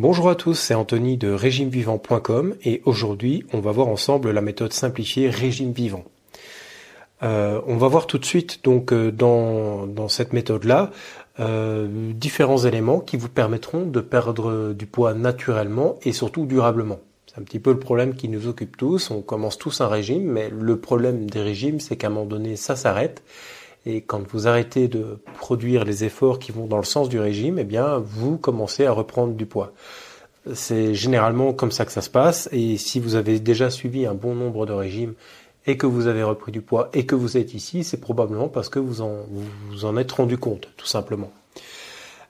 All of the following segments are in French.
Bonjour à tous, c'est Anthony de régimevivant.com et aujourd'hui on va voir ensemble la méthode simplifiée régime vivant. Euh, on va voir tout de suite donc euh, dans, cette méthode-là euh, différents éléments qui vous permettront de perdre du poids naturellement et surtout durablement. C'est un petit peu le problème qui nous occupe tous. On commence tous un régime, mais le problème des régimes, c'est qu'à un moment donné, ça s'arrête et quand vous arrêtez de produire les efforts qui vont dans le sens du régime, eh bien, vous commencez à reprendre du poids. C'est généralement comme ça que ça se passe. Et si vous avez déjà suivi un bon nombre de régimes et que vous avez repris du poids et que vous êtes ici, c'est probablement parce que vous en, vous en êtes rendu compte, tout simplement.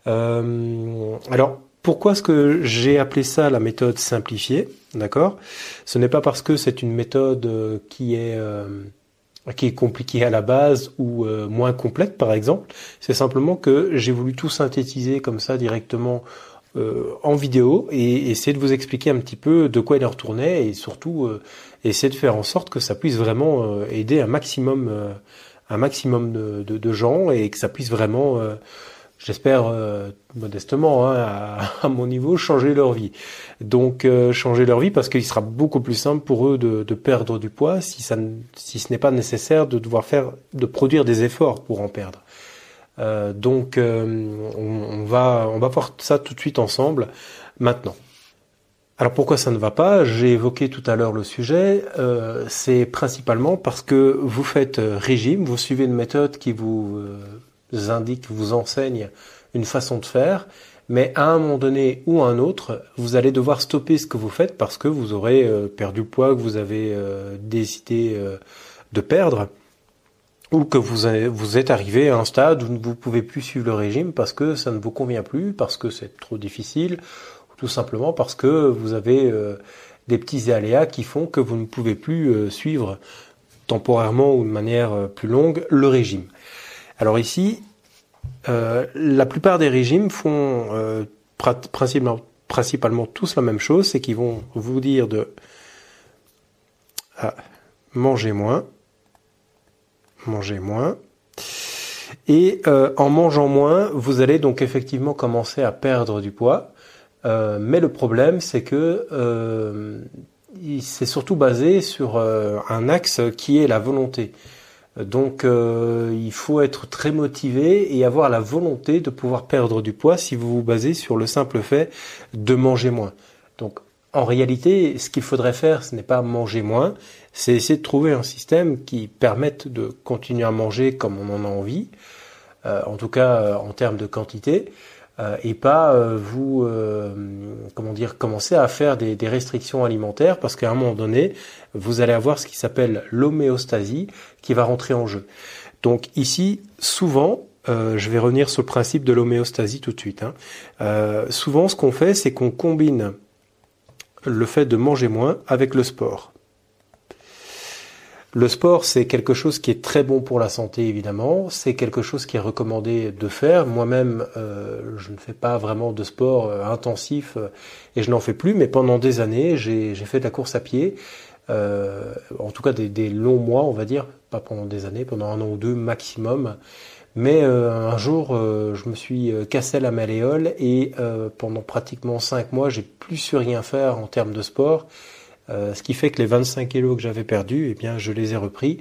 Euh, alors, pourquoi est-ce que j'ai appelé ça la méthode simplifiée? D'accord? Ce n'est pas parce que c'est une méthode euh, qui est euh, qui est compliqué à la base ou euh, moins complète par exemple. C'est simplement que j'ai voulu tout synthétiser comme ça directement euh, en vidéo et essayer de vous expliquer un petit peu de quoi il en retournait et surtout euh, essayer de faire en sorte que ça puisse vraiment aider un maximum un maximum de, de, de, gens et que ça puisse vraiment j'espère euh, modestement, hein, à, mon niveau, changer leur vie. Donc euh, changer leur vie parce qu'il sera beaucoup plus simple pour eux de, perdre du poids si, ça, si ce n'est pas nécessaire de devoir faire, de produire des efforts pour en perdre. Euh, donc on, va on va voir ça tout de suite ensemble maintenant. Alors pourquoi ça ne va pas? J'ai évoqué tout à l'heure le sujet. c'est principalement parce que vous faites régime, vous suivez une méthode qui vous indique, vous enseigne une façon de faire, mais à un moment donné ou à un autre, vous allez devoir stopper ce que vous faites parce que vous aurez euh, perdu le poids que vous avez euh, décidé euh, de perdre ou que vous, vous êtes arrivé à un stade où vous ne pouvez plus suivre le régime parce que ça ne vous convient plus, parce que c'est trop difficile, ou tout simplement parce que vous avez des petits aléas qui font que vous ne pouvez plus suivre temporairement ou de manière plus longue le régime. Alors ici, euh, la plupart des régimes font euh, principalement, tous la même chose, c'est qu'ils vont vous dire de ah, manger moins, manger moins. Et euh, en mangeant moins, vous allez donc effectivement commencer à perdre du poids. mais le problème, c'est que c'est surtout basé sur un axe qui est la volonté. Donc euh, il faut être très motivé et avoir la volonté de pouvoir perdre du poids si vous vous basez sur le simple fait de manger moins. Donc en réalité, ce qu'il faudrait faire, ce n'est pas manger moins, c'est essayer de trouver un système qui permette de continuer à manger comme on en a envie, euh, en tout cas euh, en termes de quantité, et pas euh, vous euh, comment dire commencer à faire des, des restrictions alimentaires parce qu'à un moment donné vous allez avoir ce qui s'appelle l'homéostasie qui va rentrer en jeu. Donc ici souvent je vais revenir sur le principe de l'homéostasie tout de suite. Hein. souvent, ce qu'on fait, c'est qu'on combine le fait de manger moins avec le sport. Le sport, c'est quelque chose qui est très bon pour la santé, évidemment. C'est quelque chose qui est recommandé de faire. Moi-même, euh, je ne fais pas vraiment de sport euh, intensif euh, et je n'en fais plus. Mais pendant des années, j'ai fait de la course à pied. en tout cas, des, longs mois, on va dire. Pas pendant des années, pendant un an ou deux maximum. Mais un jour, je me suis cassé la malléole et pendant pratiquement cinq mois, j'ai plus su rien faire en termes de sport. Euh, ce qui fait que les 25 kilos que j'avais perdus, eh bien, je les ai repris.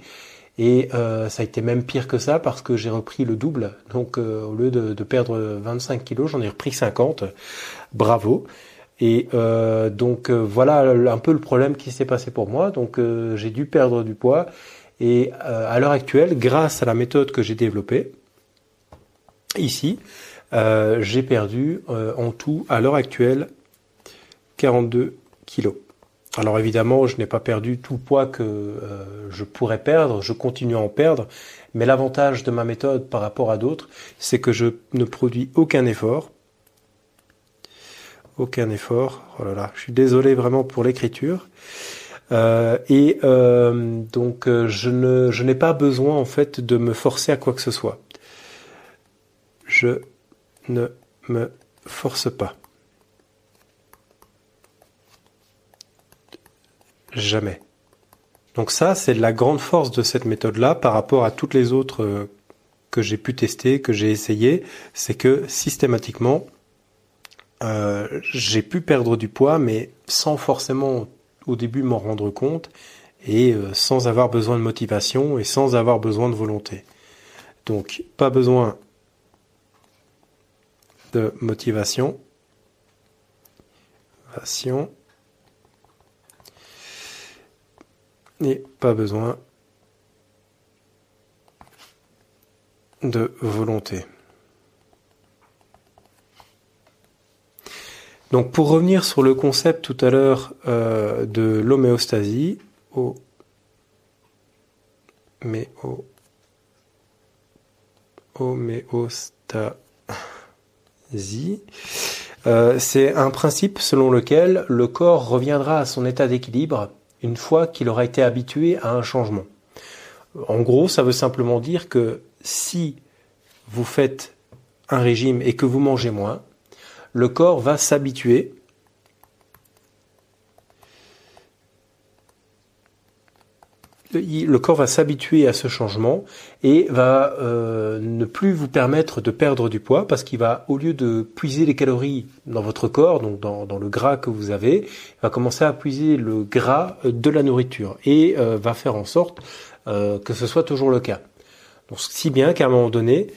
Et euh, ça a été même pire que ça parce que j'ai repris le double. Donc euh, au lieu de, perdre 25 kilos, j'en ai repris 50. Bravo. Et donc voilà un peu le problème qui s'est passé pour moi. Donc j'ai dû perdre du poids. Et à l'heure actuelle, grâce à la méthode que j'ai développée, ici, j'ai perdu en tout, à l'heure actuelle, 42 kilos. Alors évidemment, je n'ai pas perdu tout poids que euh, je pourrais perdre, je continue à en perdre, mais l'avantage de ma méthode par rapport à d'autres, c'est que je ne produis aucun effort. Aucun effort. Oh je suis désolé vraiment pour l'écriture. Euh, et euh, donc je ne je n'ai pas besoin en fait de me forcer à quoi que ce soit. Je ne me force pas. Jamais. Donc ça, c'est la grande force de cette méthode-là par rapport à toutes les autres euh, que j'ai pu tester, que j'ai essayé, c'est que systématiquement, j'ai pu perdre du poids, mais sans forcément au début m'en rendre compte et sans avoir besoin de motivation et sans avoir besoin de volonté. Donc, pas besoin de motivation. Et pas besoin de volonté. Donc pour revenir sur le concept tout à l'heure euh, de l'homéostasie, homéostasie, euh, c'est un principe selon lequel le corps reviendra à son état d'équilibre une fois qu'il aura été habitué à un changement. En gros, ça veut simplement dire que si vous faites un régime et que vous mangez moins, le corps va s'habituer le corps va s'habituer à ce changement et va euh, ne plus vous permettre de perdre du poids parce qu'il va, au lieu de puiser les calories dans votre corps, donc dans, le gras que vous avez, va commencer à puiser le gras de la nourriture et euh, va faire en sorte euh, que ce soit toujours le cas. Donc, si bien qu'à un moment donné,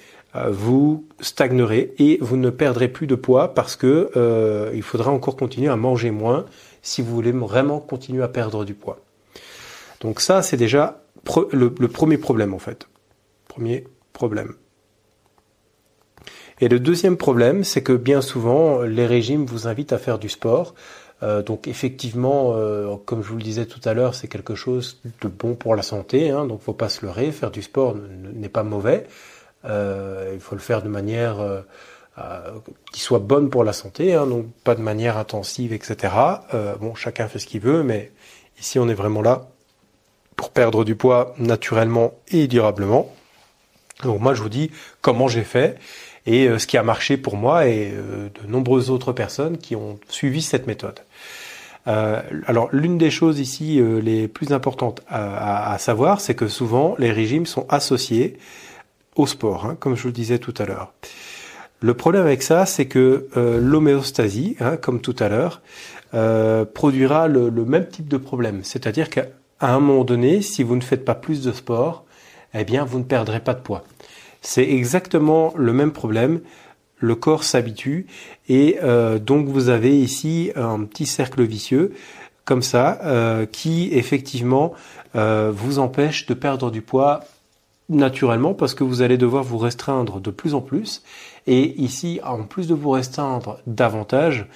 vous stagnerez et vous ne perdrez plus de poids parce que il faudra encore continuer à manger moins si vous voulez vraiment continuer à perdre du poids. Donc ça, c'est déjà le, premier problème en fait. Premier problème. Et le deuxième problème, c'est que bien souvent, les régimes vous invitent à faire du sport. Euh, donc effectivement, euh, comme je vous le disais tout à l'heure, c'est quelque chose de bon pour la santé. Hein, donc faut pas se leurrer. Faire du sport n'est pas mauvais. Euh, il faut le faire de manière qui soit bonne pour la santé, hein, donc pas de manière intensive, etc. bon, chacun fait ce qu'il veut, mais ici on est vraiment là pour perdre du poids naturellement et durablement. Donc moi je vous dis comment j'ai fait et euh, ce qui a marché pour moi et euh, de nombreuses autres personnes qui ont suivi cette méthode. Euh, alors l'une des choses ici les plus importantes à, savoir, c'est que souvent les régimes sont associés au sport, hein, comme je vous le disais tout à l'heure. Le problème avec ça, c'est que l'homéostasie, hein, comme tout à l'heure, produira le, le, même type de problème. C'est-à-dire qu'à à un moment donné, si vous ne faites pas plus de sport, eh bien, vous ne perdrez pas de poids. C'est exactement le même problème. Le corps s'habitue et euh, donc vous avez ici un petit cercle vicieux comme ça euh, qui effectivement euh, vous empêche de perdre du poids naturellement parce que vous allez devoir vous restreindre de plus en plus. Et ici, en plus de vous restreindre davantage,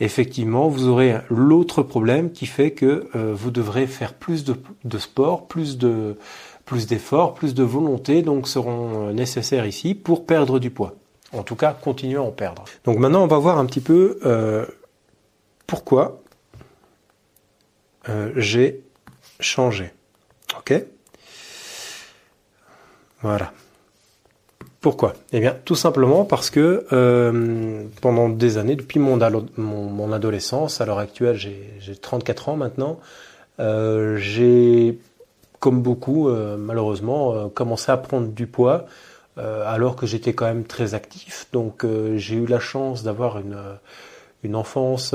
effectivement, vous aurez l'autre problème qui fait que euh, vous devrez faire plus de, sport, plus de plus d'efforts, plus de volonté, donc seront euh, nécessaires ici pour perdre du poids. En tout cas, continuer à en perdre. Donc maintenant, on va voir un petit peu euh, pourquoi j'ai changé. Ok? Voilà. Pourquoi? Eh bien, tout simplement parce que euh, pendant des années, depuis mon, adolescence, à l'heure actuelle, j'ai 34 ans maintenant, euh, j'ai, comme beaucoup, euh, malheureusement, commencé à prendre du poids alors que j'étais quand même très actif. Donc, j'ai eu la chance d'avoir une, une enfance,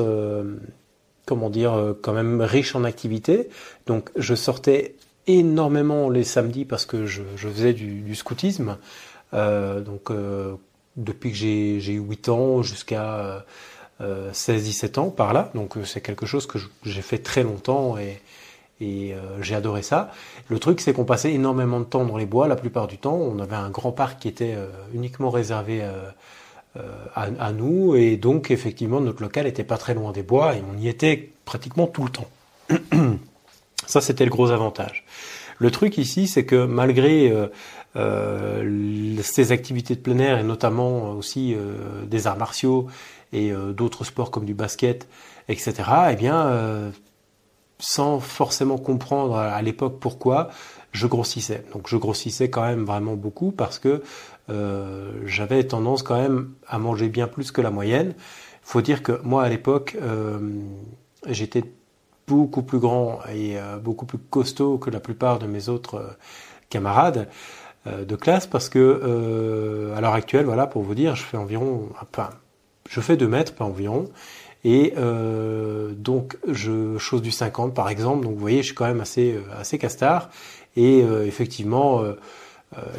comment dire, quand même riche en activités. Donc, je sortais énormément les samedis parce que je, faisais du, scoutisme. Euh, donc euh, depuis que j'ai eu 8 ans jusqu'à 16-17 euh, ans par là. Donc c'est quelque chose que j'ai fait très longtemps et, et j'ai adoré ça. Le truc c'est qu'on passait énormément de temps dans les bois la plupart du temps. On avait un grand parc qui était uniquement réservé à, à, nous et donc effectivement notre local était pas très loin des bois et on y était pratiquement tout le temps. Ça, c'était le gros avantage. Le truc ici, c'est que malgré euh, euh, ces activités de plein air et notamment aussi euh, des arts martiaux et d'autres sports comme du basket, etc., eh bien, sans forcément comprendre à, l'époque pourquoi, je grossissais. Donc je grossissais quand même vraiment beaucoup parce que j'avais tendance quand même à manger bien plus que la moyenne. Faut dire que moi à l'époque, j'étais beaucoup plus grand et euh, beaucoup plus costaud que la plupart de mes autres euh, camarades euh, de classe parce que à l'heure actuelle, voilà, pour vous dire, je fais environ, enfin, je fais 2 mètres environ. Et donc je chose du 50 par exemple. Donc vous voyez, je suis quand même assez assez castard. Et effectivement,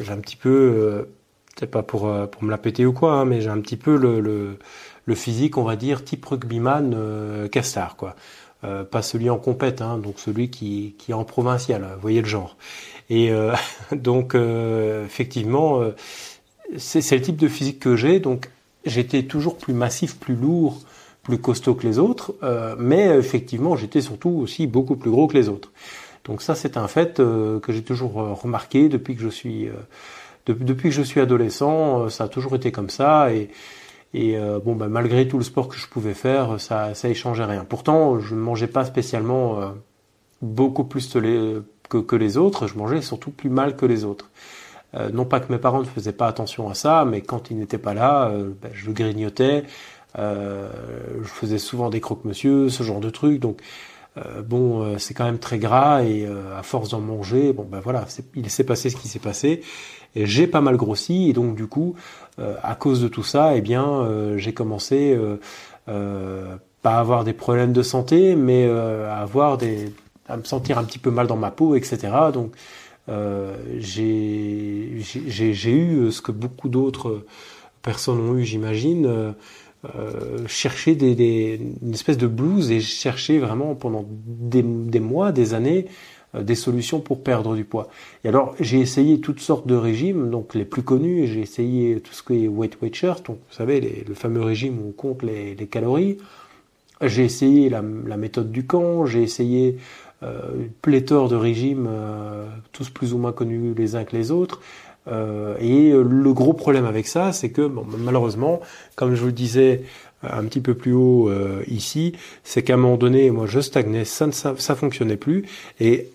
j'ai un petit peu, c'est pas pour pour me la péter ou quoi, hein, mais j'ai un petit peu le, le, physique, on va dire, type rugbyman castard quoi. Euh, pas celui en compète, hein, donc celui qui, qui est en provincial, vous voyez le genre. Et euh, donc euh, effectivement, c'est le type de physique que j'ai, donc j'étais toujours plus massif, plus lourd, plus costaud que les autres, mais effectivement j'étais surtout aussi beaucoup plus gros que les autres. Donc ça c'est un fait que j'ai toujours remarqué depuis que je suis depuis que je suis adolescent, ça a toujours été comme ça et et euh, bon, bah, malgré tout le sport que je pouvais faire, ça, ça échangeait rien. Pourtant, je ne mangeais pas spécialement euh, beaucoup plus que, que, les autres. Je mangeais surtout plus mal que les autres. Euh, non pas que mes parents ne faisaient pas attention à ça, mais quand ils n'étaient pas là, bah, je grignotais. je faisais souvent des croque-monsieur, ce genre de trucs. Donc bon, c'est quand même très gras et à force d'en manger, bon ben voilà, il s'est passé ce qui s'est passé. Et j'ai pas mal grossi et donc du coup, euh, à cause de tout ça, eh bien, euh, j'ai commencé euh, pas à avoir des problèmes de santé, mais à avoir des, à me sentir un petit peu mal dans ma peau, etc. Donc j'ai j'ai eu ce que beaucoup d'autres personnes ont eu, j'imagine. Euh, chercher des, des, une espèce de blues et chercher vraiment pendant des, mois, des années, euh, des solutions pour perdre du poids. Et alors j'ai essayé toutes sortes de régimes, donc les plus connus, j'ai essayé tout ce qui est Weight Watchers, donc vous savez le fameux régime où on compte les, calories. J'ai essayé la, méthode du camp, j'ai essayé euh, pléthore de régimes, euh, tous plus ou moins connus les uns que les autres. Euh, et le gros problème avec ça, c'est que bon, malheureusement, comme je vous le disais un petit peu plus haut ici, c'est qu'à un moment donné, moi je stagnais, ça ne ça, fonctionnait plus, et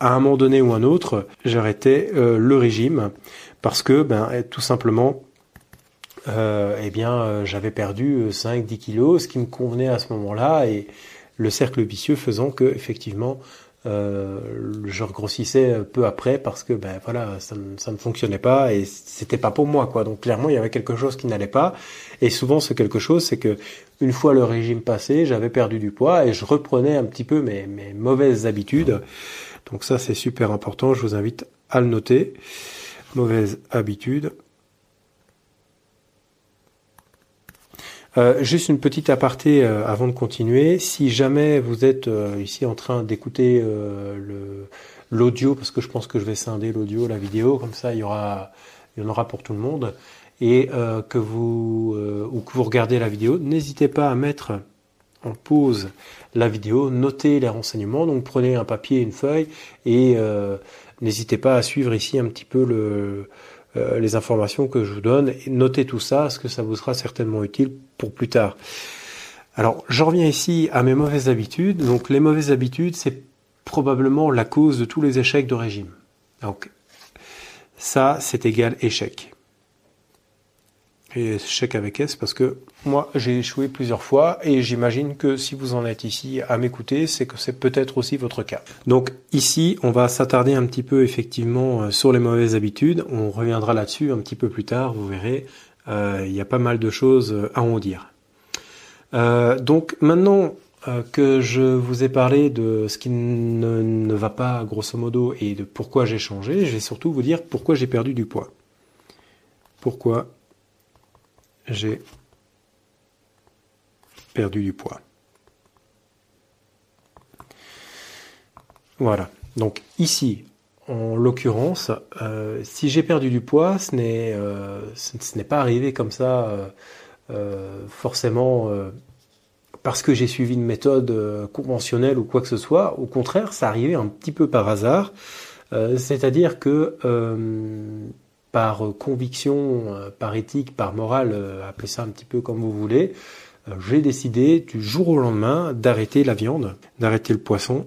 à un moment donné ou un autre, j'arrêtais euh, le régime parce que, ben, tout simplement, euh, eh bien, j'avais perdu 5-10 kilos, ce qui me convenait à ce moment-là, et le cercle vicieux faisant que, effectivement, euh, je regrossissais peu après parce que, ben voilà, ça, ça ne fonctionnait pas et c'était pas pour moi, quoi. Donc clairement, il y avait quelque chose qui n'allait pas. Et souvent, ce quelque chose, c'est que une fois le régime passé, j'avais perdu du poids et je reprenais un petit peu mes, mes mauvaises habitudes. Donc ça, c'est super important. Je vous invite à le noter. Mauvaise habitude. Euh, juste une petite aparté euh, avant de continuer. Si jamais vous êtes euh, ici en train d'écouter l'audio, parce que je pense que je vais scinder l'audio, la vidéo, comme ça il y aura, il y en aura pour tout le monde, et que vous ou que vous regardez la vidéo, n'hésitez pas à mettre en pause la vidéo, notez les renseignements, donc prenez un papier, une feuille et n'hésitez pas à suivre ici un petit peu le, euh, les informations que je vous donne. Notez tout ça, parce que ça vous sera certainement utile pour plus tard. Alors, j'en reviens ici à mes mauvaises habitudes. Donc, les mauvaises habitudes, c'est probablement la cause de tous les échecs de régime. Donc, ça, c'est égal échec et échec avec S parce que moi j'ai échoué plusieurs fois et j'imagine que si vous en êtes ici à m'écouter, c'est que c'est peut-être aussi votre cas. Donc ici, on va s'attarder un petit peu effectivement euh, sur les mauvaises habitudes. On reviendra là-dessus un petit peu plus tard, vous verrez. Euh, il y a pas mal de choses à en dire. Euh, donc maintenant que je vous ai parlé de ce qui ne va pas grosso modo et de pourquoi j'ai changé, je vais surtout vous dire pourquoi j'ai perdu du poids. Pourquoi? J'ai perdu du poids. Voilà. Donc ici, en l'occurrence, euh, si j'ai perdu du poids, ce n'est euh, pas arrivé comme ça euh, forcément parce que j'ai suivi une méthode conventionnelle ou quoi que ce soit. Au contraire, ça arrivait un petit peu par hasard. C'est-à-dire que par conviction, euh, par éthique, par morale, euh, appelez ça un petit peu comme vous voulez, euh, j'ai décidé du jour au lendemain d'arrêter la viande, d'arrêter le poisson.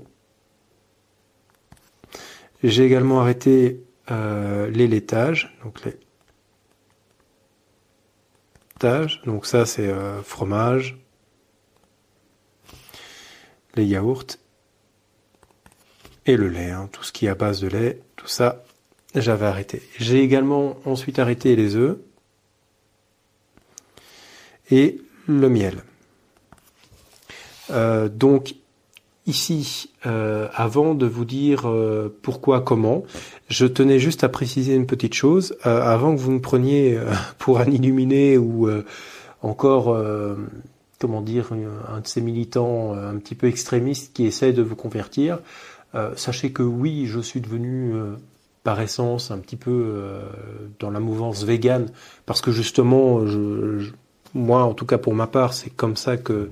J'ai également arrêté les laitages, donc les laitages, donc ça c'est fromage, les yaourts et le lait, hein, tout ce qui est à base de lait, tout ça j'avais arrêté. J'ai également ensuite arrêté les œufs. Et le miel. donc ici, avant de vous dire pourquoi, comment, je tenais juste à préciser une petite chose. avant que vous me preniez pour un illuminé ou encore comment dire, un de ces militants euh, un petit peu extrémistes qui essaie de vous convertir, euh, sachez que oui, je suis devenu euh, par essence un petit peu dans la mouvance végane, parce que justement, je, moi, en tout cas pour ma part, c'est comme ça que,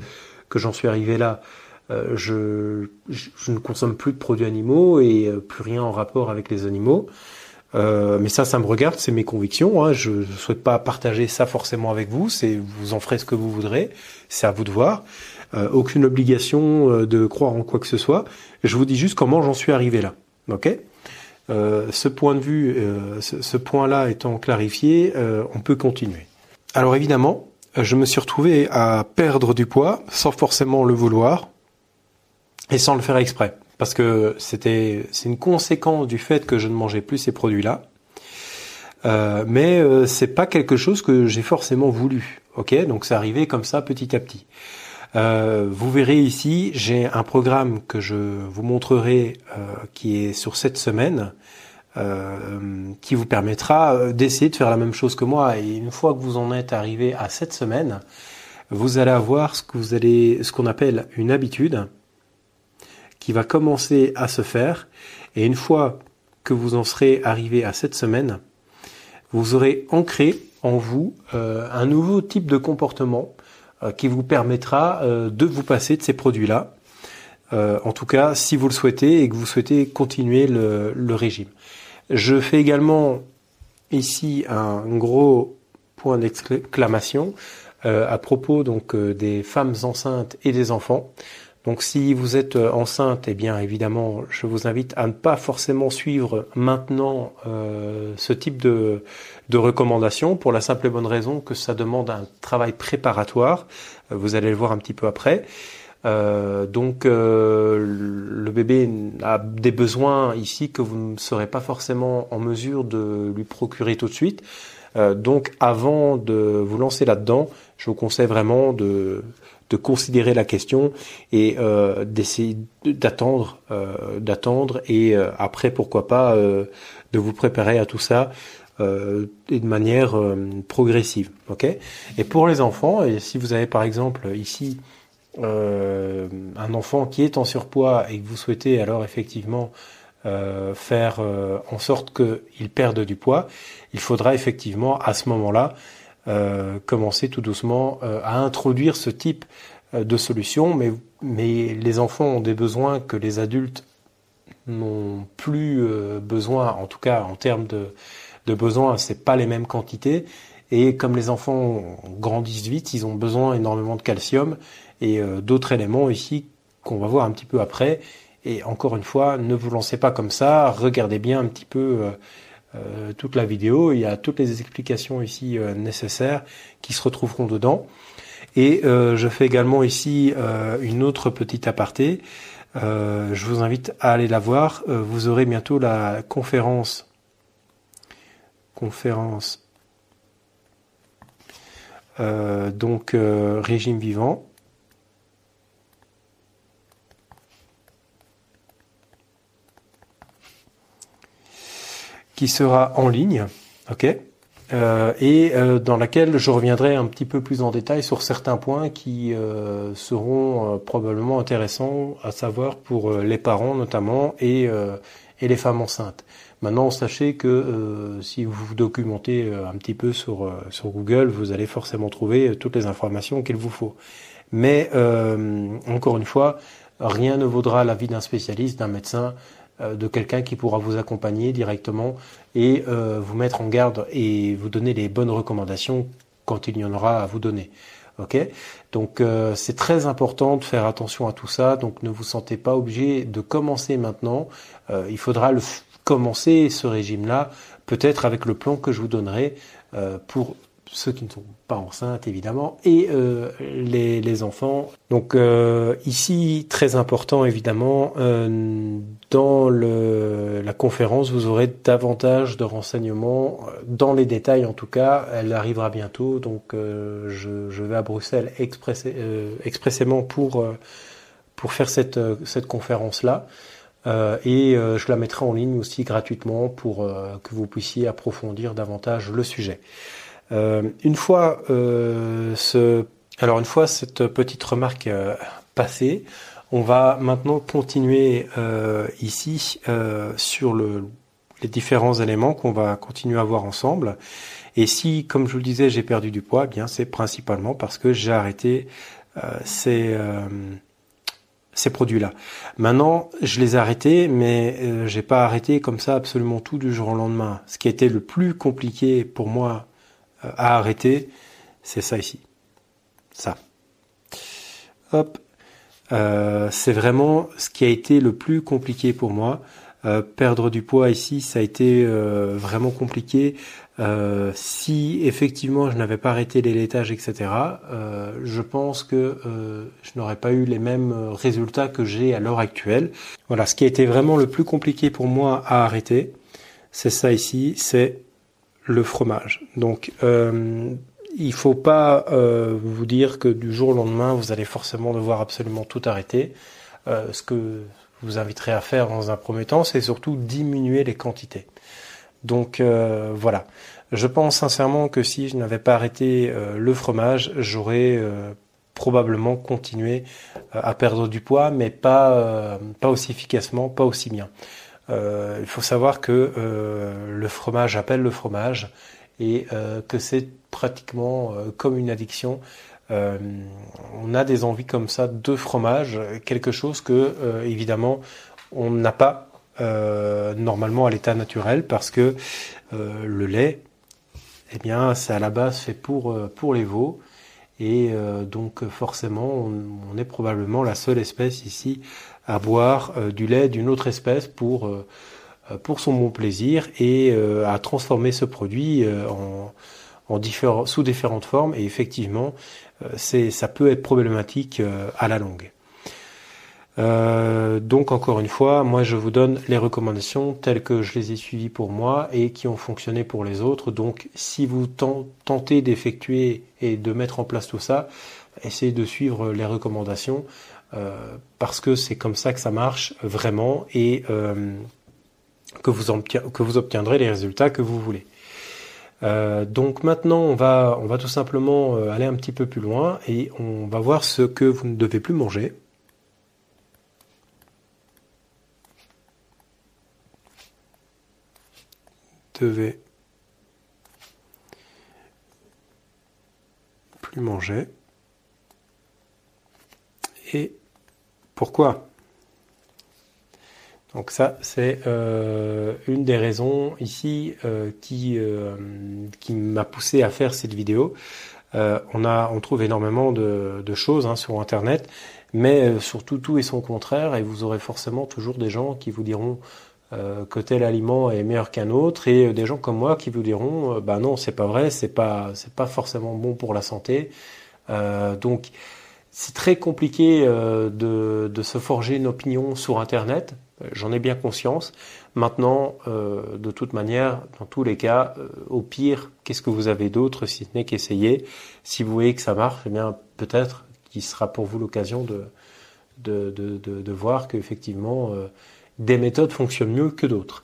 que j'en suis arrivé là. je, je, ne consomme plus de produits animaux et plus rien en rapport avec les animaux. Euh, mais ça, ça me regarde, c'est mes convictions. Hein. Je ne souhaite pas partager ça forcément avec vous. C'est vous en ferez ce que vous voudrez. C'est à vous de voir. Euh, aucune obligation euh, de croire en quoi que ce soit. Je vous dis juste comment j'en suis arrivé là. Ok? Ce point de vue, ce, ce point-là étant clarifié, on peut continuer. Alors évidemment, je me suis retrouvé à perdre du poids sans forcément le vouloir et sans le faire exprès parce que c'était c'est une conséquence du fait que je ne mangeais plus ces produits-là. Euh, mais euh, c'est pas quelque chose que j'ai forcément voulu. Ok, donc c'est arrivé comme ça petit à petit. Euh, vous verrez ici, j'ai un programme que je vous montrerai euh, qui est sur cette semaine, euh, qui vous permettra d'essayer de faire la même chose que moi. Et une fois que vous en êtes arrivé à cette semaine, vous allez avoir ce que vous allez, ce qu'on appelle une habitude qui va commencer à se faire. Et une fois que vous en serez arrivé à cette semaine, vous aurez ancré en vous euh, un nouveau type de comportement euh, qui vous permettra euh, de vous passer de ces produits-là. en tout cas, si vous le souhaitez et que vous souhaitez continuer le régime. Je fais également ici un gros point d'exclamation à propos donc des femmes enceintes et des enfants. Donc si vous êtes euh, enceinte, eh bien évidemment, je vous invite à ne pas forcément suivre maintenant euh, ce type de, de recommandations pour la simple et bonne raison que ça demande un travail préparatoire. Euh, vous allez le voir un petit peu après. Donc le bébé a des besoins ici que vous ne serez pas forcément en mesure de lui procurer tout de suite. donc avant de vous lancer là-dedans, je vous conseille vraiment de de considérer la question et euh, d'essayer d'attendre, euh, d'attendre et euh, après pourquoi pas de vous préparer à tout ça et de manière progressive, ok? Et pour les enfants, et si vous avez par exemple ici un enfant qui est en surpoids et que vous souhaitez alors effectivement faire en sorte qu'il perde du poids, il faudra effectivement à ce moment-là euh, commencer tout doucement euh, à introduire ce type euh, de solution, mais, mais les enfants ont des besoins que les adultes n'ont plus besoin, en tout cas en termes de, de besoins, c'est pas les mêmes quantités. Et comme les enfants grandissent vite, ils ont besoin énormément de calcium et d'autres éléments ici qu'on va voir un petit peu après. Et encore une fois, ne vous lancez pas comme ça, regardez bien un petit peu euh, toute la vidéo. Il y a toutes les explications ici euh, nécessaires qui se retrouveront dedans. Et euh, je fais également ici une autre petite aparté. je vous invite à aller la voir. vous aurez bientôt la conférence conférence donc régime vivant qui sera en ligne, ok, euh, et euh, dans laquelle je reviendrai un petit peu plus en détail sur certains points qui euh, seront probablement intéressants à savoir pour les parents notamment et, et les femmes enceintes. Maintenant, sachez que si vous vous documentez un petit peu sur, sur Google, vous allez forcément trouver toutes les informations qu'il vous faut. Mais encore une fois, rien ne vaudra l'avis d'un spécialiste, d'un médecin, de quelqu'un qui pourra vous accompagner directement et euh, vous mettre en garde et vous donner les bonnes recommandations quand il y en aura à vous donner. Ok, donc euh, c'est très important de faire attention à tout ça. Donc ne vous sentez pas obligé de commencer maintenant. il faudra le commencer ce régime-là, peut-être avec le plan que je vous donnerai pour ceux qui ne sont pas enceintes évidemment, et euh, les, les, enfants. Donc euh, ici, très important évidemment, euh, dans le, la conférence, vous aurez davantage de renseignements, dans les détails en tout cas, elle arrivera bientôt, donc je, je, vais à Bruxelles expressément pour, pour faire cette, cette conférence-là. et je la mettrai en ligne aussi gratuitement pour que vous puissiez approfondir davantage le sujet. Euh, une fois euh, ce, alors une fois cette petite remarque euh, passée, on va maintenant continuer ici sur le, les différents éléments qu'on va continuer à voir ensemble. Et si, comme je vous le disais, j'ai perdu du poids, eh bien c'est principalement parce que j'ai arrêté ces ces produits-là. Maintenant, je les ai arrêtés, mais euh, j'ai pas arrêté comme ça absolument tout du jour au lendemain. Ce qui été le plus compliqué pour moi à arrêter, c'est ça ici. Ça. Hop. Euh, c'est vraiment ce qui a été le plus compliqué pour moi. Euh, perdre du poids ici, ça a été vraiment compliqué. si effectivement je n'avais pas arrêté les laitages, etc., je pense que je n'aurais pas eu les mêmes résultats que j'ai à l'heure actuelle. Voilà, ce qui a été vraiment le plus compliqué pour moi à arrêter, c'est ça ici, c'est le fromage. Donc, euh, il faut pas euh, vous dire que du jour au lendemain, vous allez forcément devoir absolument tout arrêter. Euh, ce que vous inviterai à faire dans un premier temps, c'est surtout diminuer les quantités. Donc voilà. Je pense sincèrement que si je n'avais pas arrêté le fromage, j'aurais probablement continué à perdre du poids, mais pas, pas aussi efficacement, pas aussi bien. Euh, il faut savoir que euh, le fromage appelle le fromage et euh, que c'est pratiquement comme une addiction. on a des envies comme ça de fromage, quelque chose que évidemment on n'a pas normalement à l'état naturel parce que le lait, eh bien, c'est à la base fait pour pour les veaux et donc forcément on, on, est probablement la seule espèce ici à boire euh, du lait d'une autre espèce pour, euh, euh, pour son bon plaisir et à transformer ce produit en, en sous différentes formes. Et effectivement, c'est, ça peut être problématique à la longue. donc encore une fois, moi je vous donne les recommandations telles que je les ai suivies pour moi et qui ont fonctionné pour les autres. Donc si vous tentez d'effectuer et de mettre en place tout ça, essayez de suivre les recommandations. Euh, parce que c'est comme ça que ça marche vraiment et euh, que, vous obtiendrez les résultats que vous voulez. Euh, donc maintenant, on va, on va tout simplement aller un petit peu plus loin et on va voir ce que vous ne devez plus manger. Devez plus manger. Et pourquoi? Donc ça, c'est euh, une des raisons ici euh, qui, euh, qui m'a poussé à faire cette vidéo. on, trouve énormément de, de choses hein, sur Internet, mais surtout tout et son contraire, et vous aurez forcément toujours des gens qui vous diront que tel aliment est meilleur qu'un autre, et des gens comme moi qui vous diront, bah non, c'est pas vrai, c'est pas, c'est pas forcément bon pour la santé. donc c'est très compliqué euh, de, se forger une opinion sur Internet, j'en ai bien conscience. Maintenant, euh, de toute manière, dans tous les cas, euh, au pire, qu'est-ce que vous avez d'autre si ce n'est qu'essayer? Si vous voyez que ça marche, eh bien peut-être qu'il sera pour vous l'occasion de, de, de, voir qu'effectivement, des méthodes fonctionnent mieux que d'autres.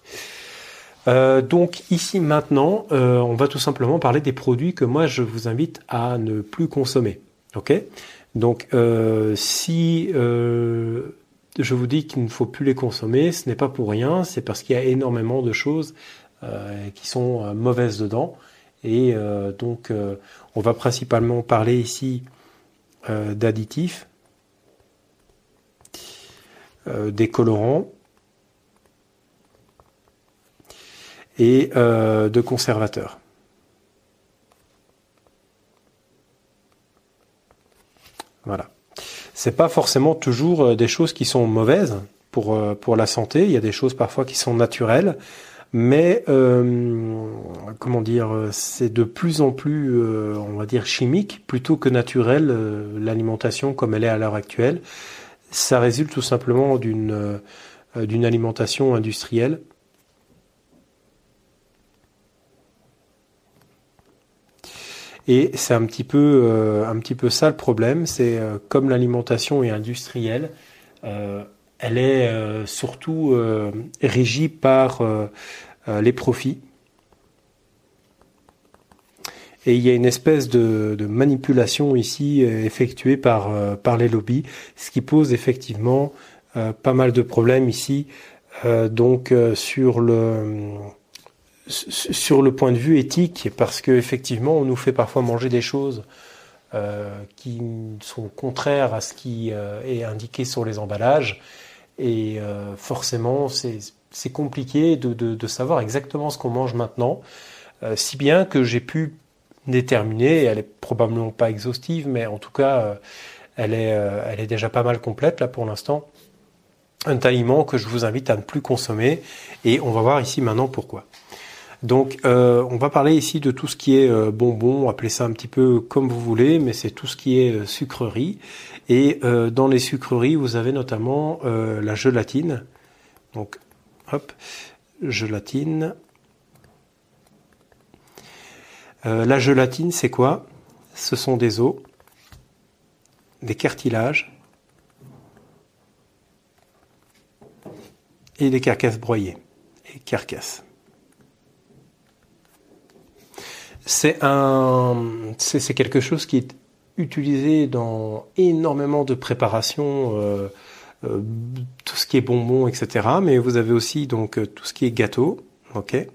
donc ici maintenant, on va tout simplement parler des produits que moi je vous invite à ne plus consommer. Ok? Donc euh, si euh, je vous dis qu'il ne faut plus les consommer, ce n'est pas pour rien, c'est parce qu'il y a énormément de choses euh, qui sont mauvaises dedans. Et donc on va principalement parler ici d'additifs, des colorants et de conservateurs. Voilà. C'est pas forcément toujours euh, des choses qui sont mauvaises pour, euh, pour la santé. Il y a des choses parfois qui sont naturelles. mais euh, comment dire, c'est de plus en plus, on va dire, chimique plutôt que naturel l'alimentation comme elle est à l'heure actuelle. Ça résulte tout simplement d'une d'une alimentation industrielle. Et c'est un petit peu un petit peu ça le problème, c'est comme l'alimentation est industrielle, elle est surtout régie par euh, les profits. Et il y a une espèce de, manipulation ici euh, effectuée par, euh, par les lobbies, ce qui pose effectivement pas mal de problèmes ici. donc sur le sur le point de vue éthique, parce qu'effectivement, on nous fait parfois manger des choses qui sont contraires à ce qui est indiqué sur les emballages, et forcément, c'est compliqué de, savoir exactement ce qu'on mange maintenant, euh, si bien que j'ai pu déterminer, elle est probablement pas exhaustive, mais en tout cas, euh, elle, est, euh, elle est déjà pas mal complète là pour l'instant, un aliment que je vous invite à ne plus consommer, et on va voir ici maintenant pourquoi. Donc, on va parler ici de tout ce qui est bonbon, appelez ça un petit peu comme vous voulez, mais c'est tout ce qui est sucrerie. Et dans les sucreries, vous avez notamment la gelatine. Donc, Hop, gelatine. Euh, la gelatine, c'est quoi? Ce sont des os, des cartilages et des carcasses broyées et carcasses. C'est un, c'est quelque chose qui est utilisé dans énormément de préparations. Euh, euh, tout ce qui est bonbons, etc. Mais vous avez aussi donc euh, tout ce qui est gâteau, ok.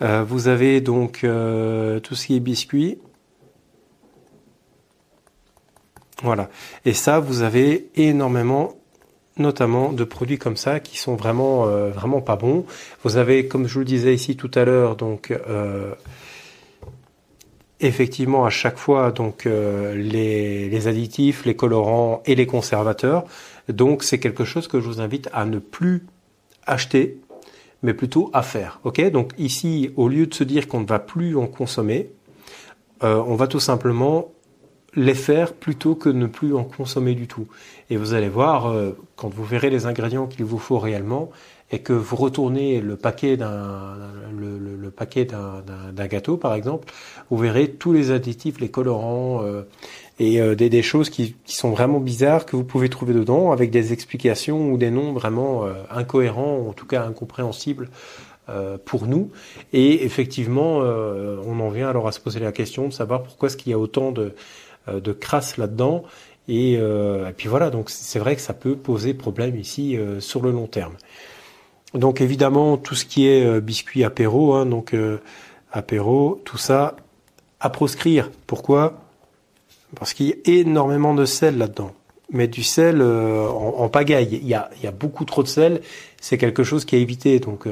Vous avez donc tout ce qui est biscuits. Voilà. Et ça, vous avez énormément, notamment de produits comme ça qui sont vraiment, vraiment pas bons. Vous avez, comme je vous le disais ici tout à l'heure, donc effectivement à chaque fois donc euh, les, additifs, les colorants et les conservateurs. Donc c'est quelque chose que je vous invite à ne plus acheter, mais plutôt à faire. Donc ici, au lieu de se dire qu'on ne va plus en consommer, euh, on va tout simplement les faire plutôt que ne plus en consommer du tout. Et vous allez voir, euh, quand vous verrez les ingrédients qu'il vous faut réellement, et que vous retournez le paquet d'un le, paquet d'un gâteau par exemple, vous verrez tous les additifs, les colorants euh, et euh, des, des, choses qui, qui, sont vraiment bizarres que vous pouvez trouver dedans avec des explications ou des noms vraiment euh, incohérents, en tout cas incompréhensibles pour nous. Et effectivement, on en vient alors à se poser la question de savoir pourquoi est-ce qu'il y a autant de, de crasse là-dedans. Et, et, puis voilà, donc c'est vrai que ça peut poser problème ici sur le long terme. Donc évidemment tout ce qui est euh, biscuit apéro, hein, donc euh, apéro, tout ça à proscrire. Pourquoi? Parce qu'il y a énormément de sel là-dedans. Mais du sel euh, en, pagaille. Il y, a, il y a beaucoup trop de sel. C'est quelque chose qui est évité. Donc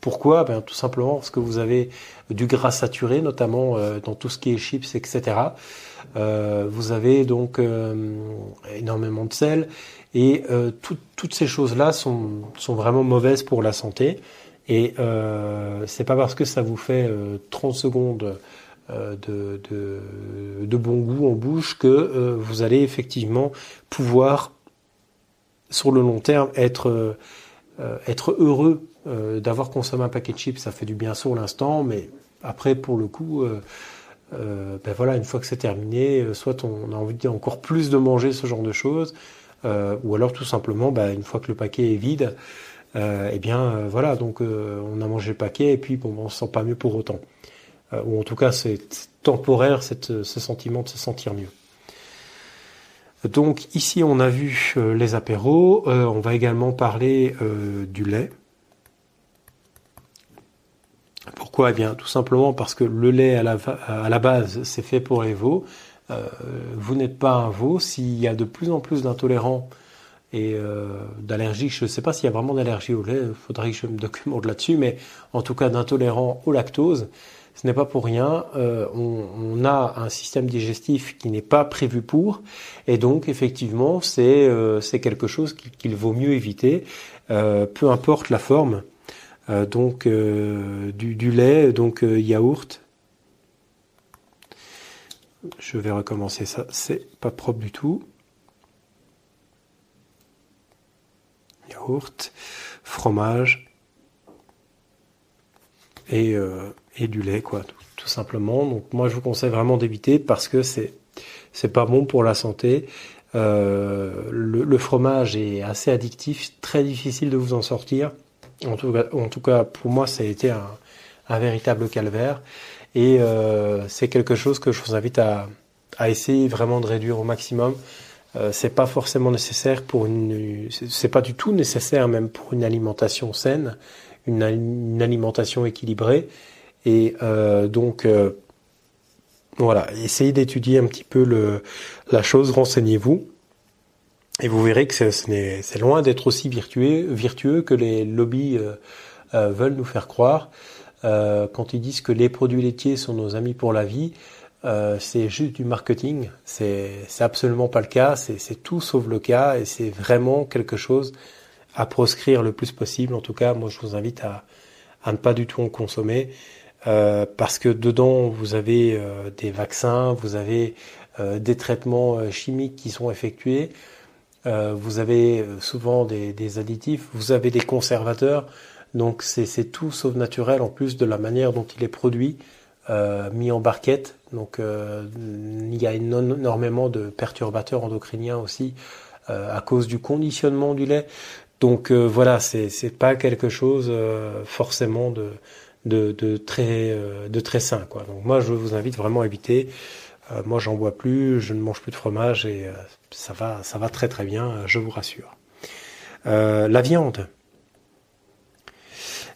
pourquoi? Ben, Tout simplement parce que vous avez du gras saturé, notamment dans tout ce qui est chips, etc. vous avez donc énormément de sel et euh, toutes ces choses-là sont, sont, vraiment mauvaises pour la santé. Et euh, c'est pas parce que ça vous fait 30 euh, secondes euh, de, de, de, bon goût en bouche que vous allez effectivement pouvoir, sur le long terme, être, être heureux d'avoir consommé un paquet de chips. Ça fait du bien sur l'instant, mais après, pour le coup, ben voilà, une fois que c'est terminé, soit on a envie encore plus de manger ce genre de choses, euh, ou alors tout simplement, bah, une fois que le paquet est vide, euh, eh bien euh, voilà, donc on a mangé le paquet et puis bon, on se sent pas mieux pour autant. ou en tout cas, c'est temporaire cette, ce sentiment de se sentir mieux. Donc ici, on a vu les apéros. on va également parler du lait. Pourquoi? Eh bien, tout simplement parce que le lait à la, à la base, c'est fait pour les veaux. Euh, vous n'êtes pas un veau. S'il y a de plus en plus d'intolérants et euh, d'allergiques, je ne sais pas s'il y a vraiment d'allergie au lait, il faudrait que je me documente là-dessus, mais en tout cas d'intolérants au lactose, ce n'est pas pour rien. Euh, on, a un système digestif qui n'est pas prévu pour, et donc effectivement, c'est quelque chose qu'il vaut mieux éviter, peu importe la forme. Donc du, lait, donc yaourt. Je vais recommencer ça, c'est pas propre du tout. Yaourt, fromage et, du lait, quoi, tout, simplement. Donc moi je vous conseille vraiment d'éviter parce que c'est c'est pas bon pour la santé. Euh, le, fromage est assez addictif, très difficile de vous en sortir. En tout cas, pour moi, ça a été un, un véritable calvaire. Et euh, c'est quelque chose que je vous invite à, à, essayer vraiment de réduire au maximum. Euh, c'est pas forcément nécessaire pour une, c'est pas du tout nécessaire même pour une alimentation saine, une, une alimentation équilibrée. Et euh, donc euh, voilà, essayez d'étudier un petit peu le, la chose, renseignez-vous. Et vous verrez que c'est loin d'être aussi virtueux, virtueux que les lobbies euh, euh, veulent nous faire croire. Euh, quand ils disent que les produits laitiers sont nos amis pour la vie, c'est juste du marketing. C'est absolument pas le cas. C'est tout sauf le cas et c'est vraiment quelque chose à proscrire le plus possible. En tout cas, moi, je vous invite à, à ne pas du tout en consommer. Euh, parce que dedans vous avez euh, des vaccins, vous avez euh, des traitements chimiques qui sont effectués, vous avez souvent des, des, additifs, vous avez des conservateurs, donc c'est tout sauf naturel en plus de la manière dont il est produit, mis en barquette. Donc il y a énormément de perturbateurs endocriniens aussi à cause du conditionnement du lait. Donc voilà, c'est pas quelque chose forcément de de, de très euh, de très sain quoi. Donc moi je vous invite vraiment à éviter. Euh, moi j'en bois plus, je ne mange plus de fromage et euh, ça va ça va très très bien, je vous rassure. la viande.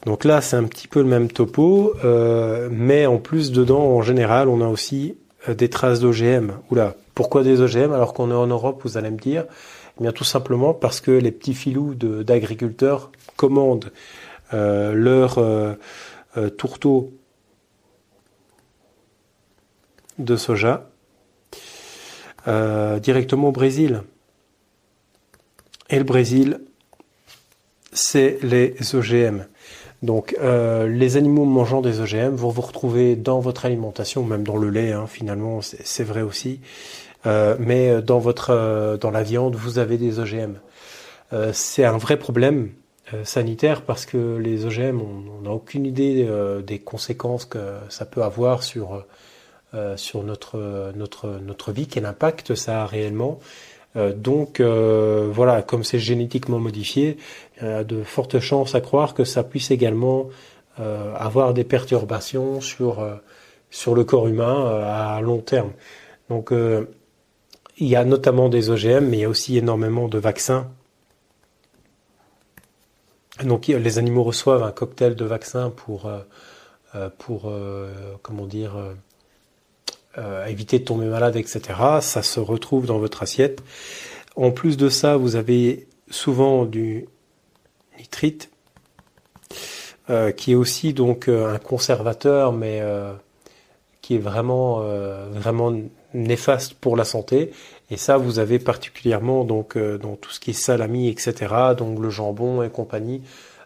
Donc là c'est un petit peu le même topo, mais en plus dedans en général on a aussi des traces d'OGM. Oula, pourquoi des OGM alors qu'on est en Europe Vous allez me dire? Eh bien tout simplement parce que les petits filous d'agriculteurs commandent euh, tourteau de soja euh, directement au Brésil. Et le Brésil, c'est les OGM. Donc euh, les animaux mangeant des OGM vont vous retrouver dans votre alimentation, même dans le lait, hein, finalement, c'est vrai aussi. mais dans votre dans la viande, vous avez des OGM. c'est un vrai problème euh, sanitaire parce que les OGM, on n'a aucune idée euh, des conséquences que ça peut avoir sur, euh, sur notre, notre, notre vie, quel impact ça a réellement. donc voilà, comme c'est génétiquement modifié, il y a de fortes chances à croire que ça puisse également avoir des perturbations sur, sur le corps humain à long terme. Donc il y a notamment des OGM, mais il y a aussi énormément de vaccins donc les animaux reçoivent un cocktail de vaccins pour, euh, euh, pour euh, comment dire, éviter de tomber malade, etc. Ça se retrouve dans votre assiette. En plus de ça, vous avez souvent du nitrite, qui est aussi donc un conservateur, mais qui est vraiment vraiment néfaste pour la santé. Et ça, vous avez particulièrement donc euh, dans tout ce qui est salami, etc. Donc le jambon et compagnie.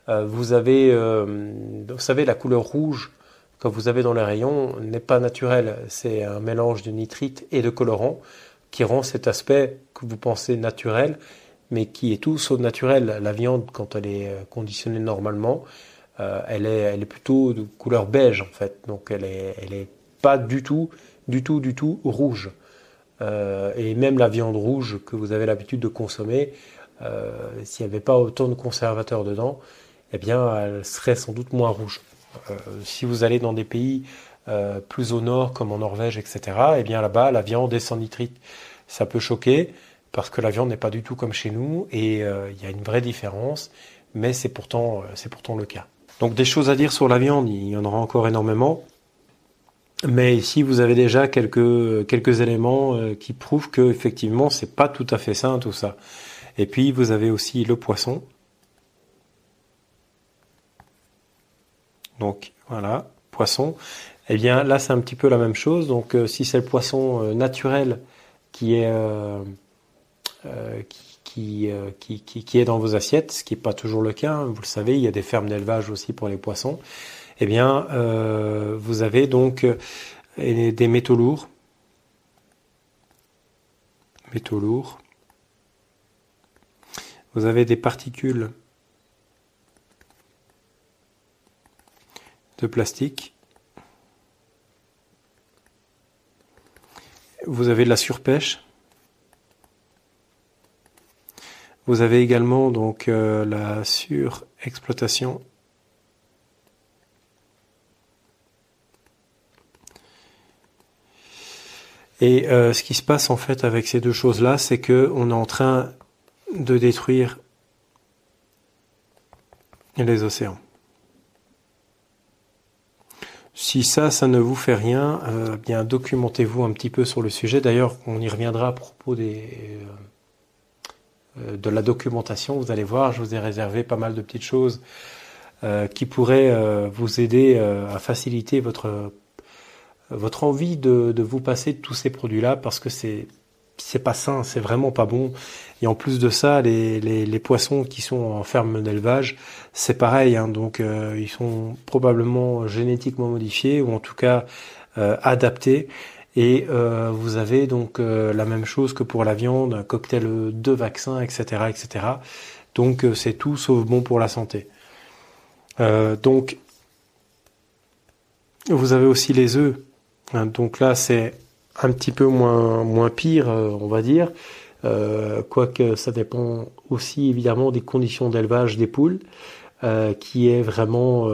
Euh, vous avez, euh, vous savez, la couleur rouge que vous avez dans les rayons n'est pas naturelle. C'est un mélange de nitrite et de colorant qui rend cet aspect que vous pensez naturel, mais qui est tout sauf naturel. La viande, quand elle est conditionnée normalement, elle est, elle est plutôt de couleur beige en fait. Donc elle est, elle est pas du tout, du tout, du tout rouge. Euh, et même la viande rouge que vous avez l'habitude de consommer, euh, s'il n'y avait pas autant de conservateurs dedans, eh bien, elle serait sans doute moins rouge. Euh, si vous allez dans des pays plus au nord, comme en Norvège, etc., eh bien là-bas, la viande est sans nitrite. Ça peut choquer parce que la viande n'est pas du tout comme chez nous et il y a une vraie différence, mais c'est pourtant, le cas. Donc des choses à dire sur la viande, il y en aura encore énormément. Mais ici, vous avez déjà quelques, quelques éléments euh, qui prouvent que effectivement, c'est pas tout à fait sain tout ça. Et puis, vous avez aussi le poisson. Donc, voilà, poisson. Eh bien, là, c'est un petit peu la même chose. Donc, euh, si c'est le poisson euh, naturel qui est dans vos assiettes, ce qui n'est pas toujours le cas. Hein. Vous le savez, il y a des fermes d'élevage aussi pour les poissons. Eh bien, vous avez donc des métaux lourds, métaux lourds. Vous avez des particules plastique. Vous avez la surpêche. Vous avez également donc euh, la surexploitation Et euh, ce qui se passe en fait avec ces deux choses-là, c'est que on est en train de détruire les océans. Si ça, ça ne vous fait rien, euh, bien documentez-vous un petit peu sur le sujet. D'ailleurs, on y reviendra à propos des, euh, de la documentation. Vous allez voir, je vous ai réservé pas mal de petites choses euh, qui pourraient vous aider à faciliter votre votre envie de, de vous passer de tous ces produits-là parce que c'est c'est pas sain, c'est vraiment pas bon. Et en plus de ça, les, poissons qui sont en ferme d'élevage, c'est pareil. Hein, donc euh, ils sont probablement génétiquement modifiés ou en tout cas euh, adaptés. Et euh, vous avez donc la même chose que pour la viande, un cocktail de vaccins, etc., etc. Donc c'est tout sauf bon pour la santé. donc vous avez aussi les œufs. Hein, donc là c'est un petit peu moins, moins pire, euh, on va dire. Euh, quoique ça dépend aussi évidemment des conditions d'élevage des poules, euh, qui est vraiment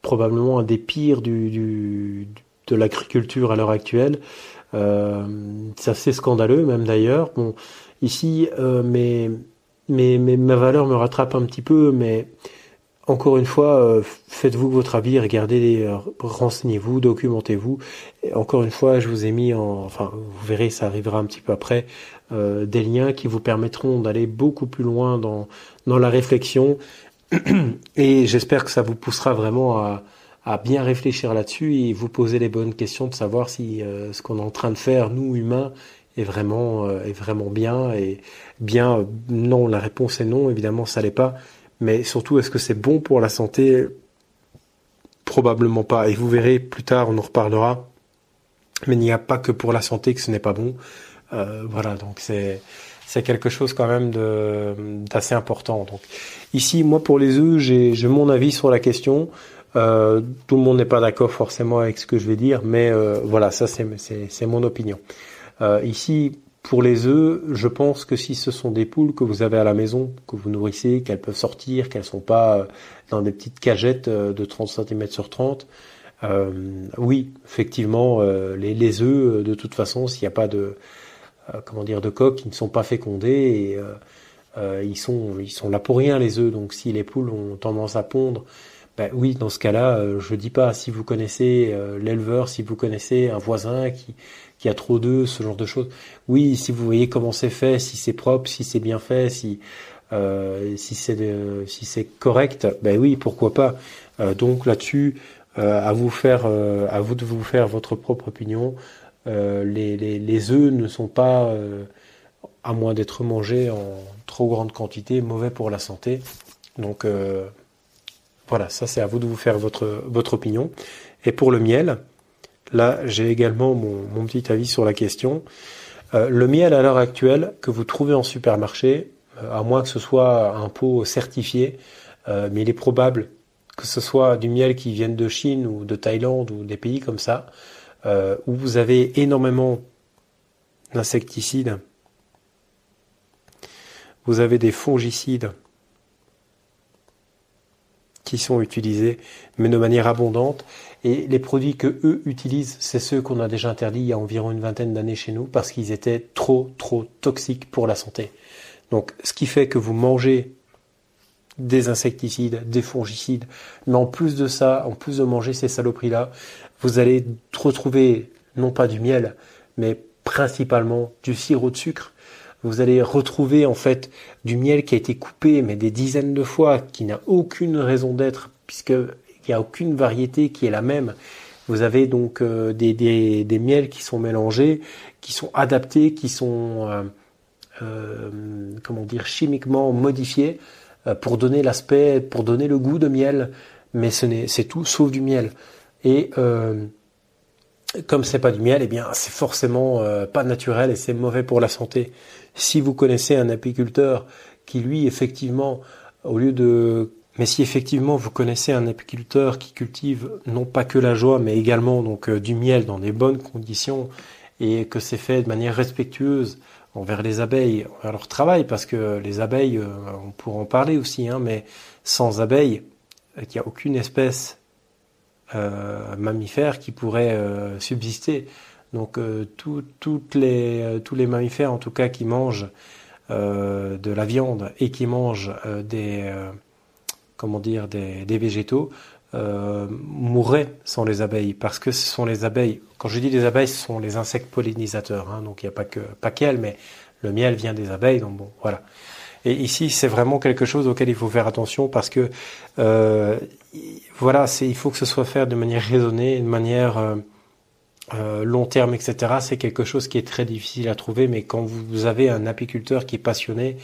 probablement un des pires du, de l'agriculture à l'heure actuelle. c'est assez scandaleux même d'ailleurs. Bon, ici, mes, mes, mes, ma valeur me rattrape un petit peu, mais encore une fois, euh, faites-vous votre avis, regardez, euh, renseignez-vous, documentez-vous. Encore une fois, je vous ai mis en, enfin, vous verrez, ça arrivera un petit peu après, euh, des liens qui vous permettront d'aller beaucoup plus loin dans dans la réflexion. Et j'espère que ça vous poussera vraiment à, à bien réfléchir là-dessus et vous poser les bonnes questions de savoir si ce qu'on est en train de faire, nous humains, est vraiment est vraiment bien et bien. Non, la réponse est non. Évidemment, ça l'est pas mais surtout, est-ce que c'est bon pour la santé? Probablement pas. Et vous verrez plus tard, on en reparlera. Mais il n'y a pas que pour la santé que ce n'est pas bon. Euh, voilà, donc c'est c'est quelque chose quand même d'assez important. Donc ici, moi pour les œufs, j'ai mon avis sur la question. Euh, tout le monde n'est pas d'accord forcément avec ce que je vais dire, mais euh, voilà, ça c'est mon opinion. Euh, ici, pour les œufs, je pense que si ce sont des poules que vous avez à la maison, que vous nourrissez, qu'elles peuvent sortir, qu'elles sont pas euh, dans des petites cagettes euh, de 30 cm sur 30, euh, oui, effectivement, les, les, œufs, de toute façon, s'il n'y a pas de comment dire de coques, ils ne sont pas fécondés et ils sont ils sont là pour rien les œufs. Donc si les poules ont tendance à pondre, ben oui, dans ce cas-là, je dis pas si vous connaissez l'éleveur, si vous connaissez un voisin qui qu'il y a trop d'œufs, ce genre de choses. Oui, si vous voyez comment c'est fait, si c'est propre, si c'est bien fait, si euh, c'est correct, ben oui, pourquoi pas. Euh, donc là-dessus, euh, à vous à vous de vous faire votre propre opinion. les, les, les œufs ne sont pas, à moins d'être mangés en trop grande quantité, mauvais pour la santé. Donc voilà, ça c'est à vous de vous faire votre votre opinion. Et pour le miel, Là, j'ai également mon, petit avis sur la question. Euh, le miel à l'heure actuelle que vous trouvez en supermarché, euh, à moins que ce soit un pot certifié, euh, mais il est probable que ce soit du miel qui vienne de Chine ou de Thaïlande ou des pays comme ça, où vous avez énormément d'insecticides, vous avez des fongicides qui sont utilisés, mais de manière abondante, et les produits que eux utilisent, c'est ceux qu'on a déjà interdits il y a environ une vingtaine d'années chez nous parce qu'ils étaient trop, trop toxiques pour la santé. Donc, ce qui fait que vous mangez des insecticides, des fongicides, mais en plus de ça, en plus de manger ces saloperies-là, vous allez retrouver non pas du miel, mais principalement du sirop de sucre. Vous allez retrouver en fait du miel qui a été coupé mais des dizaines de fois, qui n'a aucune raison d'être puisque il n'y a aucune variété qui est la même. Vous avez donc euh, des, miels qui sont mélangés, qui sont adaptés, qui sont euh, comment dire, chimiquement modifiés pour donner l'aspect, pour donner le goût de miel. Mais ce n'est, c'est tout sauf du miel. Et comme c'est pas du miel, eh bien c'est forcément pas naturel et c'est mauvais pour la santé. Si vous connaissez un apiculteur qui lui effectivement, au lieu de mais si effectivement vous connaissez un apiculteur qui cultive non pas que la joie, mais également donc euh, du miel dans des bonnes conditions et que c'est fait de manière respectueuse envers les abeilles, envers leur travail, parce que les abeilles, euh, on pourra en parler aussi, hein, mais sans abeilles, il n'y a aucune espèce euh, mammifère qui pourrait subsister. Donc les, tous les mammifères, en tout cas, qui mangent de la viande et qui mangent des comment dire, des, végétaux euh, mourraient sans les abeilles, parce que ce sont les abeilles. Quand je dis les abeilles, ce sont les insectes pollinisateurs. Hein, donc il n'y a pas que pas qu'elles, mais le miel vient des abeilles. Donc bon, voilà. Et ici, c'est vraiment quelque chose auquel il faut faire attention parce que euh, voilà, il faut que ce soit fait de manière raisonnée, de manière euh, long terme, etc. C'est quelque chose qui est très difficile à trouver, mais quand vous avez un apiculteur qui est passionné,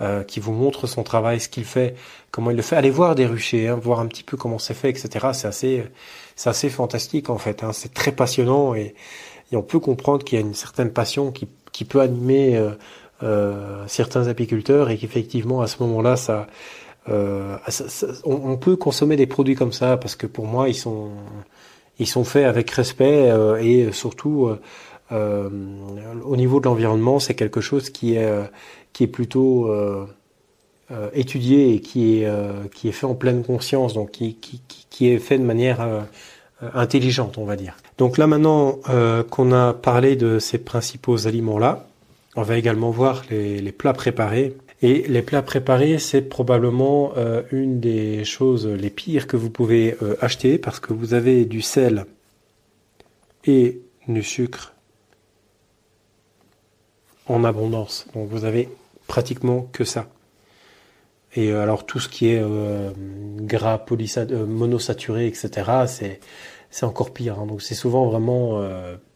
euh, qui vous montre son travail, ce qu'il fait, comment il le fait. Allez voir des ruchers, hein, voir un petit peu comment c'est fait, etc. C'est assez, c'est assez fantastique en fait. Hein. C'est très passionnant et, et, on peut comprendre qu'il y a une certaine passion qui, qui peut animer euh, euh, certains apiculteurs et qu'effectivement à ce moment-là, ça, euh, on, on, peut consommer des produits comme ça parce que pour moi, ils sont, ils sont faits avec respect euh, et surtout euh, au niveau de l'environnement, c'est quelque chose qui est qui est plutôt euh, euh, étudié et qui est, euh, qui est fait en pleine conscience, donc qui, qui, qui est fait de manière intelligente, on va dire. Donc là maintenant qu'on a parlé de ces principaux aliments-là, on va également voir les, les, plats préparés. Et les plats préparés, c'est probablement une des choses les pires que vous pouvez acheter parce que vous avez du sel et du sucre en abondance. Donc vous avez pratiquement que ça. Et euh, alors tout ce qui est euh, gras euh, monosaturé, etc., c'est encore pire. Hein. Donc c'est souvent vraiment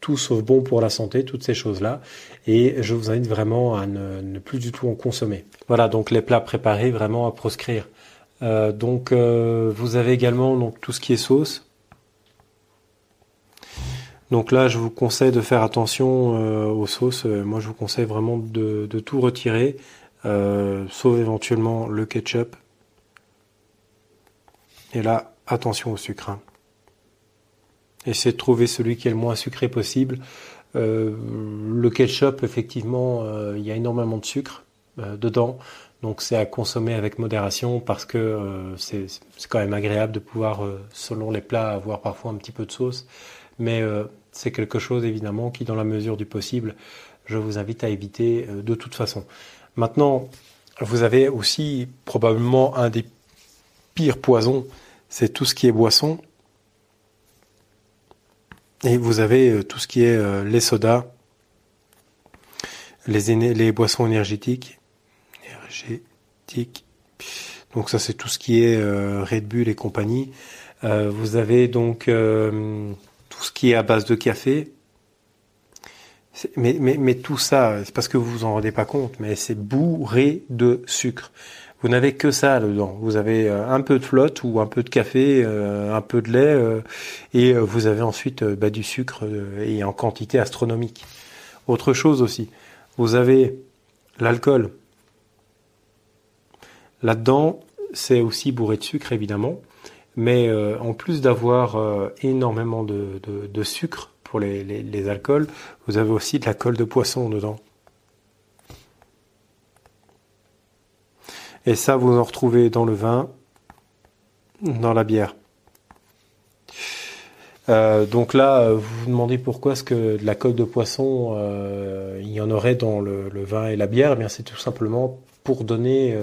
tout sauf bon pour la santé, toutes ces choses-là. Et je vous invite vraiment à ne, plus du tout en consommer. Voilà, donc les plats préparés vraiment à proscrire. donc vous avez également donc tout ce qui est sauce. Donc là, je vous conseille de faire attention euh, aux sauces. Euh, moi, je vous conseille vraiment de, tout retirer, euh, sauf éventuellement le ketchup. Et là, attention au sucre. Hein. Essayez de trouver celui qui est le moins sucré possible. le ketchup, effectivement, il y a énormément de sucre dedans. Donc c'est à consommer avec modération parce que c'est quand même agréable de pouvoir, selon les plats, avoir parfois un petit peu de sauce. Mais c'est quelque chose évidemment qui, dans la mesure du possible, je vous invite à éviter euh, de toute façon. Maintenant, vous avez aussi probablement un des pires poisons, c'est tout ce qui est boisson. Et vous avez euh, tout ce qui est euh, les sodas, les, boissons énergétiques. Donc ça c'est tout ce qui est Red Bull et compagnie. vous avez donc ce qui est à base de café. Mais tout ça, c'est parce que vous vous en rendez pas compte, mais c'est bourré de sucre. Vous n'avez que ça dedans. Vous avez euh, un peu de flotte ou un peu de café, euh, un peu de lait, euh, et vous avez ensuite bah, du sucre et en quantité astronomique. Autre chose aussi, vous avez l'alcool. Là-dedans, c'est aussi bourré de sucre évidemment, mais euh, en plus d'avoir euh, énormément de, de, sucre pour les, les, alcools, vous avez aussi de la colle de poisson dedans. Et ça, vous en retrouvez dans le vin, dans la bière. Euh, donc là, vous vous demandez pourquoi est-ce que de la colle de poisson, il y en aurait dans le, le, vin et la bière? Eh bien, c'est tout simplement pour donner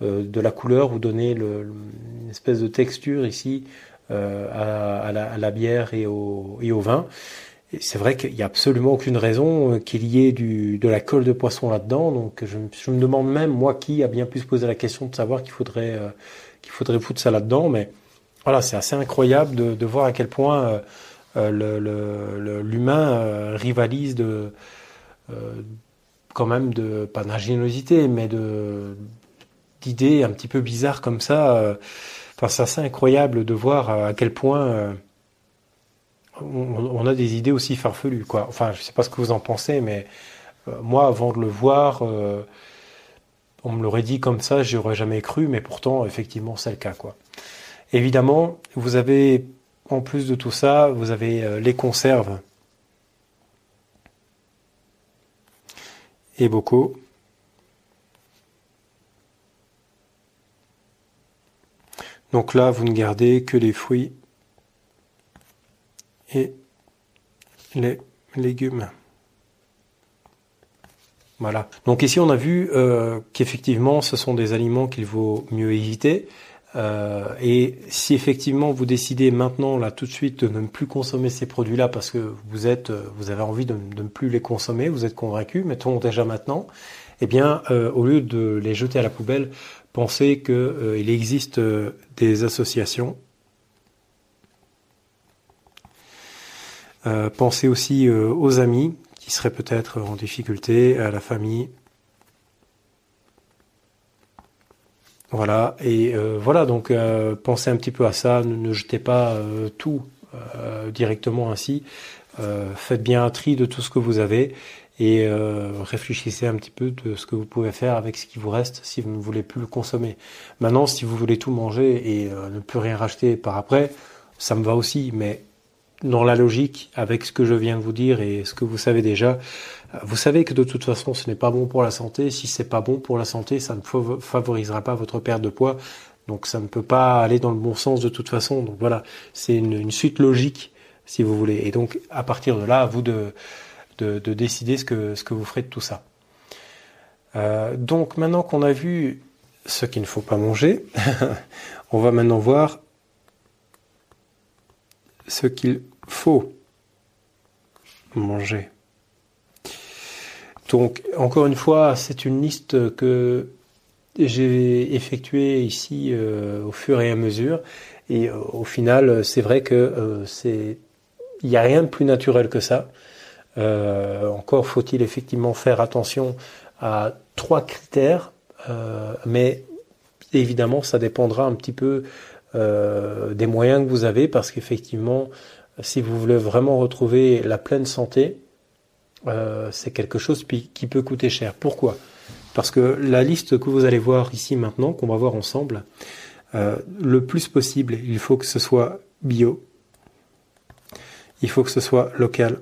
de la couleur ou donner une espèce de texture ici euh, à, la, bière et au, vin. C'est vrai qu'il n'y a absolument aucune raison euh, qu'il y ait de la colle de poisson là-dedans. Donc je, me demande même, moi, qui a bien pu se poser la question de savoir qu'il faudrait, qu'il faudrait foutre ça là-dedans. Mais voilà, c'est assez incroyable de, voir à quel point l'humain rivalise de, quand même de pas d'ingéniosité, mais de d'idées un petit peu bizarres comme ça. Enfin, c'est assez incroyable de voir à quel point on, a des idées aussi farfelues. Enfin, je sais pas ce que vous en pensez, mais moi, avant de le voir, on me l'aurait dit comme ça, j'y aurais jamais cru, mais pourtant, effectivement, c'est le cas. Évidemment, vous avez, en plus de tout ça, vous avez euh, les conserves et beaucoup. Donc là, vous ne gardez que les fruits et les légumes. Voilà. Donc ici, on a vu euh, qu'effectivement, ce sont des aliments qu'il vaut mieux éviter. Euh, et si effectivement vous décidez maintenant, là, tout de suite, de ne plus consommer ces produits-là parce que vous êtes, euh, vous avez envie de, ne plus les consommer, vous êtes convaincu, mettons déjà maintenant, eh bien, au lieu de les jeter à la poubelle, pensez qu'il existe des associations. pensez aussi aux amis qui seraient peut-être en difficulté, à la famille. Voilà, et euh, voilà, donc euh, pensez un petit peu à ça, ne, jetez pas euh, tout directement ainsi, faites bien un tri de tout ce que vous avez et réfléchissez un petit peu de ce que vous pouvez faire avec ce qui vous reste si vous ne voulez plus le consommer. Maintenant, si vous voulez tout manger et ne plus rien racheter par après, ça me va aussi, mais dans la logique, avec ce que je viens de vous dire et ce que vous savez déjà, euh, vous savez que de toute façon, ce n'est pas bon pour la santé. Si c'est pas bon pour la santé, ça ne favorisera pas votre perte de poids. Donc ça ne peut pas aller dans le bon sens de toute façon. Donc voilà, c'est une, suite logique, si vous voulez. Et donc à partir de là, à vous de, de, décider ce que, vous ferez de tout ça. Euh, donc maintenant qu'on a vu ce qu'il ne faut pas manger, on va maintenant voir ce qu'il faut manger. Donc, encore une fois, c'est une liste que j'ai effectuée ici euh, au fur et à mesure. Et euh, au final, c'est vrai que c'est, il n'y a rien de plus naturel que ça. Encore faut-il effectivement faire attention à trois critères, mais évidemment, ça dépendra un petit peu euh, des moyens que vous avez, parce qu'effectivement, si vous voulez vraiment retrouver la pleine santé, euh, c'est quelque chose qui peut coûter cher. Pourquoi? Parce que la liste que vous allez voir ici maintenant, qu'on va voir ensemble, euh, le plus possible, il faut que ce soit bio, il faut que ce soit local,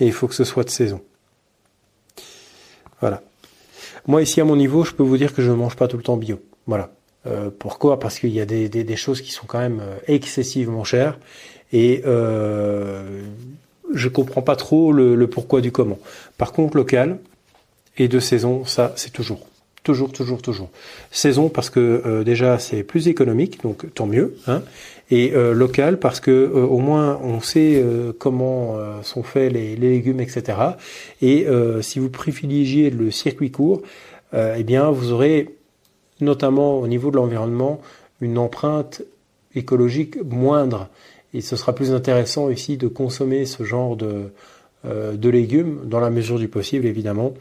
et il faut que ce soit de saison. Voilà. Moi ici à mon niveau, je peux vous dire que je ne mange pas tout le temps bio. Voilà. Euh, pourquoi? Parce qu'il y a des, choses qui sont quand même euh, excessivement chères et euh, je comprends pas trop le, pourquoi du comment. Par contre, local et de saison, ça c'est toujours, toujours, toujours, toujours. Saison parce que euh, déjà c'est plus économique, donc tant mieux. Hein, et local parce que au moins on sait comment sont faits les, les, légumes, etc. Et si vous privilégiez le circuit court, eh bien vous aurez notamment au niveau de l'environnement, une empreinte écologique moindre. Et ce sera plus intéressant ici de consommer ce genre de, euh, de légumes, dans la mesure du possible évidemment,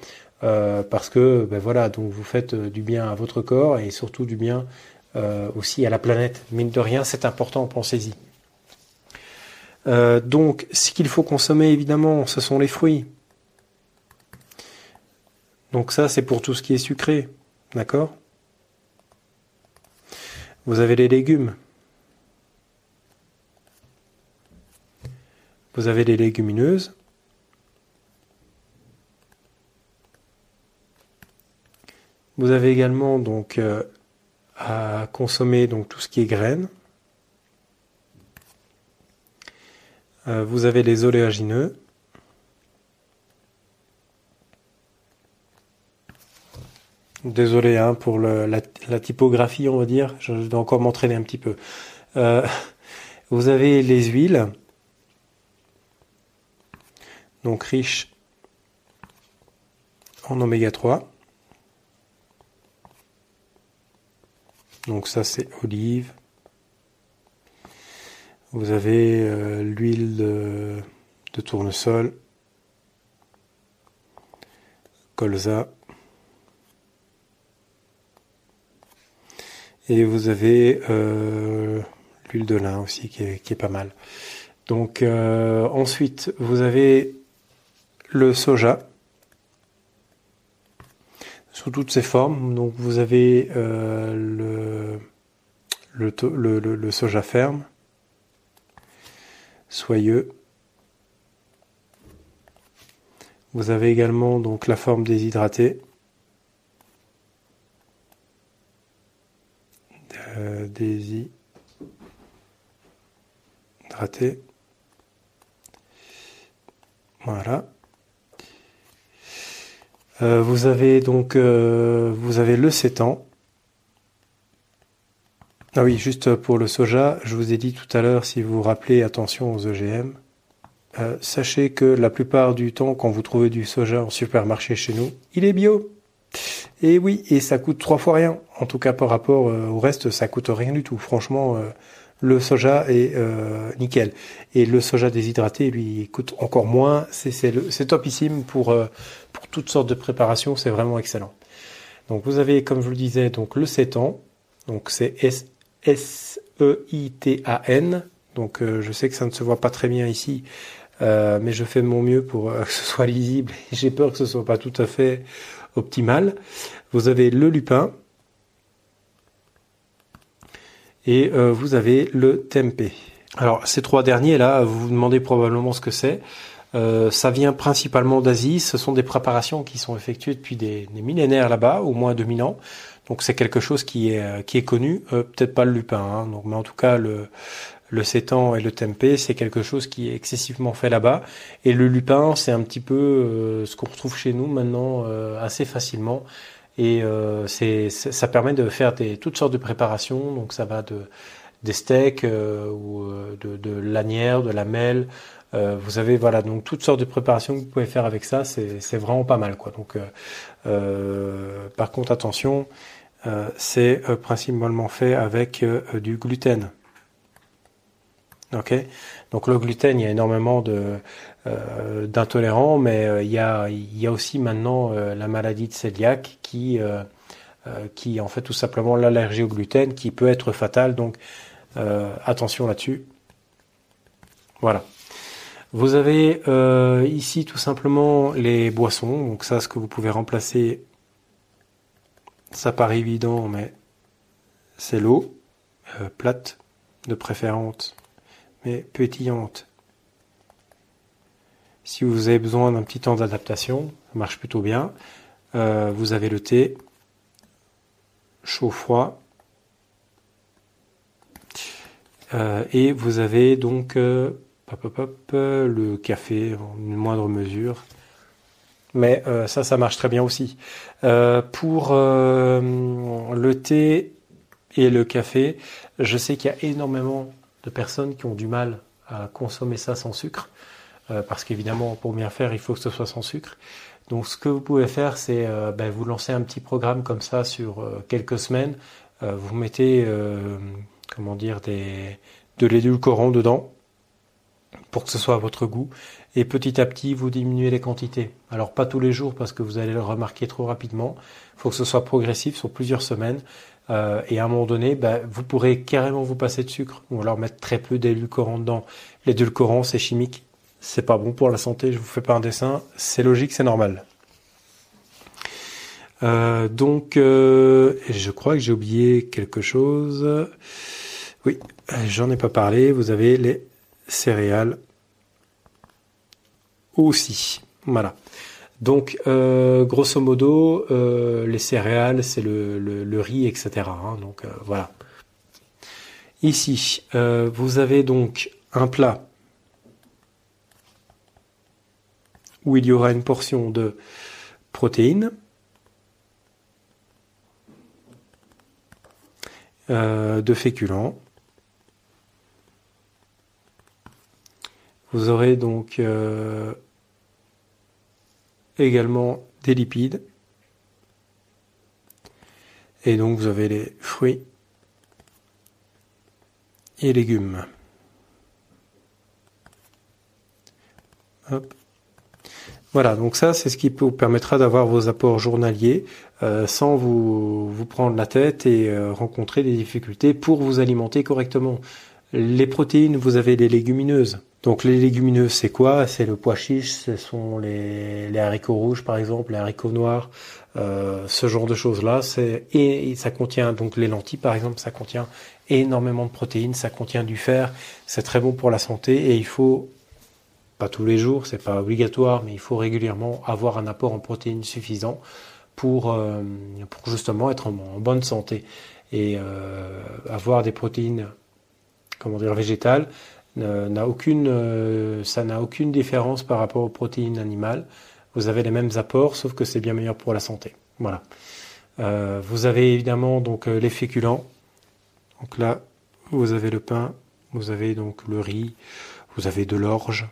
euh, parce que ben voilà, donc vous faites euh, du bien à votre corps et surtout du bien aussi à la planète. Mine de rien, c'est important, pensez-y. donc, ce qu'il faut consommer évidemment, ce sont les fruits. Donc ça, c'est pour tout ce qui est sucré, d'accord? Vous avez les légumes. Vous avez les légumineuses. Vous avez également donc euh, à consommer donc tout ce qui est graines. Euh, vous avez les oléagineux. Désolé hein, pour la, typographie, on va dire. Je dois encore m'entraîner un petit peu. Euh, vous avez les huiles, donc riches en oméga 3. Donc ça c'est olive. Vous avez euh, l'huile de, tournesol. colza. Et vous avez euh, l'huile de lin aussi qui est, pas mal. Donc euh, ensuite, vous avez le soja sous toutes ses formes. Donc vous avez le, le, le soja ferme, soyeux. Vous avez également donc la forme déshydratée. Euh, déshydraté. Voilà. Euh, vous avez donc euh, vous avez le sétan. Ah oui, juste pour le soja, je vous ai dit tout à l'heure, si vous vous rappelez, attention aux OGM. Euh, sachez que la plupart du temps, quand vous trouvez du soja en supermarché chez nous, il est bio. Et oui, et ça coûte trois fois rien. En tout cas, par rapport euh, au reste, ça coûte rien du tout. Franchement, euh, le soja est nickel. Et le soja déshydraté, lui, coûte encore moins. C'est topissime pour, pour toutes sortes de préparations. C'est vraiment excellent. Donc, vous avez, comme je vous le disais, donc le sétan. Donc, c'est S-E-I-T-A-N. Donc, je sais que ça ne se voit pas très bien ici. Euh, mais je fais mon mieux pour euh, que ce soit lisible. J'ai peur que ce soit pas tout à fait optimal. Vous avez le lupin et euh, vous avez le tempeh. Alors ces trois derniers là, vous vous demandez probablement ce que c'est. ça vient principalement d'Asie. Ce sont des préparations qui sont effectuées depuis des, millénaires là-bas, au moins 2000 ans. Donc c'est quelque chose qui est qui est connu. Peut-être pas le lupin, hein, donc, mais en tout cas le le sétan et le tempeh, c'est quelque chose qui est excessivement fait là-bas. Et le lupin, c'est un petit peu euh, ce qu'on retrouve chez nous maintenant euh, assez facilement. Et euh, c'est, ça permet de faire des, toutes sortes de préparations. Donc ça va de des steaks ou de, de lanières, de lamelles. vous avez voilà donc toutes sortes de préparations que vous pouvez faire avec ça. C'est, vraiment pas mal quoi. Donc par contre attention, c'est principalement fait avec du gluten. Ok? Donc le gluten, il y a énormément de euh, d'intolérants, mais euh, il y a y a aussi maintenant euh, la maladie de cœliaque qui qui en fait tout simplement l'allergie au gluten qui peut être fatale. Donc attention là-dessus. Voilà. Vous avez ici tout simplement les boissons. Donc ça, ce que vous pouvez remplacer, ça paraît évident, mais c'est l'eau plate de préférence mais pétillante. Si vous avez besoin d'un petit temps d'adaptation, ça marche plutôt bien. Euh, vous avez le thé chaud-froid. Euh, et vous avez donc euh, le café en une moindre mesure. Mais ça, ça marche très bien aussi. pour le thé et le café, je sais qu'il y a énormément de personnes qui ont du mal à consommer ça sans sucre, parce qu'évidemment, pour bien faire, il faut que ce soit sans sucre. Donc, ce que vous pouvez faire, c'est euh, ben, vous lancer un petit programme comme ça sur euh, quelques semaines. vous mettez, comment dire, des, de l'édulcorant dedans pour que ce soit à votre goût. Et petit à petit, vous diminuez les quantités. Alors pas tous les jours parce que vous allez le remarquer trop rapidement. Il faut que ce soit progressif sur plusieurs semaines. Euh, et à un moment donné, bah, vous pourrez carrément vous passer de sucre ou alors mettre très peu d'édulcorant dedans. L'édulcorant, c'est chimique, c'est pas bon pour la santé. Je vous fais pas un dessin, c'est logique, c'est normal. Euh, donc, euh, je crois que j'ai oublié quelque chose. Oui, j'en ai pas parlé. Vous avez les céréales aussi. Voilà. Donc, euh, grosso modo, les céréales, c'est le, riz, etc. Hein. donc voilà. Ici, vous avez donc un plat où il y aura une portion de protéines, de féculents. Vous aurez donc également des lipides. Et donc vous avez les fruits et légumes. Voilà, donc ça, c'est ce qui vous permettra d'avoir vos apports journaliers euh, sans vous, vous prendre la tête et euh, rencontrer des difficultés pour vous alimenter correctement. Les protéines, vous avez les légumineuses. Donc les légumineuses, c'est quoi? C'est le pois chiche, ce sont les, haricots rouges par exemple, les haricots noirs, euh, ce genre de choses-là. Et ça contient donc les lentilles par exemple, ça contient énormément de protéines, ça contient du fer, c'est très bon pour la santé et il faut pas tous les jours, c'est pas obligatoire, mais il faut régulièrement avoir un apport en protéines suffisant pour, euh, pour justement être en, bonne santé. Et euh, avoir des protéines, comment dire, végétales, aucune, euh, ça n'a aucune différence par rapport aux protéines animales. Vous avez les mêmes apports, sauf que c'est bien meilleur pour la santé. Voilà. vous avez évidemment donc les féculents. Donc là, vous avez le pain, vous avez donc le riz, vous avez de l'orge,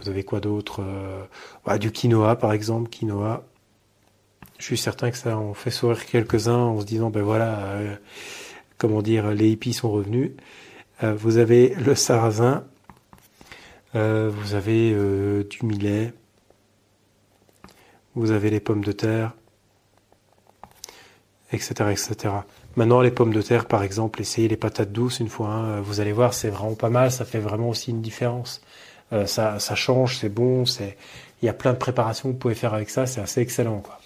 vous avez quoi d'autre euh, bah, Du quinoa, par exemple. Quinoa. Je suis certain que ça en fait sourire quelques-uns en se disant, ben voilà, euh, comment dire, les hippies sont revenus. Euh, vous avez le sarrasin. vous avez du millet. Vous avez les pommes de terre, etc., etc. Maintenant, les pommes de terre, par exemple, essayez les patates douces une fois. Hein. vous allez voir, c'est vraiment pas mal. Ça fait vraiment aussi une différence. Euh, ça, ça change, c'est bon, c'est il y a plein de préparations que vous pouvez faire avec ça, c'est assez excellent quoi.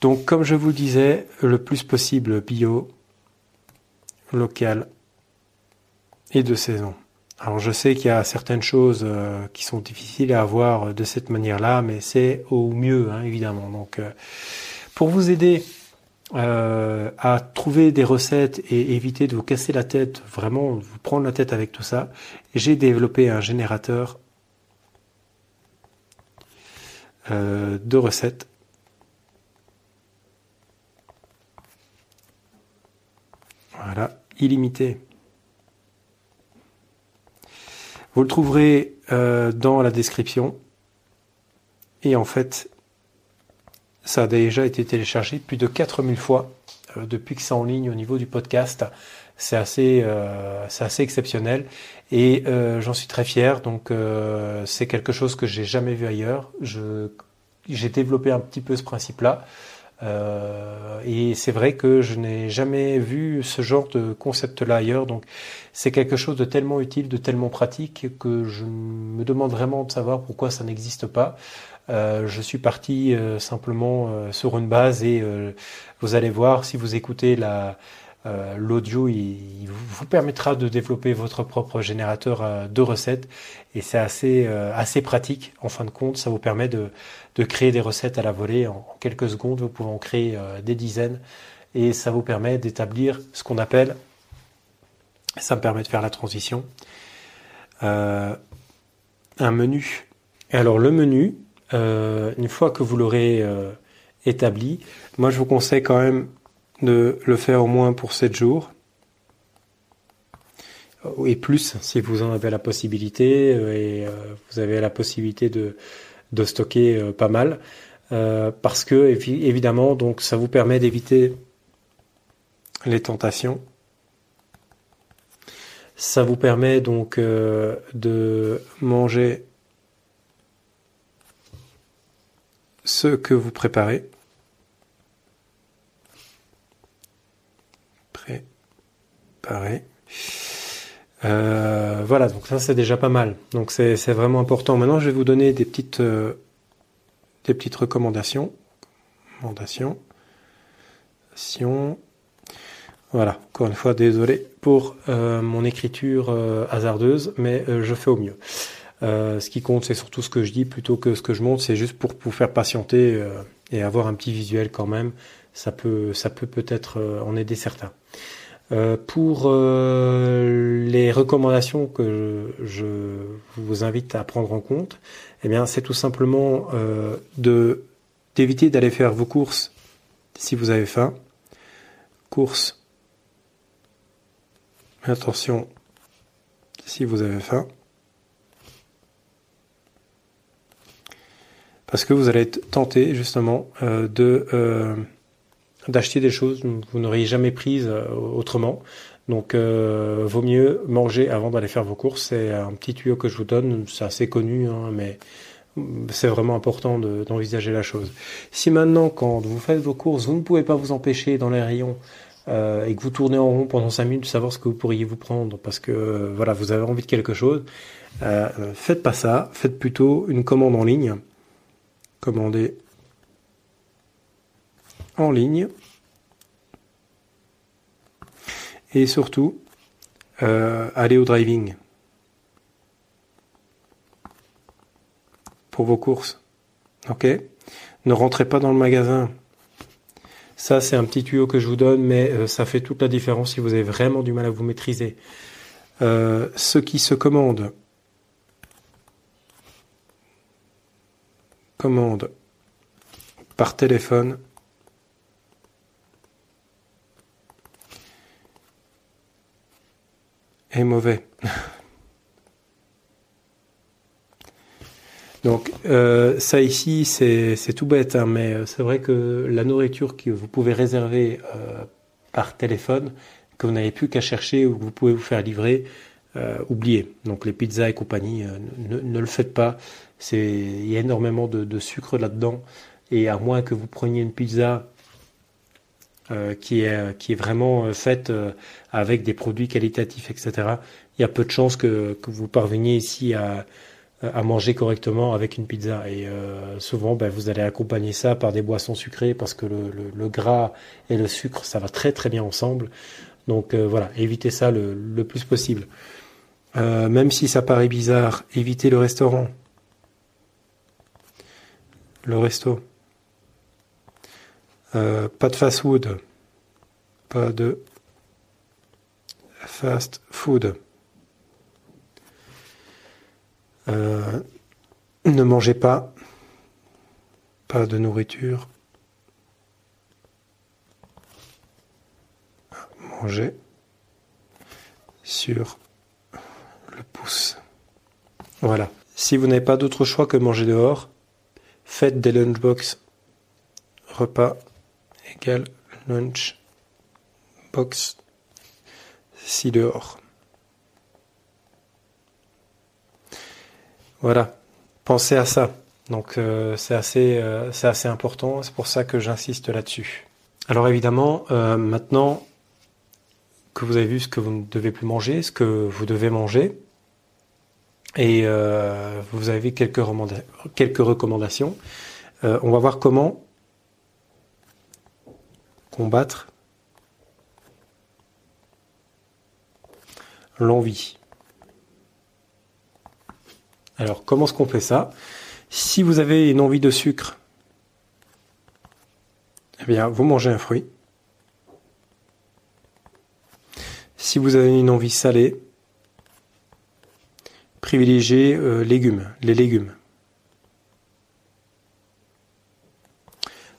Donc comme je vous disais, le plus possible bio, local et de saison. Alors je sais qu'il y a certaines choses euh, qui sont difficiles à avoir de cette manière-là, mais c'est au mieux hein, évidemment. Donc euh, pour vous aider euh, à trouver des recettes et éviter de vous casser la tête, vraiment vous prendre la tête avec tout ça, j'ai développé un générateur euh, de recettes. Voilà, illimité. Vous le trouverez euh, dans la description. Et en fait, ça a déjà été téléchargé plus de 4000 fois euh, depuis que c'est en ligne au niveau du podcast. C'est assez, euh, c'est assez exceptionnel et euh, j'en suis très fier. Donc c'est quelque chose que j'ai jamais vu ailleurs. Je, j'ai développé un petit peu ce principe-là. et c'est vrai que je n'ai jamais vu ce genre de concept-là ailleurs. Donc c'est quelque chose de tellement utile, de tellement pratique que je me demande vraiment de savoir pourquoi ça n'existe pas. Euh, je suis parti euh, simplement euh, sur une base et vous allez voir si vous écoutez la l'audio, il, vous permettra de développer votre propre générateur de recettes et c'est assez assez pratique en fin de compte. Ça vous permet de, de créer des recettes à la volée en, quelques secondes. Vous pouvez en créer des dizaines et ça vous permet d'établir ce qu'on appelle, ça me permet de faire la transition, un menu. Et alors le menu, euh, une fois que vous l'aurez euh, établi, moi je vous conseille quand même de le faire au moins pour 7 jours. Et plus si vous en avez la possibilité euh, et vous avez la possibilité de, de stocker pas mal. Parce que évidemment donc ça vous permet d'éviter les tentations. Ça vous permet donc de manger ce que vous préparez. Préparer. Euh, voilà, donc ça c'est déjà pas mal. Donc c'est vraiment important. Maintenant, je vais vous donner des petites, euh, des petites recommandations. Voilà, encore une fois, désolé pour euh, mon écriture hasardeuse, mais je fais au mieux. Euh, ce qui compte, c'est surtout ce que je dis plutôt que ce que je montre. C'est juste pour vous faire patienter euh, et avoir un petit visuel quand même. Ça peut, peut-être euh, en aider certains. pour les recommandations que je, vous invite à prendre en compte, eh bien, c'est tout simplement d'éviter d'aller faire vos courses si vous avez faim. Courses. Attention, si vous avez faim. Parce que vous allez être tenté justement euh, de euh, d'acheter des choses que vous n'auriez jamais prises euh, autrement. Donc, vaut mieux manger avant d'aller faire vos courses. C'est un petit tuyau que je vous donne. C'est assez connu, hein, mais c'est vraiment important d'envisager la chose. Si maintenant, quand vous faites vos courses, vous ne pouvez pas vous empêcher dans les rayons euh, et que vous tournez en rond pendant 5 minutes de savoir ce que vous pourriez vous prendre parce que euh, voilà, vous avez envie de quelque chose, euh, faites pas ça, faites plutôt une commande en ligne. Commandez en ligne. Et surtout, allez au driving. pour vos courses. Ok? Ne rentrez pas dans le magasin. Ça, c'est un petit tuyau que je vous donne, mais euh, ça fait toute la différence si vous avez vraiment du mal à vous maîtriser. Euh, ce qui se commande, commande par téléphone, est mauvais. Donc euh, ça ici, c'est tout bête, hein, mais euh, c'est vrai que la nourriture que vous pouvez réserver euh, par téléphone, que vous n'avez plus qu'à chercher ou que vous pouvez vous faire livrer, oubliez. Donc les pizzas et compagnie, ne, le faites pas. Il y a énormément de, sucre là-dedans. Et à moins que vous preniez une pizza qui, est, qui est vraiment faite avec des produits qualitatifs, etc., il y a peu de chances que, que vous parveniez ici à à manger correctement avec une pizza. Et euh, souvent, ben, vous allez accompagner ça par des boissons sucrées parce que le, le, gras et le sucre, ça va très très bien ensemble. Donc euh, voilà, évitez ça le, le plus possible. Euh, même si ça paraît bizarre, évitez le restaurant. Le resto. pas de fast food. Pas de fast food. Euh, ne mangez pas, pas de nourriture. Mangez sur le pouce. Voilà. Si vous n'avez pas d'autre choix que manger dehors, faites des lunchbox. Repas égale lunch box si dehors. Voilà, pensez à ça. Donc euh, c'est assez, euh, c'est assez important, c'est pour ça que j'insiste là-dessus. Alors évidemment, euh, maintenant que vous avez vu ce que vous ne devez plus manger, ce que vous devez manger, et vous avez quelques, quelques recommandations, on va voir comment combattre l'envie. Alors, comment est-ce qu'on fait ça? Si vous avez une envie de sucre, eh bien, vous mangez un fruit. Si vous avez une envie salée, privilégiez euh, légumes, les légumes.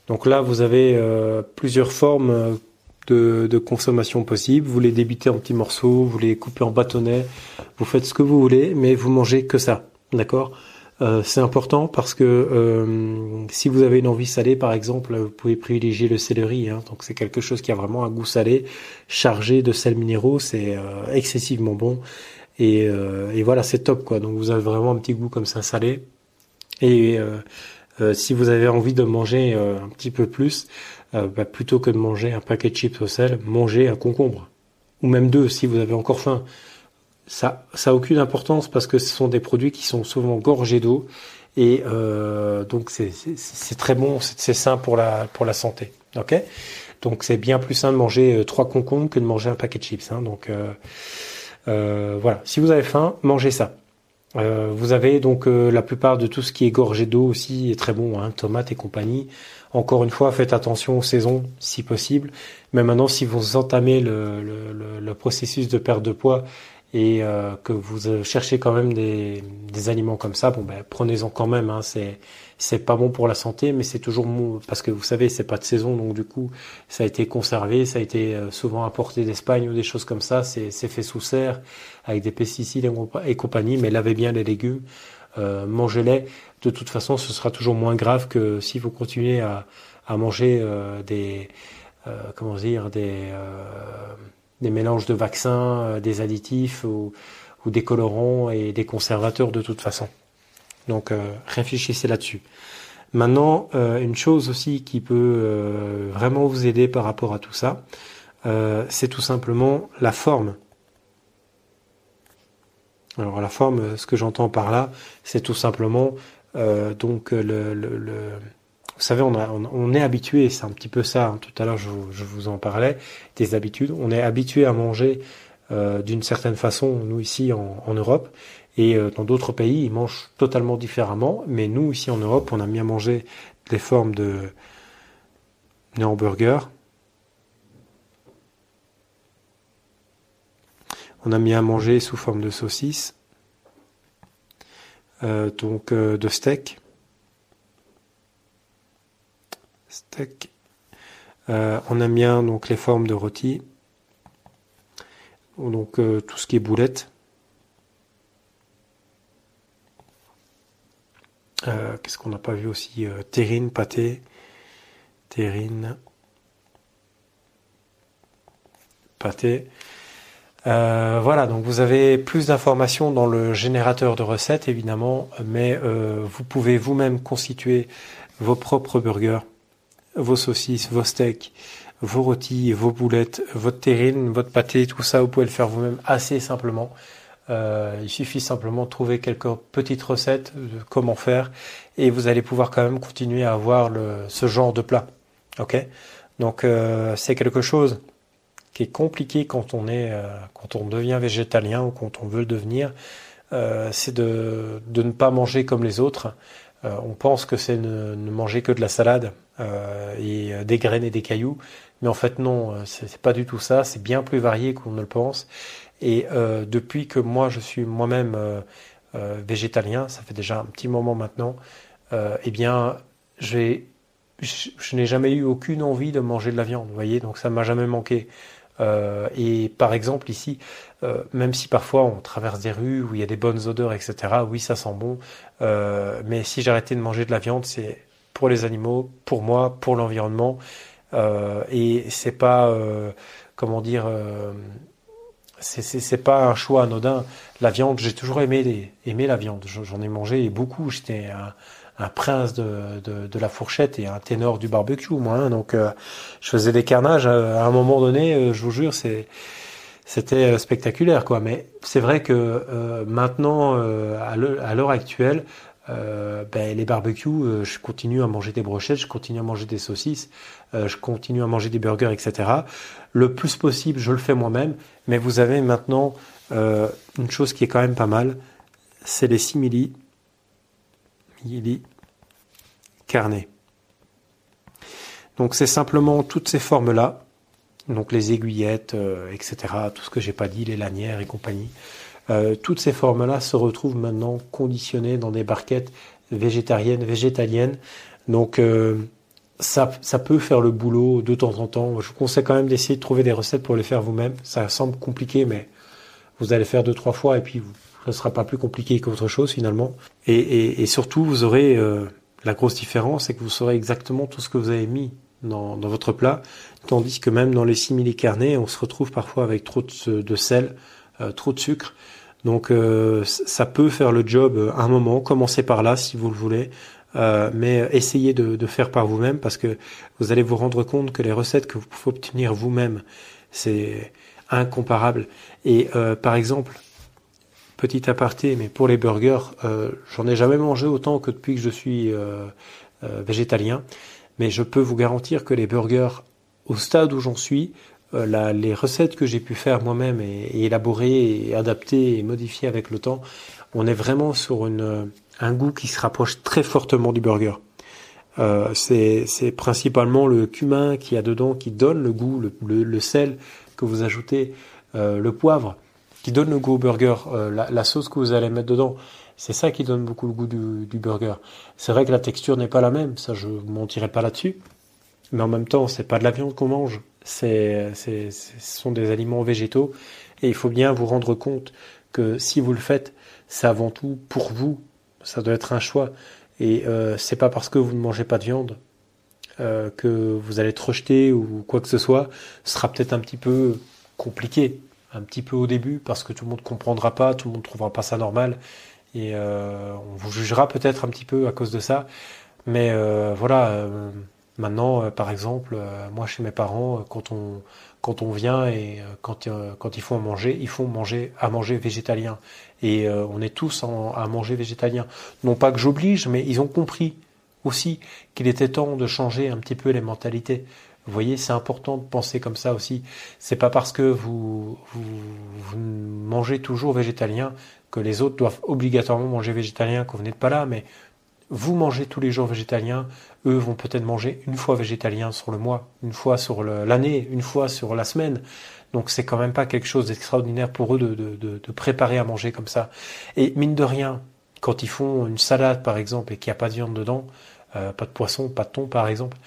Donc là, vous avez euh, plusieurs formes euh, de, consommation possibles. Vous les débitez en petits morceaux, vous les coupez en bâtonnets, vous faites ce que vous voulez, mais vous mangez que ça. D'accord? C'est important parce que si vous avez une envie salée, par exemple, vous pouvez privilégier le céleri. Hein, donc c'est quelque chose qui a vraiment un goût salé, chargé de sels minéraux, c'est excessivement bon. Et, et voilà, c'est top quoi. Donc vous avez vraiment un petit goût comme ça salé. Et si vous avez envie de manger un petit peu plus, bah, plutôt que de manger un paquet de chips au sel, mangez un concombre ou même deux si vous avez encore faim ça, ça aucune importance parce que ce sont des produits qui sont souvent gorgés d'eau et euh, donc c'est très bon, c'est sain pour la pour la santé. Ok, donc c'est bien plus sain de manger euh, trois concombres que de manger un paquet de chips. Hein, donc euh, euh, voilà, si vous avez faim, mangez ça. Euh, vous avez donc euh, la plupart de tout ce qui est gorgé d'eau aussi est très bon, hein, tomates et compagnie. Encore une fois, faites attention aux saisons si possible. Mais maintenant, si vous entamez le, le, le processus de perte de poids et euh, que vous euh, cherchez quand même des, des aliments comme ça, bon ben prenez-en quand même. Hein, c'est c'est pas bon pour la santé, mais c'est toujours bon parce que vous savez c'est pas de saison, donc du coup ça a été conservé, ça a été euh, souvent importé d'Espagne ou des choses comme ça. C'est fait sous serre avec des pesticides et compagnie, mais lavez bien les légumes, euh, mangez-les. De toute façon, ce sera toujours moins grave que si vous continuez à à manger des comment dire des des mélanges de vaccins, euh, des additifs ou, des colorants et des conservateurs de toute façon. Donc réfléchissez là-dessus. Maintenant, une chose aussi qui peut vraiment vous aider par rapport à tout ça, c'est tout simplement la forme. Alors la forme, ce que j'entends par là, c'est tout simplement euh, donc le, vous savez, on, est habitué, c'est un petit peu ça. Hein, tout à l'heure, je, vous en parlais des habitudes. On est habitué à manger euh, d'une certaine façon, nous ici en Europe, et euh, dans d'autres pays, ils mangent totalement différemment. Mais nous ici en Europe, on a à manger des formes de, de hamburgers. On a mis à manger sous forme de saucisses. Euh, donc euh, de steak. Steak. On aime bien donc les formes de rôti. Donc tout ce qui est boulettes. Qu'est-ce qu'on n'a pas vu aussi Terrine, pâté. Terrine. Pâté. Euh, voilà, donc vous avez plus d'informations dans le générateur de recettes évidemment, mais euh, vous pouvez vous-même constituer vos propres burgers, vos saucisses, vos steaks, vos rôtis, vos boulettes, votre terrine, votre pâté, tout ça, vous pouvez le faire vous-même assez simplement. Euh, il suffit simplement de trouver quelques petites recettes de comment faire et vous allez pouvoir quand même continuer à avoir le, ce genre de plat. Ok? Donc c'est quelque chose qui est compliqué quand on est, euh, quand on devient végétalien ou quand on veut le devenir, euh, c'est de, de, ne pas manger comme les autres. Euh, on pense que c'est ne, ne, manger que de la salade et des graines et des cailloux, mais en fait non, c'est pas du tout ça. C'est bien plus varié qu'on ne le pense. Et depuis que moi je suis moi-même végétalien, ça fait déjà un petit moment maintenant, eh bien je, je n'ai jamais eu aucune envie de manger de la viande, vous voyez, donc ça m'a jamais manqué. Euh, et par exemple ici, euh, même si parfois on traverse des rues où il y a des bonnes odeurs, etc., oui, ça sent bon. Euh, mais si j'arrêtais de manger de la viande, c'est pour les animaux, pour moi, pour l'environnement. et c'est pas, comment dire, c'est pas un choix anodin. La viande, j'ai toujours aimé, aimé la viande. J'en ai mangé beaucoup. J'étais un, un prince de, de, de, la fourchette et un ténor du barbecue, moi. Hein. donc, euh, je faisais des carnages à un moment donné. Euh, je vous jure, c'est c'était euh, spectaculaire, quoi. Mais c'est vrai que maintenant, à l'heure actuelle, ben, les barbecues, je continue à manger des brochettes, je continue à manger des saucisses, je continue à manger des burgers, etc. Le plus possible, je le fais moi-même. Mais vous avez maintenant une chose qui est quand même pas mal, c'est les simili Mili carnet. Donc c'est simplement toutes ces formes-là, donc les aiguillettes, euh, etc., tout ce que j'ai pas dit, les lanières et compagnie. Euh, toutes ces formes-là se retrouvent maintenant conditionnées dans des barquettes végétariennes, végétaliennes. Donc euh, ça, ça peut faire le boulot de temps en temps. Je vous conseille quand même d'essayer de trouver des recettes pour les faire vous-même. Ça semble compliqué, mais vous allez faire deux trois fois et puis ce sera pas plus compliqué qu'autre chose finalement. Et, surtout, vous aurez euh, la grosse différence, c'est que vous saurez exactement tout ce que vous avez mis dans, votre plat, tandis que même dans les simili carnets, on se retrouve parfois avec trop de, sel, euh, trop de sucre. Donc euh, ça peut faire le job un moment. Commencez par là si vous le voulez. Mais essayez de, de faire par vous-même parce que vous allez vous rendre compte que les recettes que vous pouvez obtenir vous-même, c'est incomparable. Et par exemple, Petit aparté, mais pour les burgers, euh, j'en ai jamais mangé autant que depuis que je suis euh, euh, végétalien. Mais je peux vous garantir que les burgers, au stade où j'en suis, les recettes que j'ai pu faire moi-même et, élaborer et adapter et modifier avec le temps, on est vraiment sur une, un goût qui se rapproche très fortement du burger. Euh, c'est principalement le cumin qui a dedans qui donne le goût, le, le, le sel que vous ajoutez, euh, le poivre qui donne le goût au burger, euh, la, sauce que vous allez mettre dedans, c'est ça qui donne beaucoup le goût du, burger. C'est vrai que la texture n'est pas la même, ça je mentirai pas là-dessus, mais en même temps, c'est pas de la viande qu'on mange, ce sont des aliments végétaux, et il faut bien vous rendre compte que si vous le faites, c'est avant tout pour vous, ça doit être un choix, et euh, c'est pas parce que vous ne mangez pas de viande euh, que vous allez être rejeté ou quoi que ce soit, ce sera peut-être un petit peu compliqué un petit peu au début parce que tout le monde comprendra pas, tout le monde trouvera pas ça normal et on vous jugera peut-être un petit peu à cause de ça. Mais voilà, maintenant, par exemple, moi chez mes parents, quand on quand on vient et quand quand ils font à manger, ils font manger à manger végétalien. Et on est tous à manger végétalien. Non pas que j'oblige, mais ils ont compris aussi qu'il était temps de changer un petit peu les mentalités. Vous voyez, c'est important de penser comme ça aussi. C'est pas parce que vous, vous, mangez toujours végétalien que les autres doivent obligatoirement manger végétalien, que vous n'êtes pas là, mais vous mangez tous les jours végétalien, eux vont peut-être manger une fois végétalien sur le mois, une fois sur l'année, une fois sur la semaine. Donc c'est quand même pas quelque chose d'extraordinaire pour eux de, de, préparer à manger comme ça. Et mine de rien, quand ils font une salade par exemple et qu'il n'y a pas de viande dedans, euh, pas de poisson, pas de thon par exemple,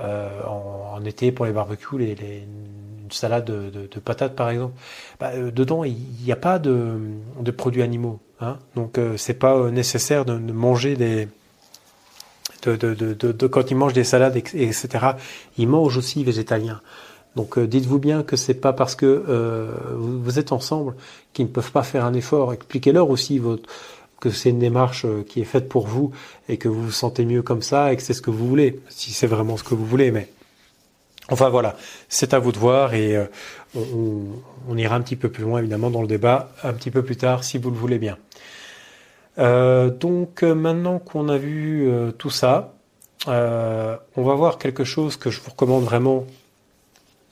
euh, en, été pour les barbecues, les, les, une salade de, de, de, patates par exemple, bah, euh, dedans il n'y a pas de, de produits animaux, hein, donc euh, c'est pas nécessaire de, de manger des de, de, quand ils mangent des salades etc. Ils mangent aussi végétalien. Donc dites-vous bien que c'est pas parce que vous, vous, êtes ensemble qu'ils ne peuvent pas faire un effort. Expliquez-leur aussi votre que c'est une démarche euh, qui est faite pour vous et que vous vous sentez mieux comme ça et que c'est ce que vous voulez, si c'est vraiment ce que vous voulez. Mais enfin voilà, c'est à vous de voir et euh, on, ira un petit peu plus loin évidemment dans le débat un petit peu plus tard si vous le voulez bien. Euh, donc maintenant qu'on a vu tout ça, on va voir quelque chose que je vous recommande vraiment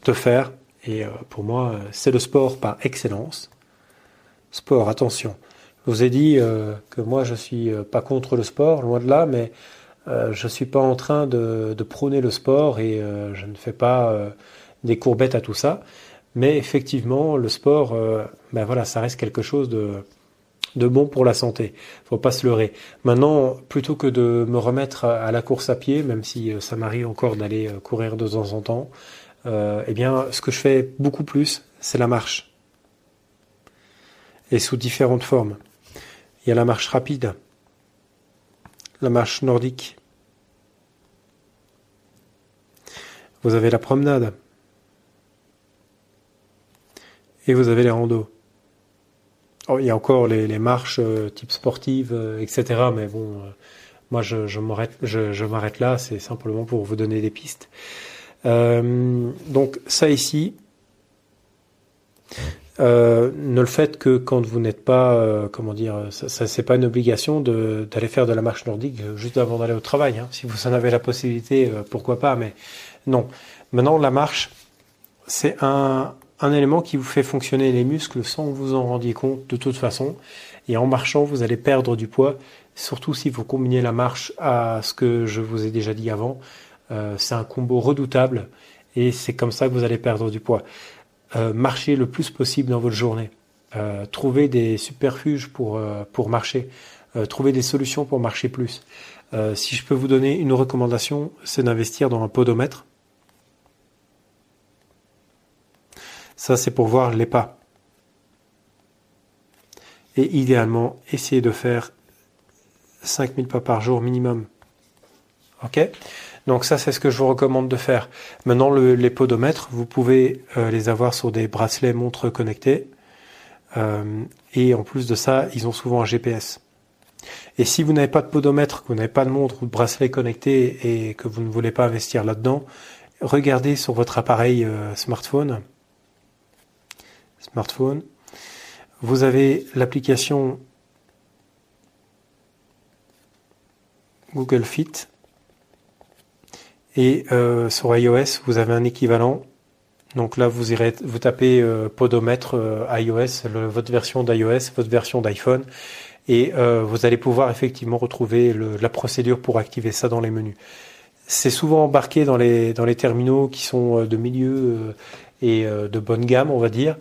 de faire. Et pour moi, c'est le sport par excellence. Sport, attention. Je vous ai dit euh, que moi je suis euh, pas contre le sport, loin de là, mais euh, je suis pas en train de, prôner le sport et je ne fais pas des courbettes à tout ça. Mais effectivement, le sport, ben voilà, ça reste quelque chose de, bon pour la santé. Faut pas se leurrer. Maintenant, plutôt que de me remettre à la course à pied, même si ça m'arrive encore d'aller courir de temps en temps, eh bien, ce que je fais beaucoup plus, c'est la marche. Et sous différentes formes. Il y a la marche rapide, la marche nordique. Vous avez la promenade. Et vous avez les randos. Oh, il y a encore les, marches euh, type sportive, euh, etc. Mais bon, euh, moi je m'arrête là, c'est simplement pour vous donner des pistes. Donc ça ici, euh, ne le faites que quand vous n'êtes pas, euh, comment dire, ça, ça c'est pas une obligation d'aller faire de la marche nordique juste avant d'aller au travail. Hein. Si vous en avez la possibilité, euh, pourquoi pas, mais non. Maintenant, la marche, c'est un, un élément qui vous fait fonctionner les muscles sans que vous en rendiez compte de toute façon. Et en marchant, vous allez perdre du poids, surtout si vous combinez la marche à ce que je vous ai déjà dit avant. C'est un combo redoutable et c'est comme ça que vous allez perdre du poids. Euh, marcher le plus possible dans votre journée. Euh, trouver des superfuges pour, euh, pour marcher. trouver des solutions pour marcher plus. si je peux vous donner une recommandation, c'est d'investir dans un podomètre. Ça, c'est pour voir les pas. Et idéalement, essayez de faire 5000 pas par jour minimum. OK? Donc ça, c'est ce que je vous recommande de faire. Maintenant, les podomètres, vous pouvez euh, les avoir sur des bracelets montres connectés. Euh, et en plus de ça, ils ont souvent un GPS. Et si vous n'avez pas de podomètre, que vous n'avez pas de montre ou de bracelet connecté et que vous ne voulez pas investir là-dedans, regardez sur votre appareil euh, smartphone. Smartphone. Vous avez l'application Google Fit et euh, sur iOS, vous avez un équivalent. Donc là, vous irez, vous tapez euh, podomètre euh, iOS, votre version d'iOS, votre version d'iPhone, et vous allez pouvoir effectivement retrouver la procédure pour activer ça dans les menus. C'est souvent embarqué dans les dans les terminaux qui sont de milieu et de bonne gamme, on va dire.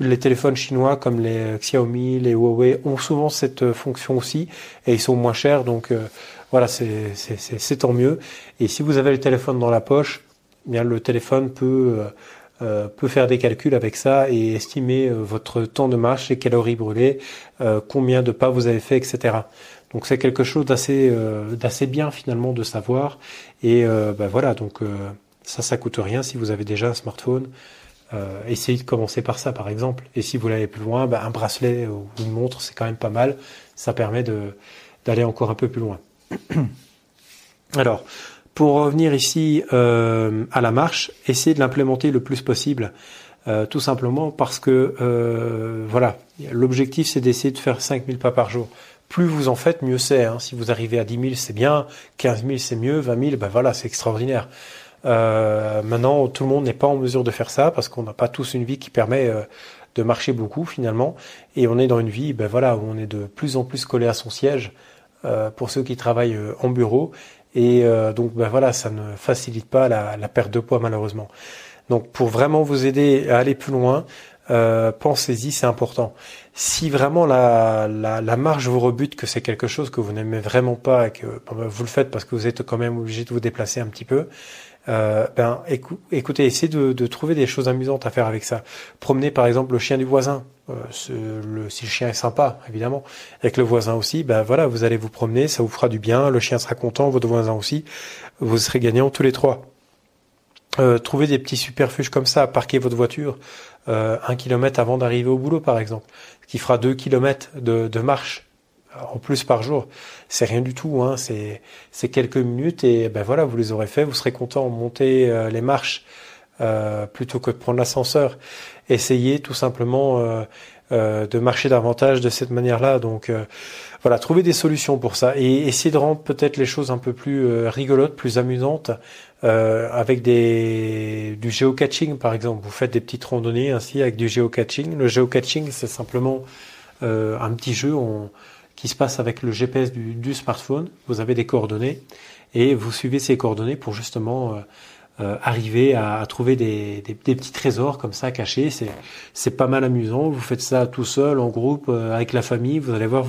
les téléphones chinois comme les Xiaomi, les Huawei ont souvent cette fonction aussi et ils sont moins chers donc voilà, c'est tant mieux. Et si vous avez le téléphone dans la poche, eh bien le téléphone peut euh, euh, peut faire des calculs avec ça et estimer euh, votre temps de marche, les calories brûlées, combien de pas vous avez fait, etc. Donc c'est quelque chose d'assez d'assez bien finalement de savoir. Et ben voilà, donc ça ça coûte rien si vous avez déjà un smartphone. essayez de commencer par ça, par exemple. Et si vous l'allez plus loin, bah, un bracelet ou une montre, c'est quand même pas mal. Ça permet d'aller encore un peu plus loin. Alors, pour revenir ici euh, à la marche, essayez de l'implémenter le plus possible. Euh, tout simplement parce que euh, voilà, l'objectif c'est d'essayer de faire 5000 pas par jour. Plus vous en faites, mieux c'est. Hein. Si vous arrivez à 10 000, c'est bien. 15 000, c'est mieux. 20 000, ben voilà, c'est extraordinaire. Maintenant, tout le monde n'est pas en mesure de faire ça parce qu'on n'a pas tous une vie qui permet de marcher beaucoup finalement. Et on est dans une vie, ben voilà, où on est de plus en plus collé à son siège pour ceux qui travaillent euh, en bureau. Et euh, donc, ben voilà, ça ne facilite pas la, perte de poids malheureusement. Donc, pour vraiment vous aider à aller plus loin, pensez-y, c'est important. Si vraiment la, la, la, marche vous rebute, que c'est quelque chose que vous n'aimez vraiment pas et que ben, vous le faites parce que vous êtes quand même obligé de vous déplacer un petit peu, euh, ben écoutez, essayez de, trouver des choses amusantes à faire avec ça. Promener par exemple le chien du voisin. Euh, si le chien est sympa, évidemment, avec le voisin aussi, ben voilà, vous allez vous promener, ça vous fera du bien, le chien sera content, votre voisin aussi, vous serez gagnants tous les trois. Euh, trouvez des petits superfuges comme ça, parquer votre voiture euh, un kilomètre avant d'arriver au boulot par exemple, ce qui fera deux kilomètres de marche en plus par jour. C'est rien du tout, hein. c'est quelques minutes et ben voilà, vous les aurez fait, vous serez content de monter euh, les marches euh, plutôt que de prendre l'ascenseur. Essayez tout simplement euh, euh de marcher davantage de cette manière-là. Donc euh, voilà, trouvez des solutions pour ça et essayez de rendre peut-être les choses un peu plus rigolotes, plus amusantes. avec des du géocaching par exemple, vous faites des petites randonnées ainsi avec du géocaching. Le géocaching, c'est simplement un petit jeu. Qui se passe avec le GPS du, smartphone. Vous avez des coordonnées et vous suivez ces coordonnées pour justement euh, euh arriver à, trouver des, petits trésors comme ça cachés. C'est, c'est pas mal amusant. Vous faites ça tout seul, en groupe, euh, avec la famille. Vous allez voir,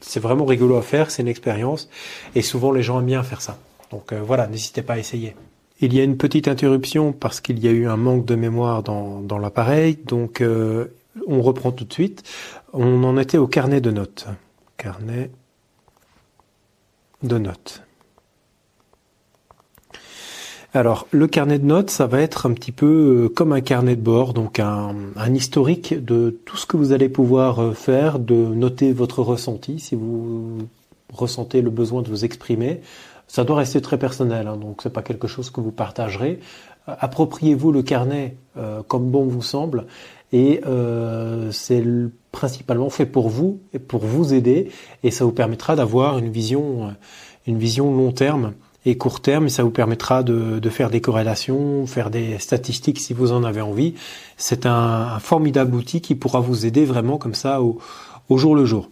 c'est vraiment rigolo à faire. C'est une expérience et souvent les gens aiment bien faire ça. Donc voilà, n'hésitez pas à essayer. Il y a une petite interruption parce qu'il y a eu un manque de mémoire dans l'appareil. Donc on reprend tout de suite. On en était au carnet de notes carnet de notes. Alors, le carnet de notes, ça va être un petit peu euh, comme un carnet de bord, donc un, historique de tout ce que vous allez pouvoir euh, faire, de noter votre ressenti, si vous ressentez le besoin de vous exprimer. Ça doit rester très personnel, hein, donc c'est pas quelque chose que vous partagerez. Euh, appropriez-vous le carnet comme bon vous semble, et c'est principalement fait pour vous et pour vous aider et ça vous permettra d'avoir une vision euh, une vision long terme et court terme et ça vous permettra de, de, faire des corrélations, faire des statistiques si vous en avez envie. C'est un, formidable outil qui pourra vous aider vraiment comme ça au, au jour le jour.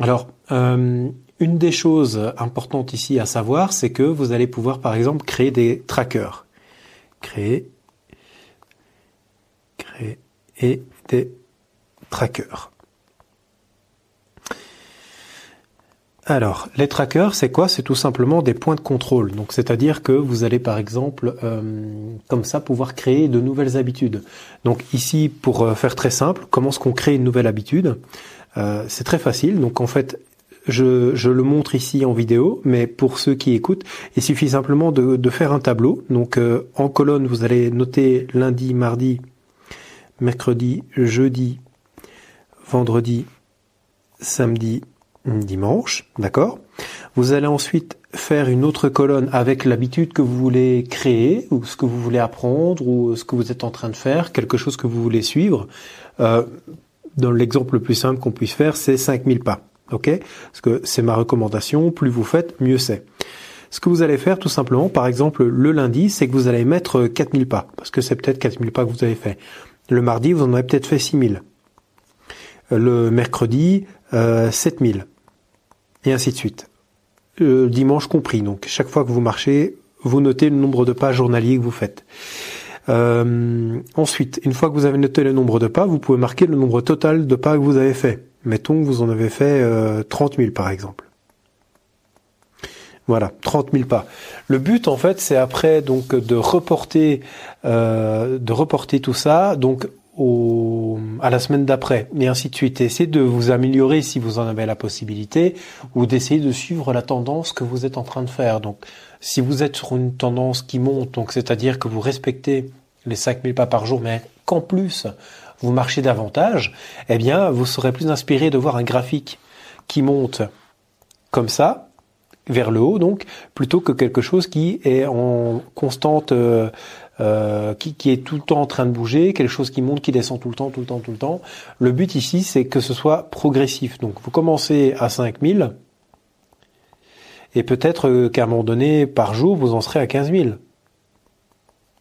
Alors, euh, une des choses importantes ici à savoir, c'est que vous allez pouvoir par exemple créer des trackers. Créer et des trackers. Alors, les trackers, c'est quoi? C'est tout simplement des points de contrôle. Donc, c'est-à-dire que vous allez, par exemple, euh, comme ça, pouvoir créer de nouvelles habitudes. Donc, ici, pour euh, faire très simple, comment est-ce qu'on crée une nouvelle habitude? Euh, C'est très facile. Donc, en fait, je, je, le montre ici en vidéo, mais pour ceux qui écoutent, il suffit simplement de, de faire un tableau. Donc, en colonne, vous allez noter lundi, mardi, mercredi, jeudi, vendredi, samedi, dimanche, d'accord? Vous allez ensuite faire une autre colonne avec l'habitude que vous voulez créer, ou ce que vous voulez apprendre, ou ce que vous êtes en train de faire, quelque chose que vous voulez suivre. Euh, dans l'exemple le plus simple qu'on puisse faire, c'est 5000 pas, ok? Parce que c'est ma recommandation, plus vous faites, mieux c'est. Ce que vous allez faire tout simplement, par exemple le lundi, c'est que vous allez mettre 4000 pas, parce que c'est peut-être 4000 pas que vous avez fait. Le mardi, vous en avez peut-être fait 6000. Le mercredi, euh, 7000 et ainsi de suite. Euh, dimanche compris. Donc chaque fois que vous marchez, vous notez le nombre de pas journaliers que vous faites. Euh, ensuite, une fois que vous avez noté le nombre de pas, vous pouvez marquer le nombre total de pas que vous avez fait. Mettons que vous en avez fait euh, 30 000 par exemple. Voilà, 30 000 pas. Le but, en fait, c'est après donc de reporter, euh, de reporter tout ça. Donc à la semaine d'après, et ainsi de suite. Essayez de vous améliorer si vous en avez la possibilité, ou d'essayer de suivre la tendance que vous êtes en train de faire. Donc, si vous êtes sur une tendance qui monte, donc c'est-à-dire que vous respectez les 5000 pas par jour, mais qu'en plus vous marchez davantage, eh bien, vous serez plus inspiré de voir un graphique qui monte comme ça, vers le haut donc, plutôt que quelque chose qui est en constante, euh, euh, qui, qui, est tout le temps en train de bouger, quelque chose qui monte, qui descend tout le temps, tout le temps, tout le temps. Le but ici, c'est que ce soit progressif. Donc vous commencez à 5000, et peut-être qu'à un moment donné, par jour, vous en serez à 15 000.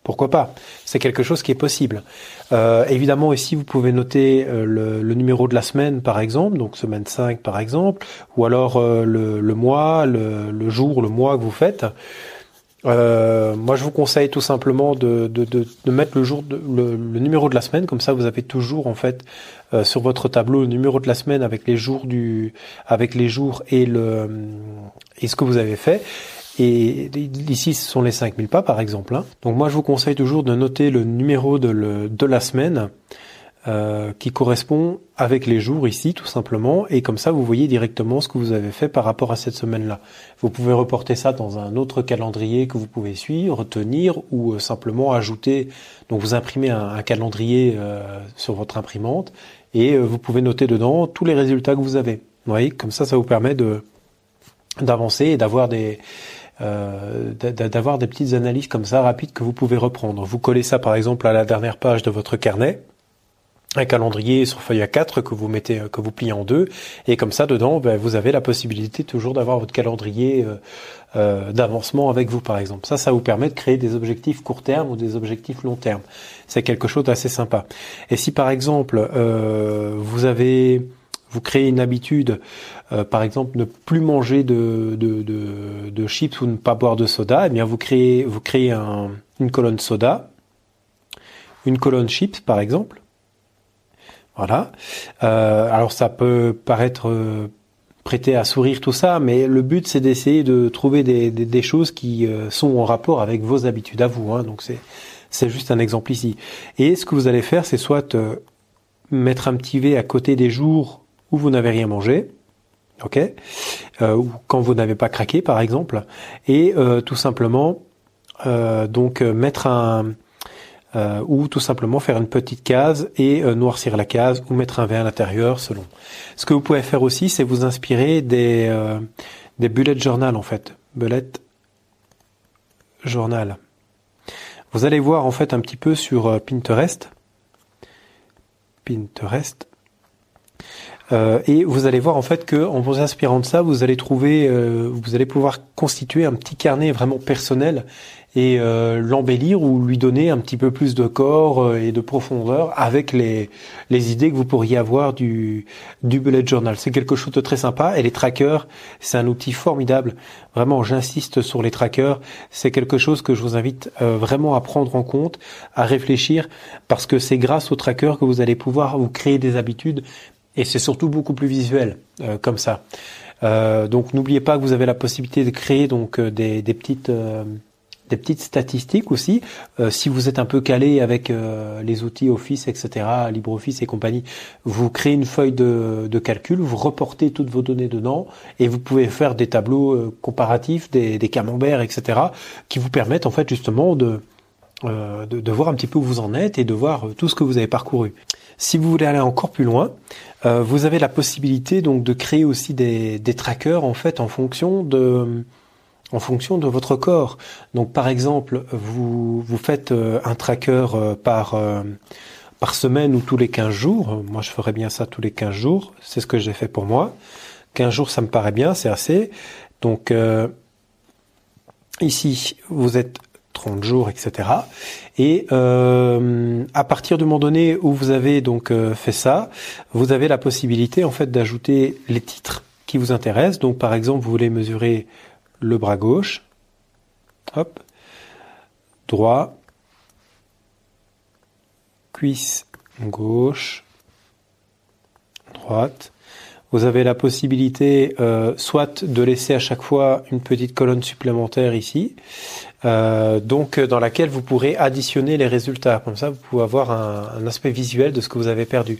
Pourquoi pas? C'est quelque chose qui est possible. Euh, évidemment, ici, vous pouvez noter euh, le, numéro de la semaine, par exemple, donc semaine 5, par exemple, ou alors euh, le, mois, le, jour, le mois que vous faites. moi, je vous conseille tout simplement de, mettre le jour, le, numéro de la semaine, comme ça, vous avez toujours en fait sur votre tableau le numéro de la semaine avec les jours du, avec les jours et le et ce que vous avez fait. Et ici, ce sont les 5000 pas, par exemple. Hein. Donc moi, je vous conseille toujours de noter le numéro de, la semaine euh, qui correspond avec les jours ici, tout simplement. Et comme ça, vous voyez directement ce que vous avez fait par rapport à cette semaine-là. Vous pouvez reporter ça dans un autre calendrier que vous pouvez suivre, tenir ou euh, simplement ajouter. Donc vous imprimez un, calendrier euh, sur votre imprimante et euh, vous pouvez noter dedans tous les résultats que vous avez. Vous voyez, comme ça, ça vous permet de d'avancer et d'avoir des euh, d'avoir des petites analyses comme ça rapides que vous pouvez reprendre. Vous collez ça par exemple à la dernière page de votre carnet, un calendrier sur feuille A4 que vous mettez, que vous pliez en deux, et comme ça dedans, ben, vous avez la possibilité toujours d'avoir votre calendrier euh, euh, d'avancement avec vous par exemple. Ça, ça vous permet de créer des objectifs court terme ou des objectifs long terme. C'est quelque chose d'assez sympa. Et si par exemple vous avez vous créez une habitude, euh, par exemple, ne plus manger de, de, de, de, chips ou ne pas boire de soda, eh bien vous créez, vous créez un, une colonne soda, une colonne chips par exemple. Voilà. Euh, alors ça peut paraître euh, prêter à sourire tout ça, mais le but c'est d'essayer de trouver des, des, choses qui euh, sont en rapport avec vos habitudes à vous. Hein. Donc c'est c'est juste un exemple ici. Et ce que vous allez faire, c'est soit mettre un petit V à côté des jours où vous n'avez rien mangé, ok, euh, ou quand vous n'avez pas craqué par exemple, et euh, tout simplement euh, donc mettre un ou tout simplement faire une petite case et noircir la case ou mettre un V à l'intérieur selon. Ce que vous pouvez faire aussi, c'est vous inspirer des des bullet journal en fait, bullet journal. Vous allez voir en fait un petit peu sur Pinterest. Pinterest. Euh, et vous allez voir en fait que en vous inspirant de ça, vous allez trouver, euh, vous allez pouvoir constituer un petit carnet vraiment personnel et euh, l'embellir ou lui donner un petit peu plus de corps et de profondeur avec les, les idées que vous pourriez avoir du, du bullet journal. C'est quelque chose de très sympa et les trackers, c'est un outil formidable. Vraiment, j'insiste sur les trackers. C'est quelque chose que je vous invite vraiment à prendre en compte, à réfléchir, parce que c'est grâce aux trackers que vous allez pouvoir vous créer des habitudes, et c'est surtout beaucoup plus visuel euh, comme ça. Euh, donc n'oubliez pas que vous avez la possibilité de créer donc euh, des, des petites des petites statistiques aussi. si vous êtes un peu calé avec les outils Office, etc., LibreOffice et compagnie, vous créez une feuille de, de, calcul, vous reportez toutes vos données dedans et vous pouvez faire des tableaux comparatifs, des, des camemberts, etc., qui vous permettent en fait justement de, de, de, voir un petit peu où vous en êtes et de voir tout ce que vous avez parcouru. Si vous voulez aller encore plus loin, euh, vous avez la possibilité donc de créer aussi des, des trackers en fait en fonction de en fonction de votre corps. Donc par exemple, vous vous faites euh, un tracker euh, par par semaine ou tous les 15 jours. Moi, je ferais bien ça tous les 15 jours. C'est ce que j'ai fait pour moi. 15 jours, ça me paraît bien, c'est assez. Donc ici, vous êtes 30 jours, etc. Et euh, à partir du moment donné où vous avez donc euh, fait ça, vous avez la possibilité en fait d'ajouter les titres qui vous intéressent. Donc par exemple, vous voulez mesurer le bras gauche, hop, droit, cuisse gauche, droite, vous avez la possibilité euh, soit de laisser à chaque fois une petite colonne supplémentaire ici, euh, donc dans laquelle vous pourrez additionner les résultats. Comme ça, vous pouvez avoir un, un aspect visuel de ce que vous avez perdu.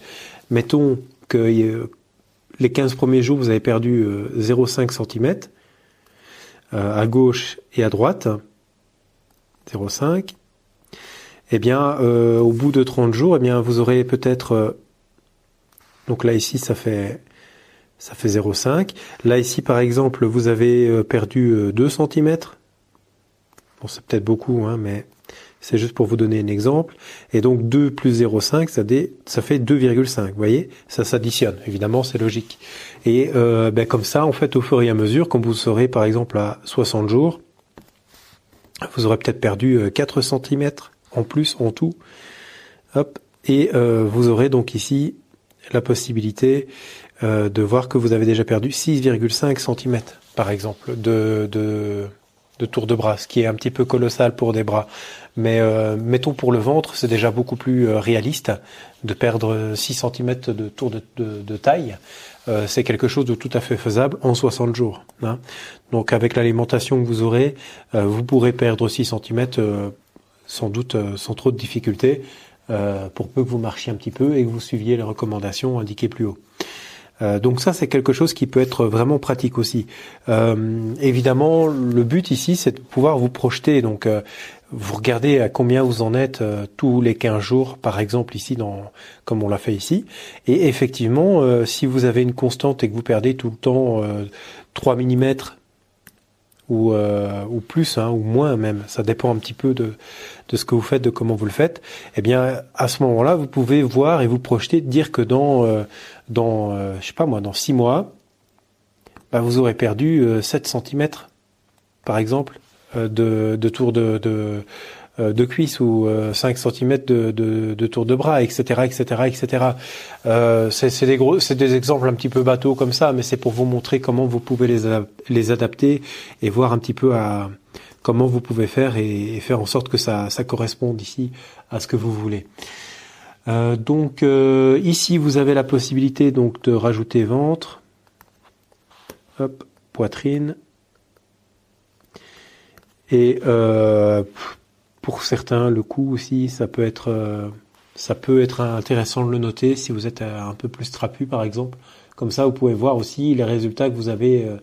Mettons que euh, les 15 premiers jours, vous avez perdu 0,5 cm à gauche et à droite. 0,5. eh bien, au bout de 30 jours, eh bien, vous aurez peut-être, donc là ici, ça fait ça fait 0,5. Là ici, par exemple, vous avez perdu 2 cm. Bon, c'est peut-être beaucoup, hein, mais c'est juste pour vous donner un exemple. Et donc 2 plus 0,5, ça, fait 2,5. Vous voyez? Ça s'additionne. Évidemment, c'est logique. Et euh, ben, comme ça, en fait, au fur et à mesure, quand vous serez par exemple à 60 jours, vous aurez peut-être perdu 4 euh, cm en plus en tout. Hop. Et euh, vous aurez donc ici la possibilité de voir que vous avez déjà perdu 6,5 cm, par exemple, de, de, de tour de bras, ce qui est un petit peu colossal pour des bras. Mais euh, mettons pour le ventre, c'est déjà beaucoup plus euh, réaliste de perdre 6 cm de tour de, taille. Euh, c'est quelque chose de tout à fait faisable en 60 jours. Hein. Donc avec l'alimentation que vous aurez, vous pourrez perdre 6 cm sans doute sans trop de difficultés, pour peu que vous marchiez un petit peu et que vous suiviez les recommandations indiquées plus haut. Donc ça, c'est quelque chose qui peut être vraiment pratique aussi. Euh, évidemment, le but ici, c'est de pouvoir vous projeter. Donc, vous regardez à combien vous en êtes euh, tous les 15 jours, par exemple ici, dans, comme on l'a fait ici. Et effectivement, euh, si vous avez une constante et que vous perdez tout le temps 3 euh, mm ou, ou plus, hein, ou moins même, ça dépend un petit peu de, de ce que vous faites, de comment vous le faites, eh bien à ce moment-là, vous pouvez voir et vous projeter, dire que dans, dans je sais pas moi, dans 6 mois, bah, vous aurez perdu 7 cm, par exemple euh, de, de tour de, de, euh, de cuisse ou 5 euh, cm de, de, de, tour de bras, etc., etc., etc. Euh, c'est des gros, c'est des exemples un petit peu bateaux comme ça, mais c'est pour vous montrer comment vous pouvez les, les adapter et voir un petit peu à comment vous pouvez faire et, faire en sorte que ça, ça corresponde ici à ce que vous voulez. Euh, donc ici vous avez la possibilité donc de rajouter ventre, poitrine, et euh, pour certains, le coût aussi, ça peut être euh, ça peut être intéressant de le noter si vous êtes un peu plus trapu, par exemple. Comme ça, vous pouvez voir aussi les résultats que vous avez euh,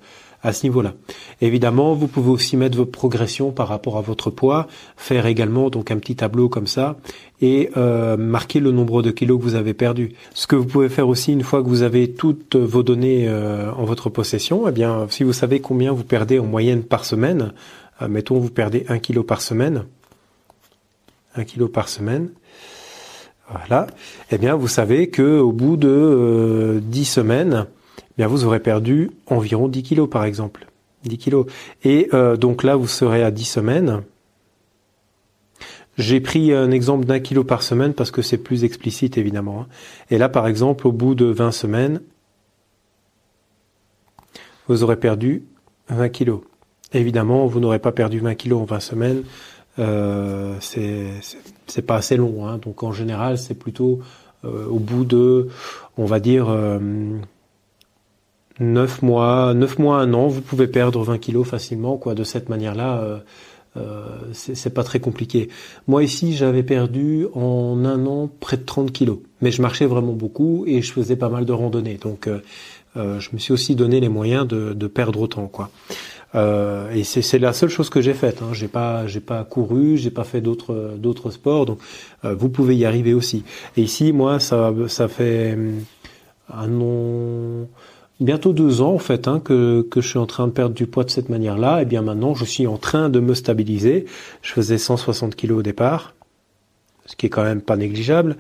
à ce niveau-là. Évidemment, vous pouvez aussi mettre votre progression par rapport à votre poids, faire également donc un petit tableau comme ça et euh, marquer le nombre de kilos que vous avez perdu. Ce que vous pouvez faire aussi une fois que vous avez toutes vos données euh, en votre possession, eh bien, si vous savez combien vous perdez en moyenne par semaine, euh, mettons vous perdez un kilo par semaine, un kilo par semaine, voilà, eh bien vous savez que au bout de 10 semaines, bien vous aurez perdu environ 10 kilos par exemple. 10 kilos. Et euh, donc là, vous serez à 10 semaines. J'ai pris un exemple d'un kilo par semaine parce que c'est plus explicite évidemment. Hein. Et là, par exemple, au bout de 20 semaines, vous aurez perdu 20 kilos. Évidemment, vous n'aurez pas perdu 20 kilos en 20 semaines. Euh, c'est pas assez long. Hein. Donc en général, c'est plutôt euh, au bout de, on va dire, euh, 9 mois, 9 mois, un an, vous pouvez perdre 20 kilos facilement, quoi. De cette manière-là, euh, euh, c'est pas très compliqué. Moi ici, j'avais perdu en un an près de 30 kilos, mais je marchais vraiment beaucoup et je faisais pas mal de randonnées, donc euh, euh je me suis aussi donné les moyens de, de perdre autant, quoi. Euh, et c'est la seule chose que j'ai faite. Hein. J'ai pas, j'ai pas couru, j'ai pas fait d'autres d'autres sports, donc euh, vous pouvez y arriver aussi. Et ici, moi, ça ça fait un an bientôt deux ans en fait hein, que, je suis en train de perdre du poids de cette manière-là. Et bien maintenant, je suis en train de me stabiliser. Je faisais 160 kilos au départ, ce qui est quand même pas négligeable.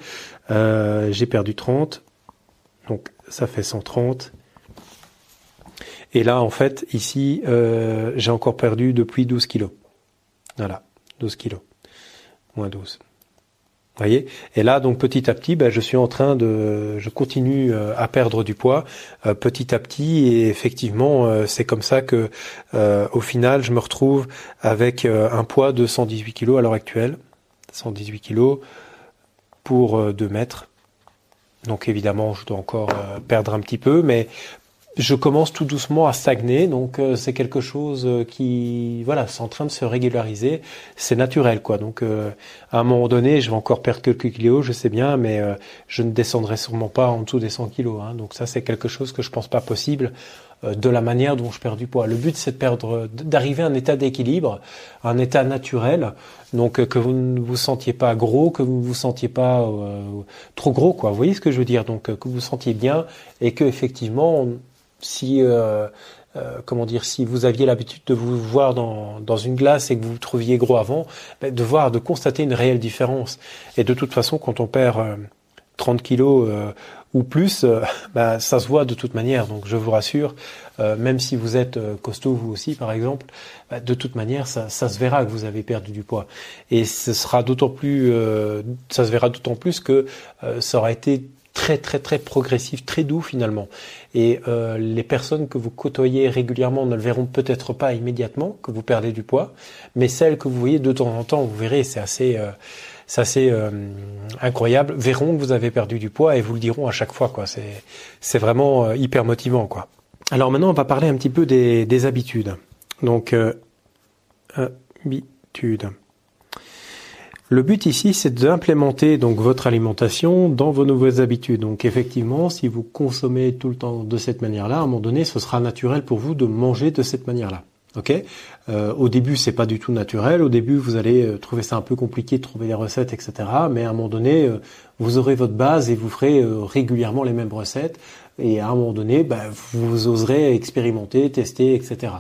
Euh, j'ai perdu 30, donc ça fait 130. Et là, en fait, ici, euh, j'ai encore perdu depuis 12 kilos. Voilà, 12 kilos. Moins 12 voyez Et là, donc petit à petit, ben, je suis en train de, je continue euh, à perdre du poids euh, petit à petit, et effectivement, euh, c'est comme ça que, au final, je me retrouve avec un poids de 118 kg à l'heure actuelle, 118 kg pour 2 mètres. Donc évidemment, je dois encore perdre un petit peu, mais je commence tout doucement à stagner, donc c'est quelque chose qui, voilà, c'est en train de se régulariser. C'est naturel, quoi. Donc, à un moment donné, je vais encore perdre quelques kilos, je sais bien, mais je ne descendrai sûrement pas en dessous des 100 kilos. Hein. Donc ça, c'est quelque chose que je pense pas possible euh, de la manière dont je perds du poids. Le but, c'est de perdre, d'arriver à un état d'équilibre, un état naturel, donc euh, que vous ne vous sentiez pas gros, que vous ne vous sentiez pas euh, trop gros, quoi. Vous voyez ce que je veux dire? Donc que vous vous sentiez bien et que effectivement, si comment dire, si vous aviez l'habitude de vous voir dans, dans une glace et que vous vous trouviez gros avant, ben, de voir, de constater une réelle différence. Et de toute façon, quand on perd 30 kilos ou plus, euh, bah, ça se voit de toute manière. Donc je vous rassure, euh, même si vous êtes euh, costaud vous aussi par exemple, bah, de toute manière ça, ça, se verra que vous avez perdu du poids. Et ce sera d'autant plus, ça se verra d'autant plus que ça aura été très très très progressif, très doux finalement. Et les personnes que vous côtoyez régulièrement ne le verront peut-être pas immédiatement que vous perdez du poids, mais celles que vous voyez de temps en temps, vous verrez, c'est assez ça c'est euh, incroyable, verront que vous avez perdu du poids et vous le diront à chaque fois. quoi. C'est, c'est vraiment euh, hyper motivant. quoi. Alors maintenant, on va parler un petit peu des, des habitudes. Donc, euh, habitudes. Le but ici, c'est d'implémenter donc votre alimentation dans vos nouvelles habitudes. Donc effectivement, si vous consommez tout le temps de cette manière-là, à un moment donné, ce sera naturel pour vous de manger de cette manière-là. Ok? Euh, au début, c'est pas du tout naturel. Au début, vous allez euh, trouver ça un peu compliqué de trouver des recettes, etc. Mais à un moment donné, euh, vous aurez votre base et vous ferez régulièrement les mêmes recettes. Et à un moment donné, bah, vous oserez expérimenter, tester, etc.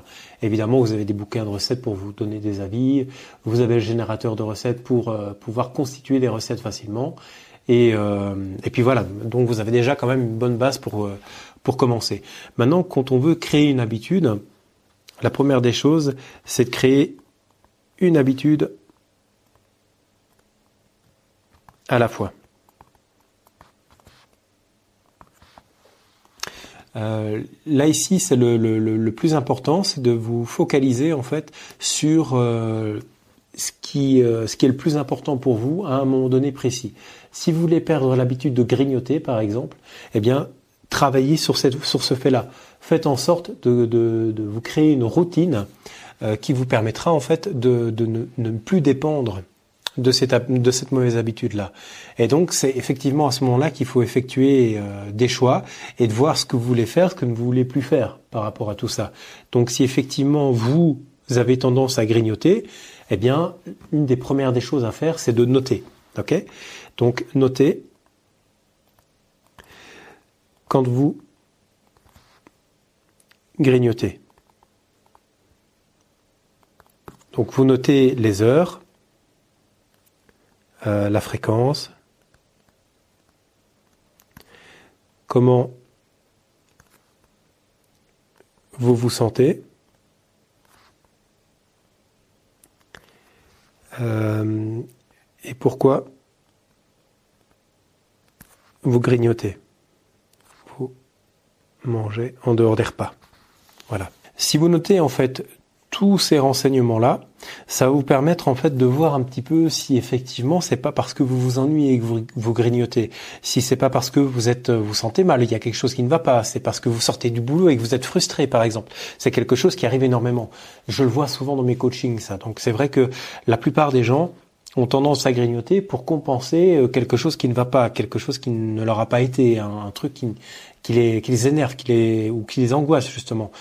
Évidemment, vous avez des bouquins de recettes pour vous donner des avis. Vous avez le générateur de recettes pour pouvoir constituer des recettes facilement. Et, et puis voilà. Donc, vous avez déjà quand même une bonne base pour pour commencer. Maintenant, quand on veut créer une habitude la première des choses, c'est de créer une habitude à la fois. Euh, là ici, c'est le, plus important, c'est de vous focaliser en fait sur euh, ce, qui, euh, ce qui est le plus important pour vous à un moment donné précis. Si vous voulez perdre l'habitude de grignoter, par exemple, eh bien, travaillez sur, cette, sur ce fait-là faites en sorte de, vous créer une routine euh, qui vous permettra en fait de, ne, plus dépendre de cette, de cette mauvaise habitude-là. Et donc c'est effectivement à ce moment-là qu'il faut effectuer euh, des choix et de voir ce que vous voulez faire, ce que vous voulez plus faire par rapport à tout ça. Donc si effectivement vous avez tendance à grignoter, eh bien une des premières des choses à faire, c'est de noter. Ok? Donc notez quand vous grignoter. Donc vous notez les heures, euh, la fréquence, comment vous vous sentez. Euh, et pourquoi vous grignotez, vous mangez en dehors des repas. Voilà. Si vous notez en fait tous ces renseignements-là, ça va vous permettre en fait de voir un petit peu si effectivement c'est pas parce que vous vous ennuyez que vous, vous grignotez, si c'est pas parce que vous êtes vous sentez mal, il y a quelque chose qui ne va pas, c'est parce que vous sortez du boulot et que vous êtes frustré par exemple. C'est quelque chose qui arrive énormément. Je le vois souvent dans mes coachings ça. Donc c'est vrai que la plupart des gens ont tendance à grignoter pour compenser euh, quelque chose qui ne va pas, quelque chose qui ne leur a pas été, un, truc qui, les, énerve, qui les, ou qui les angoisse justement,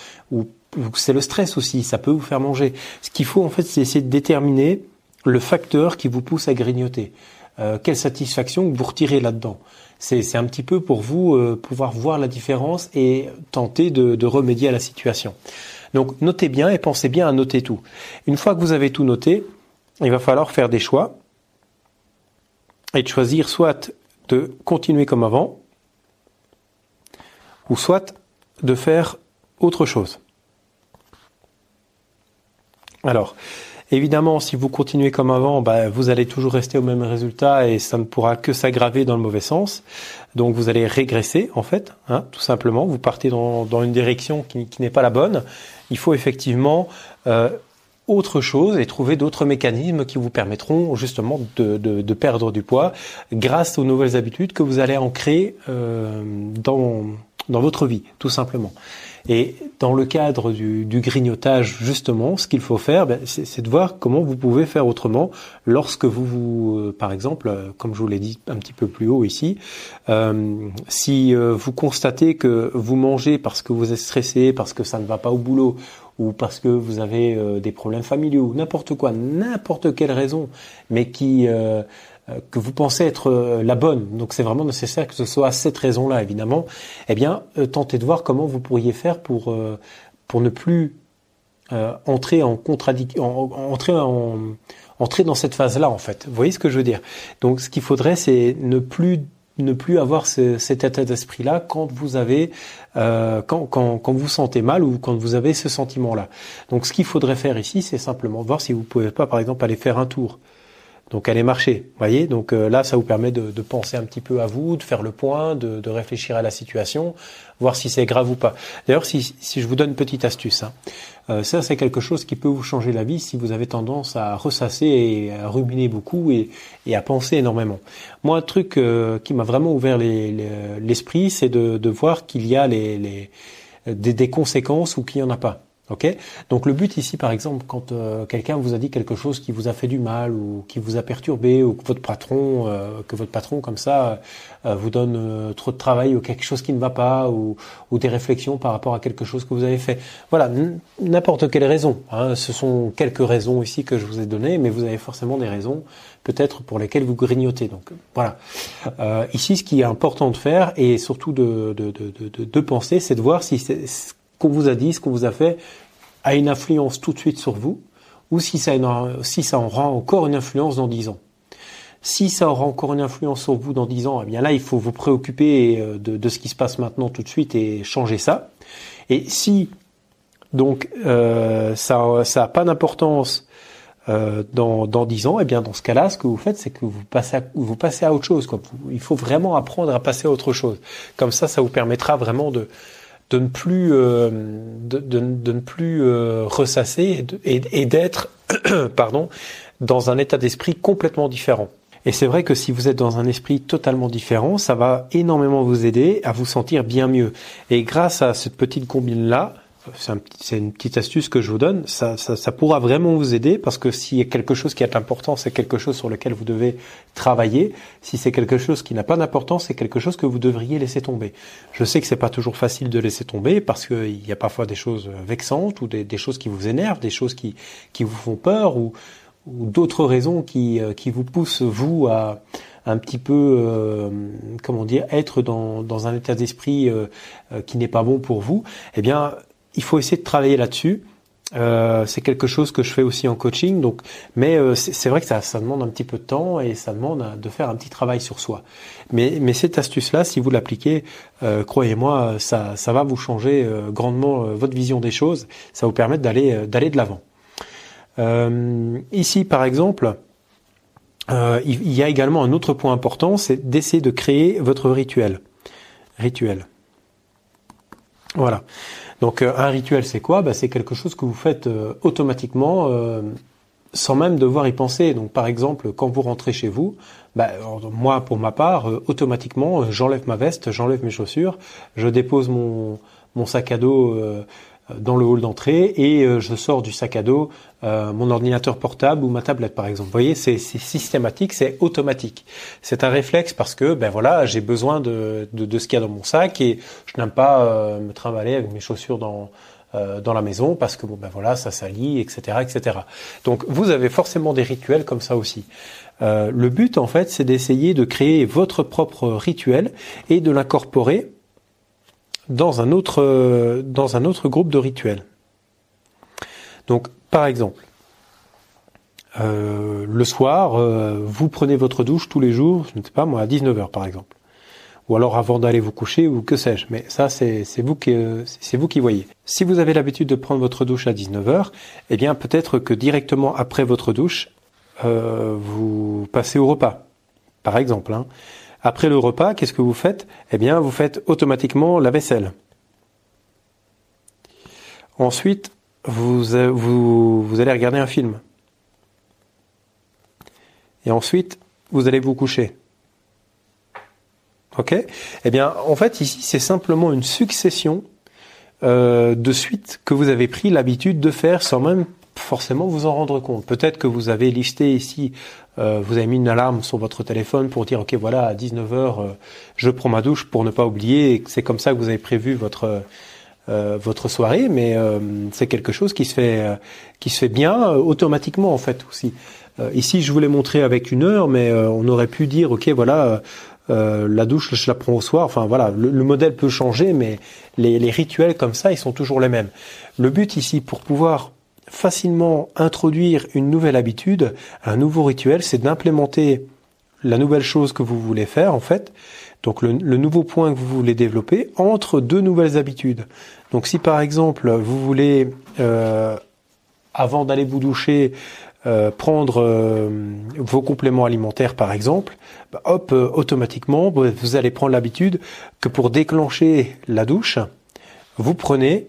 c'est le stress aussi, ça peut vous faire manger. Ce qu'il faut en fait, c'est essayer de déterminer le facteur qui vous pousse à grignoter. Euh, quelle satisfaction vous retirez là-dedans? C'est un petit peu pour vous euh, pouvoir voir la différence et tenter de, de remédier à la situation. Donc notez bien et pensez bien à noter tout. Une fois que vous avez tout noté, il va falloir faire des choix et de choisir soit de continuer comme avant, ou soit de faire autre chose. Alors, évidemment, si vous continuez comme avant, bah, vous allez toujours rester au même résultat et ça ne pourra que s'aggraver dans le mauvais sens. Donc, vous allez régresser, en fait, hein, tout simplement. Vous partez dans, une direction qui, n'est pas la bonne. Il faut effectivement euh, autre chose et trouver d'autres mécanismes qui vous permettront justement de, perdre du poids grâce aux nouvelles habitudes que vous allez ancrer euh, dans, dans votre vie, tout simplement. Et dans le cadre du, du grignotage, justement, ce qu'il faut faire, ben, c'est de voir comment vous pouvez faire autrement lorsque vous, vous euh, par exemple, euh, comme je vous l'ai dit un petit peu plus haut ici, euh, si euh, vous constatez que vous mangez parce que vous êtes stressé, parce que ça ne va pas au boulot, ou parce que vous avez des problèmes familiaux, n'importe quoi, n'importe quelle raison, mais qui que vous pensez être euh, la bonne, donc c'est vraiment nécessaire que ce soit cette raison-là, évidemment, eh bien, euh, tentez de voir comment vous pourriez faire pour, pour ne plus entrer en contradiction, entrer en, entrer dans cette phase-là, en fait. Vous voyez ce que je veux dire? Donc, ce qu'il faudrait, c'est ne plus ne plus avoir ce, cet état d'esprit-là quand vous avez, euh, quand, quand, quand vous sentez mal ou quand vous avez ce sentiment-là. Donc, ce qu'il faudrait faire ici, c'est simplement voir si vous pouvez pas, par exemple, aller faire un tour donc aller marcher, voyez. Donc euh, là, ça vous permet de, penser un petit peu à vous, de faire le point, de, réfléchir à la situation, voir si c'est grave ou pas. D'ailleurs, si, si, je vous donne une petite astuce, hein, euh, ça c'est quelque chose qui peut vous changer la vie si vous avez tendance à ressasser et à ruminer beaucoup et, à penser énormément. Moi, un truc euh, qui m'a vraiment ouvert l'esprit, c'est de, voir qu'il y a des, des conséquences ou qu'il n'y en a pas. Ok Donc le but ici, par exemple, quand euh, quelqu'un vous a dit quelque chose qui vous a fait du mal ou qui vous a perturbé ou que votre patron, euh, que votre patron comme ça euh, vous donne trop de travail ou quelque chose qui ne va pas ou, ou, des réflexions par rapport à quelque chose que vous avez fait. Voilà, n'importe quelle raison. Hein, ce sont quelques raisons ici que je vous ai données, mais vous avez forcément des raisons peut-être pour lesquelles vous grignotez. Donc voilà. ici, ce qui est important de faire et surtout de, de, de, de penser, c'est de voir si c'est qu'on vous a dit, ce qu'on vous a fait, a une influence tout de suite sur vous, ou si ça, ça aura encore une influence dans dix ans. Si ça aura encore une influence sur vous dans dix ans, eh bien là, il faut vous préoccuper euh, de, ce qui se passe maintenant tout de suite et changer ça. Et si donc euh, ça n'a pas d'importance euh, dans dix ans, eh bien dans ce cas-là, ce que vous faites, c'est que vous passez à, autre chose. Il faut vraiment apprendre à passer à autre chose. Comme ça, ça vous permettra vraiment de de ne plus euh, de, ne plus euh, ressasser et d'être pardon dans un état d'esprit complètement différent. Et c'est vrai que si vous êtes dans un esprit totalement différent, ça va énormément vous aider à vous sentir bien mieux. Et grâce à cette petite combine là, c'est une petite astuce que je vous donne, ça, ça, ça pourra vraiment vous aider parce que s'il y a quelque chose qui est important, c'est quelque chose sur lequel vous devez travailler. Si c'est quelque chose qui n'a pas d'importance, c'est quelque chose que vous devriez laisser tomber. Je sais que c'est pas toujours facile de laisser tomber parce qu'il y a parfois des choses vexantes ou des, des, choses qui vous énervent, des choses qui, qui vous font peur ou, ou d'autres raisons qui, euh, qui vous poussent vous à un petit peu, euh, comment dire, être dans, dans un état d'esprit euh, euh qui n'est pas bon pour vous. Eh bien, il faut essayer de travailler là-dessus. Euh, c'est quelque chose que je fais aussi en coaching, donc, mais euh, c'est vrai que ça, demande un petit peu de temps et ça demande de faire un petit travail sur soi. Mais, mais cette astuce-là, si vous l'appliquez, euh, croyez-moi, ça, va vous changer grandement votre vision des choses. Ça vous permettre d'aller d'aller de l'avant. ici, par exemple, il y a également un autre point important, c'est d'essayer de créer votre rituel. Rituel. Voilà. Donc euh, un rituel, c'est quoi? Bah, C'est quelque chose que vous faites euh, automatiquement euh, sans même devoir y penser. Donc par exemple, quand vous rentrez chez vous, bah, moi pour ma part, automatiquement, j'enlève ma veste, j'enlève mes chaussures, je dépose mon, mon sac à dos dans le hall d'entrée et euh, je sors du sac à dos euh, mon ordinateur portable ou ma tablette par exemple. Vous voyez, c'est systématique, c'est automatique. C'est un réflexe parce que ben voilà, j'ai besoin de, de, de ce qu'il y a dans mon sac et je n'aime pas euh, me trimballer avec mes chaussures dans dans la maison parce que bon ben voilà ça salit etc etc. Donc vous avez forcément des rituels comme ça aussi. le but en fait c'est d'essayer de créer votre propre rituel et de l'incorporer dans un autre, dans un autre groupe de rituels. Donc, par exemple, euh, le soir, euh, vous prenez votre douche tous les jours, je ne sais pas moi, à 19h par exemple. Ou alors avant d'aller vous coucher, ou que sais-je. Mais ça, c'est vous, qui, vous qui voyez. Si vous avez l'habitude de prendre votre douche à 19h, eh bien peut-être que directement après votre douche, euh, vous passez au repas, par exemple. Hein. Après le repas, qu'est-ce que vous faites? Eh bien, vous faites automatiquement la vaisselle. Ensuite, vous, allez regarder un film. Et ensuite, vous allez vous coucher. Ok? Eh bien, en fait, ici, c'est simplement une succession euh, de suites que vous avez pris l'habitude de faire sans même forcément vous en rendre compte. Peut-être que vous avez listé ici, euh, vous avez mis une alarme sur votre téléphone pour dire, ok, voilà, à 19h, euh, je prends ma douche pour ne pas oublier, c'est comme ça que vous avez prévu votre euh, votre soirée, mais euh, c'est quelque chose qui se fait euh, qui se fait bien automatiquement en fait aussi. ici, je voulais montrer avec une heure, mais on aurait pu dire, ok, voilà. la douche, je la prends au soir. Enfin voilà, le, modèle peut changer, mais les, les, rituels comme ça, ils sont toujours les mêmes. Le but ici, pour pouvoir facilement introduire une nouvelle habitude, un nouveau rituel, c'est d'implémenter la nouvelle chose que vous voulez faire en fait, donc le, nouveau point que vous voulez développer entre deux nouvelles habitudes. Donc si par exemple vous voulez, euh, avant d'aller vous doucher, euh, prendre euh, vos compléments alimentaires par exemple, bah, hop, automatiquement, vous allez prendre l'habitude que pour déclencher la douche, vous prenez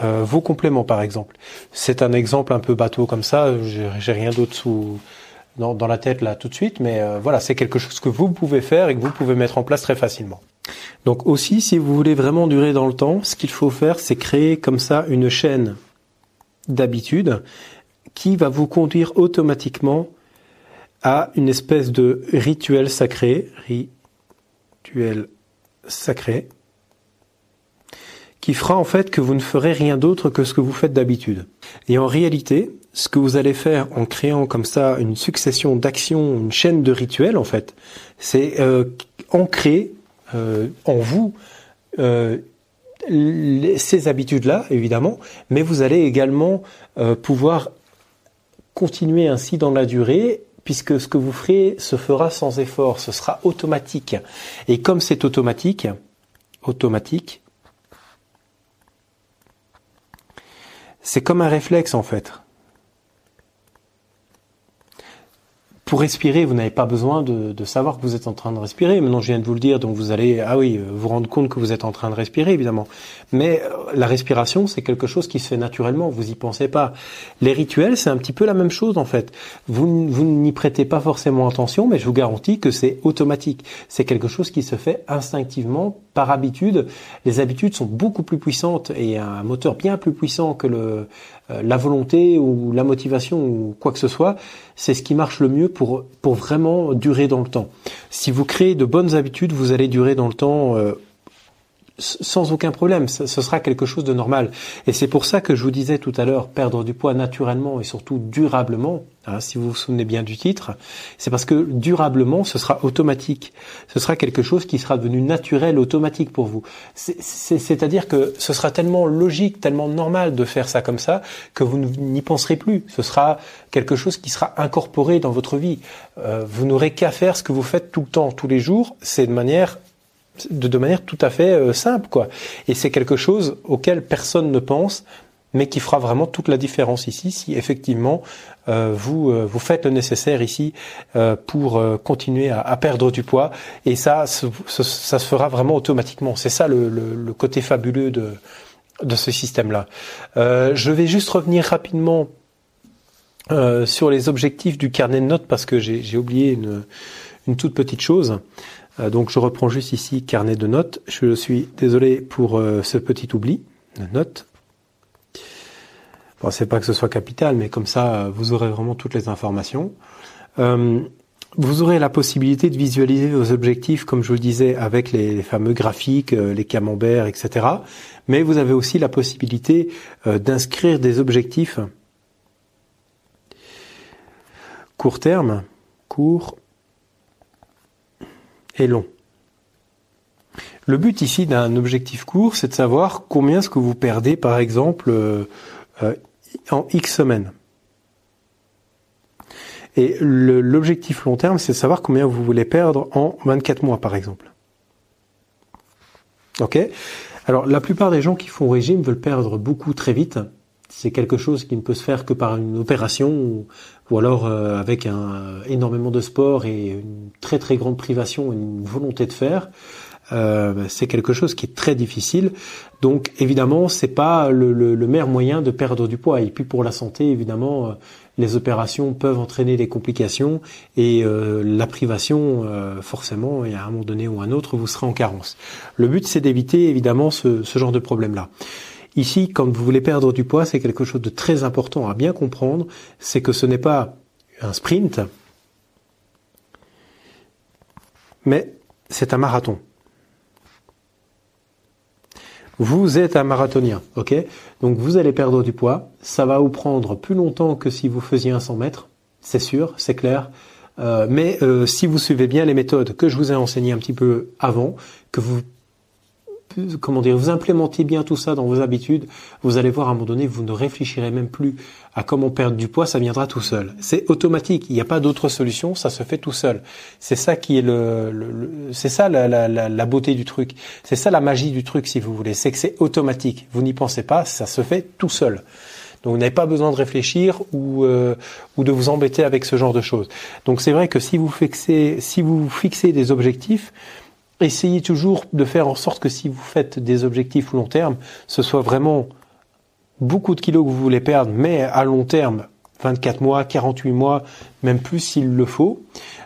vos compléments par exemple. C'est un exemple un peu bateau comme ça, j'ai rien d'autre sous dans, la tête là tout de suite, mais euh, voilà, c'est quelque chose que vous pouvez faire et que vous pouvez mettre en place très facilement. Donc aussi, si vous voulez vraiment durer dans le temps, ce qu'il faut faire, c'est créer comme ça une chaîne d'habitudes qui va vous conduire automatiquement à une espèce de rituel sacré, rituel sacré, qui fera en fait que vous ne ferez rien d'autre que ce que vous faites d'habitude. Et en réalité, ce que vous allez faire en créant comme ça une succession d'actions, une chaîne de rituels en fait, c'est euh, ancrer euh, en vous euh, ces habitudes-là, évidemment, mais vous allez également euh, pouvoir continuer ainsi dans la durée puisque ce que vous ferez se fera sans effort, ce sera automatique. Et comme c'est automatique, automatique, c'est comme un réflexe en fait. Pour respirer, vous n'avez pas besoin de, savoir que vous êtes en train de respirer. Maintenant, je viens de vous le dire, donc vous allez, ah oui, euh, vous rendre compte que vous êtes en train de respirer, évidemment. Mais euh, la respiration, c'est quelque chose qui se fait naturellement. Vous y pensez pas. Les rituels, c'est un petit peu la même chose en fait. Vous, vous n'y prêtez pas forcément attention, mais je vous garantis que c'est automatique. C'est quelque chose qui se fait instinctivement, par habitude. Les habitudes sont beaucoup plus puissantes et un moteur bien plus puissant que le, la volonté ou la motivation ou quoi que ce soit, c'est ce qui marche le mieux pour, pour vraiment durer dans le temps. Si vous créez de bonnes habitudes, vous allez durer dans le temps euh, sans aucun problème, ce sera quelque chose de normal. Et c'est pour ça que je vous disais tout à l'heure, perdre du poids naturellement et surtout durablement, hein, si vous vous souvenez bien du titre, c'est parce que durablement, ce sera automatique. Ce sera quelque chose qui sera devenu naturel, automatique pour vous. C'est-à-dire que ce sera tellement logique, tellement normal de faire ça comme ça, que vous n'y penserez plus. Ce sera quelque chose qui sera incorporé dans votre vie. Euh, vous n'aurez qu'à faire ce que vous faites tout le temps, tous les jours. C'est de manière de, de manière tout à fait euh, simple, quoi. Et c'est quelque chose auquel personne ne pense, mais qui fera vraiment toute la différence ici, si effectivement euh, vous euh, vous faites le nécessaire ici pour continuer à, perdre du poids. Et ça, ça se fera vraiment automatiquement. C'est ça le, côté fabuleux de ce système-là. je vais juste revenir rapidement sur les objectifs du carnet de notes parce que j'ai oublié une toute petite chose. Euh, donc je reprends juste ici carnet de notes. Je suis désolé pour euh, ce petit oubli de notes. Bon, c'est pas que ce soit capital, mais comme ça, vous aurez vraiment toutes les informations. Euh, vous aurez la possibilité de visualiser vos objectifs, comme je vous le disais, avec les, fameux graphiques, les camemberts, etc. Mais vous avez aussi la possibilité d'inscrire des objectifs court terme, court est long. Le but ici d'un objectif court, c'est de savoir combien est-ce que vous perdez, par exemple, euh, euh, en X semaines. Et l'objectif long terme, c'est de savoir combien vous voulez perdre en 24 mois, par exemple. Ok? Alors, la plupart des gens qui font régime veulent perdre beaucoup très vite. C'est quelque chose qui ne peut se faire que par une opération alors euh, avec un, énormément de sport et une très très grande privation, une volonté de faire, euh, c'est quelque chose qui est très difficile. Donc évidemment, c'est pas le, le, le, meilleur moyen de perdre du poids. Et puis pour la santé, évidemment, les opérations peuvent entraîner des complications et euh, la privation, euh, forcément, et à un moment donné ou à un autre, vous serez en carence. Le but, c'est d'éviter évidemment ce, ce genre de problème-là. Ici, quand vous voulez perdre du poids, c'est quelque chose de très important à bien comprendre, c'est que ce n'est pas un sprint, mais c'est un marathon. Vous êtes un marathonien, ok? Donc vous allez perdre du poids. Ça va vous prendre plus longtemps que si vous faisiez un 100 mètres, c'est sûr, c'est clair. Euh, mais euh, si vous suivez bien les méthodes que je vous ai enseignées un petit peu avant, que vous comment dire, vous implémentez bien tout ça dans vos habitudes, vous allez voir à un moment donné, vous ne réfléchirez même plus à comment perdre du poids, ça viendra tout seul. C'est automatique, il n'y a pas d'autre solution, ça se fait tout seul. C'est ça qui est le, c'est ça la, la, la, beauté du truc, c'est ça la magie du truc si vous voulez, c'est que c'est automatique. Vous n'y pensez pas, ça se fait tout seul. Donc vous n'avez pas besoin de réfléchir ou, euh, ou de vous embêter avec ce genre de choses. Donc c'est vrai que si vous fixez, si vous fixez des objectifs, essayez toujours de faire en sorte que si vous faites des objectifs long terme, ce soit vraiment beaucoup de kilos que vous voulez perdre, mais à long terme, 24 mois, 48 mois, même plus s'il le faut.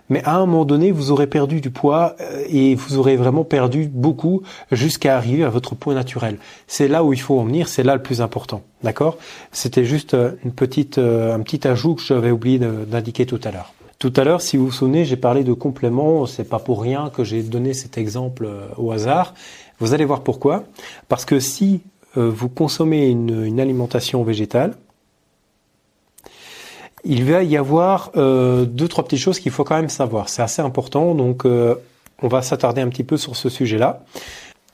Mais à un moment donné, vous aurez perdu du poids euh, et vous aurez vraiment perdu beaucoup jusqu'à arriver à votre poids naturel. C'est là où il faut en venir, c'est là le plus important. D'accord? C'était juste euh, une petite, euh, un petit ajout que j'avais oublié d'indiquer tout à l'heure. Tout à l'heure, si vous vous souvenez, j'ai parlé de compléments. C'est pas pour rien que j'ai donné cet exemple euh, au hasard. Vous allez voir pourquoi. Parce que si euh, vous consommez une, alimentation végétale, il va y avoir euh, deux trois petites choses qu'il faut quand même savoir. C'est assez important, donc on va s'attarder un petit peu sur ce sujet-là.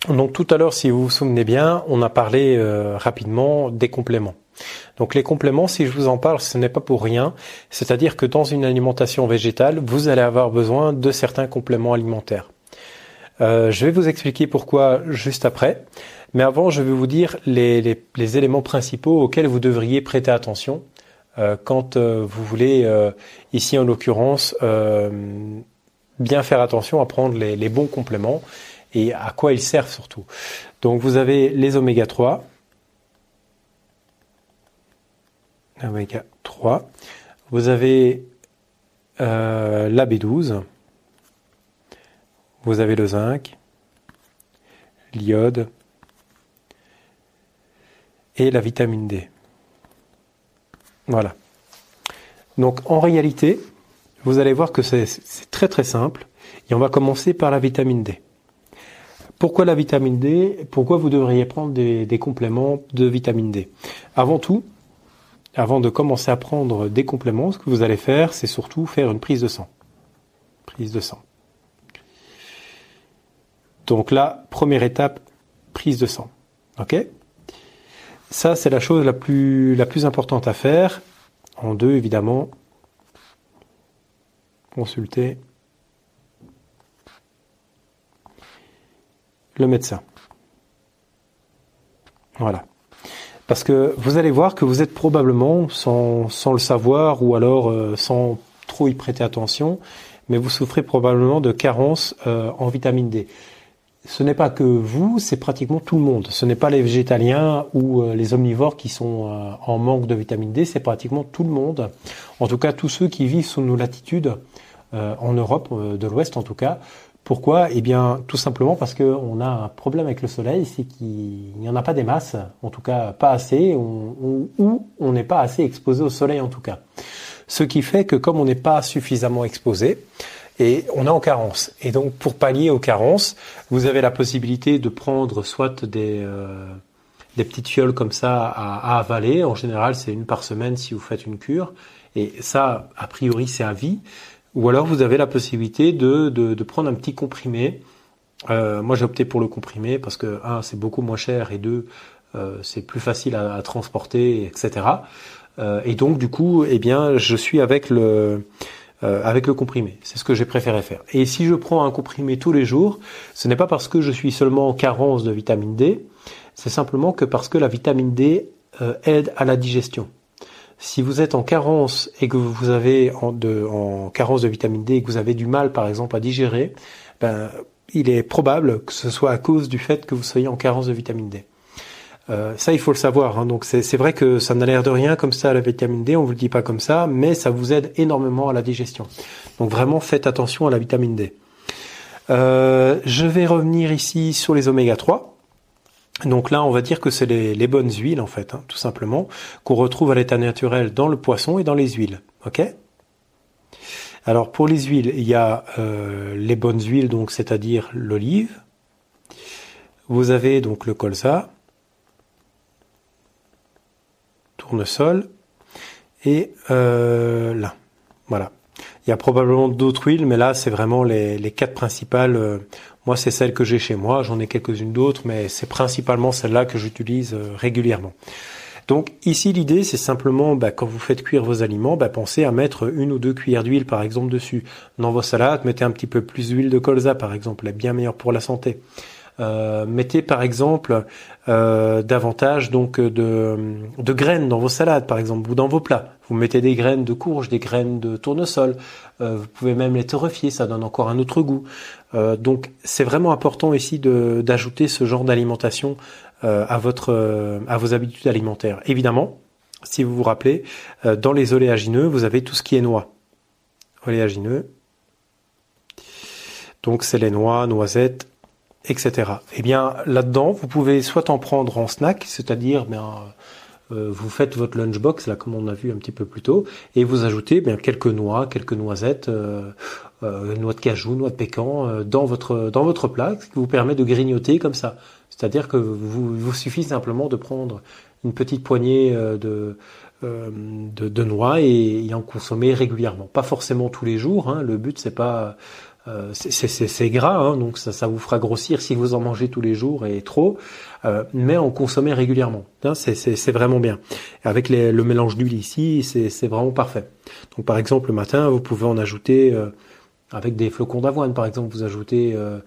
Donc tout à l'heure, si vous vous souvenez bien, on a parlé rapidement des compléments. Donc les compléments, si je vous en parle, ce n'est pas pour rien. C'est-à-dire que dans une alimentation végétale, vous allez avoir besoin de certains compléments alimentaires. Euh, je vais vous expliquer pourquoi juste après. Mais avant, je vais vous dire les, éléments principaux auxquels vous devriez prêter attention euh, quand euh, vous voulez, ici en l'occurrence, bien faire attention à prendre les, les bons compléments et à quoi ils servent surtout. Donc vous avez les oméga 3, oméga 3. Vous avez euh, la B12. Vous avez le zinc, l'iode et la vitamine D. Voilà. Donc en réalité, vous allez voir que c'est très très simple. Et on va commencer par la vitamine D. Pourquoi la vitamine D? Pourquoi vous devriez prendre des compléments de vitamine D? Avant tout, avant de commencer à prendre des compléments, ce que vous allez faire, c'est surtout faire une prise de sang. Prise de sang. Donc là, première étape, prise de sang. Ok? Ça, c'est la chose la plus, la plus importante à faire. En deux, évidemment, consulter le médecin. Voilà. Parce que vous allez voir que vous êtes probablement, sans, le savoir ou alors euh, sans trop y prêter attention, mais vous souffrez probablement de carence euh, en vitamine D. Ce n'est pas que vous, c'est pratiquement tout le monde. Ce n'est pas les végétaliens ou euh, les omnivores qui sont en manque de vitamine D, c'est pratiquement tout le monde. En tout cas, tous ceux qui vivent sous nos latitudes, en Europe de l'Ouest en tout cas, pourquoi? Eh bien, tout simplement parce qu'on a un problème avec le soleil, c'est qu'il n'y en a pas des masses, en tout cas pas assez, ou on n'est pas assez exposé au soleil en tout cas. Ce qui fait que comme on n'est pas suffisamment exposé, et on est en carence. Et donc pour pallier aux carences, vous avez la possibilité de prendre soit des, euh, petites fioles comme ça à, à avaler. En général, c'est une par semaine si vous faites une cure. Et ça, a priori, c'est à vie. Ou alors vous avez la possibilité de, de, de prendre un petit comprimé. Euh, moi j'ai opté pour le comprimé parce que un c'est beaucoup moins cher et deux euh, c'est plus facile à, à, transporter etc. Euh, et donc du coup eh bien je suis avec le euh, avec le comprimé. C'est ce que j'ai préféré faire. Et si je prends un comprimé tous les jours, ce n'est pas parce que je suis seulement en carence de vitamine D, c'est simplement que parce que la vitamine D euh, aide à la digestion. Si vous êtes en carence et que vous avez en, carence de vitamine D et que vous avez du mal, par exemple, à digérer, ben, il est probable que ce soit à cause du fait que vous soyez en carence de vitamine D. Euh, ça, il faut le savoir. Hein. Donc, c'est vrai que ça n'a l'air de rien comme ça la vitamine D. On vous le dit pas comme ça, mais ça vous aide énormément à la digestion. Donc, vraiment, faites attention à la vitamine D. Euh, je vais revenir ici sur les oméga 3. Donc là, on va dire que c'est les, bonnes huiles en fait, hein, tout simplement, qu'on retrouve à l'état naturel dans le poisson et dans les huiles. Ok? Alors pour les huiles, il y a euh, les bonnes huiles, donc c'est-à-dire l'olive. Vous avez donc le colza, tournesol et euh, là. Voilà. Il y a probablement d'autres huiles, mais là c'est vraiment les, les quatre principales. Euh, moi c'est celle que j'ai chez moi, j'en ai quelques-unes d'autres, mais c'est principalement celle-là que j'utilise euh, régulièrement. Donc ici l'idée c'est simplement bah, quand vous faites cuire vos aliments, bah, pensez à mettre une ou deux cuillères d'huile par exemple dessus. Dans vos salades, mettez un petit peu plus d'huile de colza par exemple, elle est bien meilleure pour la santé. Euh, mettez par exemple euh, davantage donc de, graines dans vos salades par exemple ou dans vos plats. Vous mettez des graines de courge, des graines de tournesol. Euh, vous pouvez même les torréfier, ça donne encore un autre goût. donc c'est vraiment important ici d'ajouter ce genre d'alimentation à votre à vos habitudes alimentaires. Évidemment, si vous vous rappelez, dans les oléagineux, vous avez tout ce qui est noix. Oléagineux. Donc c'est les noix, noisettes, etc. Eh bien, là-dedans, vous pouvez soit en prendre en snack, c'est-à-dire, ben, euh, vous faites votre lunchbox, là, comme on a vu un petit peu plus tôt, et vous ajoutez bien quelques noix, quelques noisettes, euh, euh, noix de cajou, noix de pécan, dans votre dans votre plat, ce qui vous permet de grignoter comme ça. C'est-à-dire que vous vous suffit simplement de prendre une petite poignée de de, de, noix et, et, en consommer régulièrement. Pas forcément tous les jours. Hein, le but c'est pas euh, c'est gras, hein, donc ça, vous fera grossir si vous en mangez tous les jours et trop, euh, mais en consommer régulièrement. Hein, c'est vraiment bien. Avec le mélange d'huile ici, c'est vraiment parfait. Donc par exemple le matin, vous pouvez en ajouter euh, avec des flocons d'avoine, par exemple, vous ajoutez euh,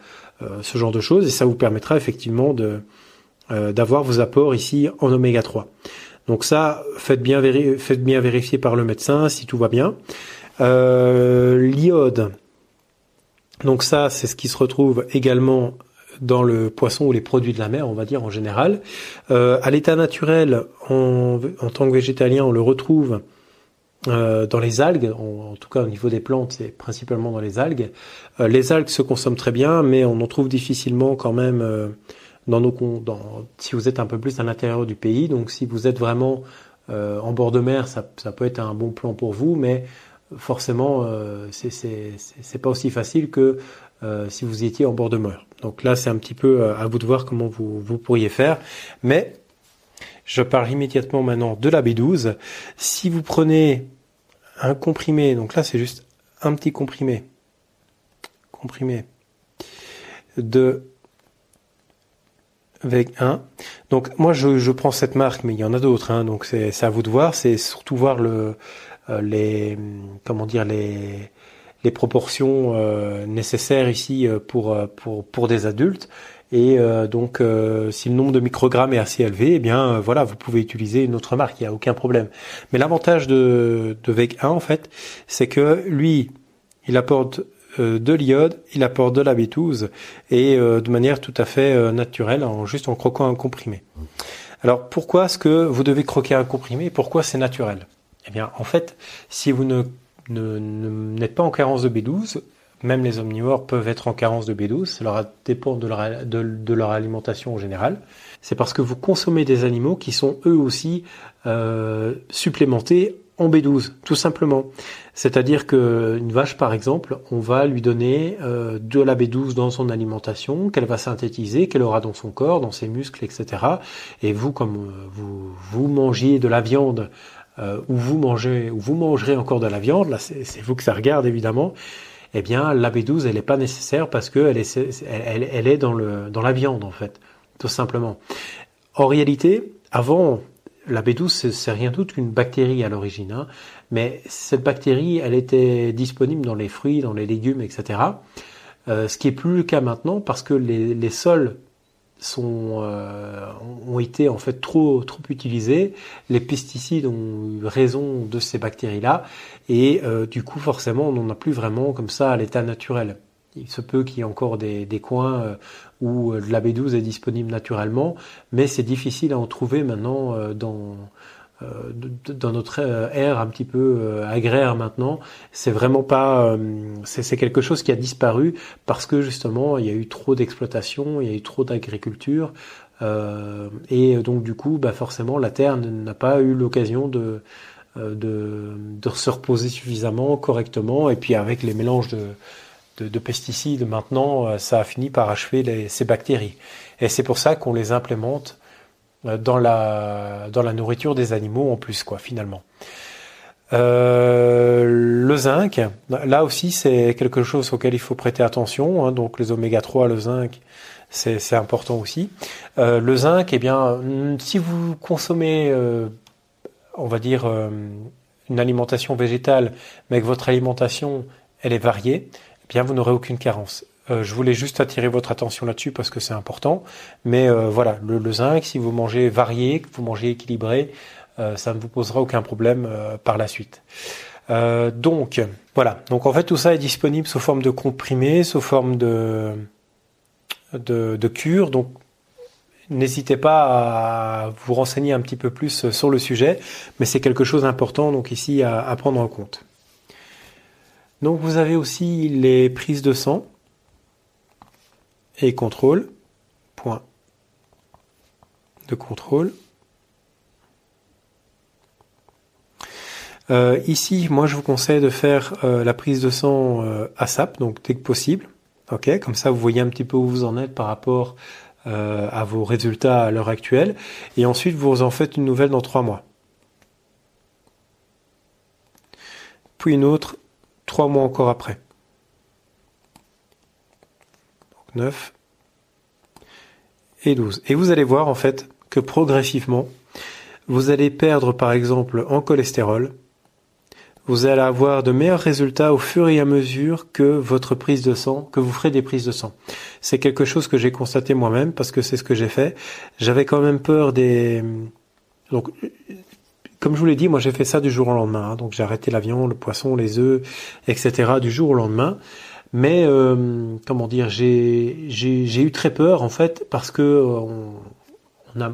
ce genre de choses et ça vous permettra effectivement de d'avoir vos apports ici en oméga 3. Donc ça, faites bien, faites bien vérifier par le médecin si tout va bien. L'iode. Donc ça, c'est ce qui se retrouve également dans le poisson ou les produits de la mer, on va dire en général. Euh, à l'état naturel, en, tant que végétalien, on le retrouve euh, dans les algues, en, tout cas au niveau des plantes, c'est principalement dans les algues. Euh, les algues se consomment très bien, mais on en trouve difficilement quand même dans nos dans, si vous êtes un peu plus à l'intérieur du pays. Donc si vous êtes vraiment en bord de mer, ça, ça, peut être un bon plan pour vous, mais forcément, euh, c'est pas aussi facile que euh, si vous étiez en bord de mer. Donc là, c'est un petit peu euh, à vous de voir comment vous, pourriez faire. Mais je parle immédiatement maintenant de la B12. Si vous prenez un comprimé, donc là c'est juste un petit comprimé, comprimé de avec 1. Donc moi je, prends cette marque, mais il y en a d'autres, hein, donc c'est à vous de voir. C'est surtout voir le, les comment dire les les proportions euh, nécessaires ici euh, pour pour pour des adultes. Et donc, si le nombre de microgrammes est assez élevé, eh bien, voilà, vous pouvez utiliser une autre marque, il n'y a aucun problème. Mais l'avantage de, de VEC 1, en fait, c'est que lui, il apporte de l'iode, il apporte de la B12 et de manière tout à fait naturelle, en juste en croquant un comprimé. Alors, pourquoi est-ce que vous devez croquer un comprimé? Pourquoi c'est naturel? Eh bien, en fait, si vous ne, n'êtes pas en carence de B12, même les omnivores peuvent être en carence de B12, ça dépend de leur, de, leur alimentation en général. C'est parce que vous consommez des animaux qui sont eux aussi euh, supplémentés en B12, tout simplement. C'est-à-dire qu'une vache, par exemple, on va lui donner euh, de la B12 dans son alimentation, qu'elle va synthétiser, qu'elle aura dans son corps, dans ses muscles, etc. Et vous, comme euh, vous, vous mangiez de la viande euh, où vous mangez, où vous mangerez encore de la viande, là c'est vous que ça regarde évidemment, eh bien la B12 elle n'est pas nécessaire parce que elle est, elle, elle est dans le dans la viande en fait, tout simplement. En réalité, avant la B12 c'est rien d'autre qu'une bactérie à l'origine, hein, mais cette bactérie elle était disponible dans les fruits, dans les légumes, etc. Euh, ce qui est plus le cas maintenant parce que les, les sols sont, euh, ont été en fait trop, trop utilisés. Les pesticides ont eu raison de ces bactéries-là et euh, du coup forcément on n'en a plus vraiment comme ça à l'état naturel. il se peut qu'il y ait encore des, coins où la B12 est disponible naturellement, mais c'est difficile à en trouver maintenant dans dans notre ère un petit peu agraire maintenant, c'est vraiment pas, c'est quelque chose qui a disparu parce que justement il y a eu trop d'exploitation, il y a eu trop d'agriculture, euh, et donc du coup, bah forcément, la Terre n'a pas eu l'occasion de, euh, de, de, se reposer suffisamment, correctement. Et puis avec les mélanges de, de, de pesticides, maintenant, euh, ça a fini par achever les, ces bactéries. Et c'est pour ça qu'on les implémente dans la, dans la nourriture des animaux en plus, quoi, finalement. Euh, le zinc, là aussi c'est quelque chose auquel il faut prêter attention. Hein, donc les oméga 3, le zinc, c'est important aussi. Euh, le zinc, eh bien, si vous consommez, euh, on va dire, euh, une alimentation végétale, mais que votre alimentation, elle est variée, eh bien, vous n'aurez aucune carence. Je voulais juste attirer votre attention là-dessus parce que c'est important. Mais voilà, le, zinc, si vous mangez varié, que vous mangez équilibré, ça ne vous posera aucun problème par la suite. donc voilà. Donc en fait, tout ça est disponible sous forme de comprimé, sous forme de de, cure. Donc, n'hésitez pas à vous renseigner un petit peu plus sur le sujet, mais c'est quelque chose d'important donc ici à, prendre en compte. Donc, vous avez aussi les prises de sang et contrôle. Point de contrôle. Euh, ici, moi, je vous conseille de faire euh, la prise de sang euh, à SAP, donc dès que possible. Ok, comme ça vous voyez un petit peu où vous en êtes par rapport euh, à vos résultats à l'heure actuelle. Et ensuite vous en faites une nouvelle dans trois mois. Puis une autre trois mois encore après. Donc 9 et 12. Et vous allez voir en fait que progressivement, vous allez perdre par exemple en cholestérol, vous allez avoir de meilleurs résultats au fur et à mesure que votre prise de sang, que vous ferez des prises de sang. C'est quelque chose que j'ai constaté moi-même parce que c'est ce que j'ai fait. J'avais quand même peur des... Donc, comme je vous l'ai dit, moi j'ai fait ça du jour au lendemain. Hein. donc j'ai arrêté la viande, le poisson, les œufs, etc. du jour au lendemain. Mais euh, comment dire, j'ai eu très peur en fait parce que euh,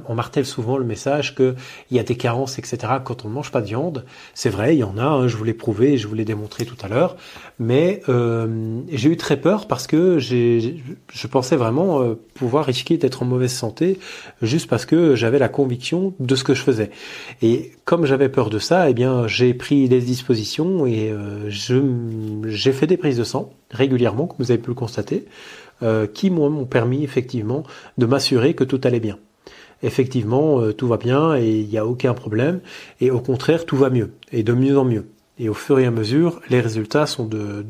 on, martèle souvent le message qu'il y a des carences, etc. quand on ne mange pas de viande. C'est vrai, il y en a, hein, je vous l'ai prouvé, je vous l'ai démontré tout à l'heure. Mais euh, j'ai eu très peur parce que je pensais vraiment euh, pouvoir risquer d'être en mauvaise santé juste parce que j'avais la conviction de ce que je faisais. Et comme j'avais peur de ça, eh bien j'ai pris des dispositions et euh, j'ai fait des prises de sang régulièrement, comme vous avez pu le constater, qui m'ont permis effectivement de m'assurer que tout allait bien effectivement, euh, tout va bien et il n'y a aucun problème. Et au contraire, tout va mieux et de mieux en mieux. Et au fur et à mesure, les résultats sont, de,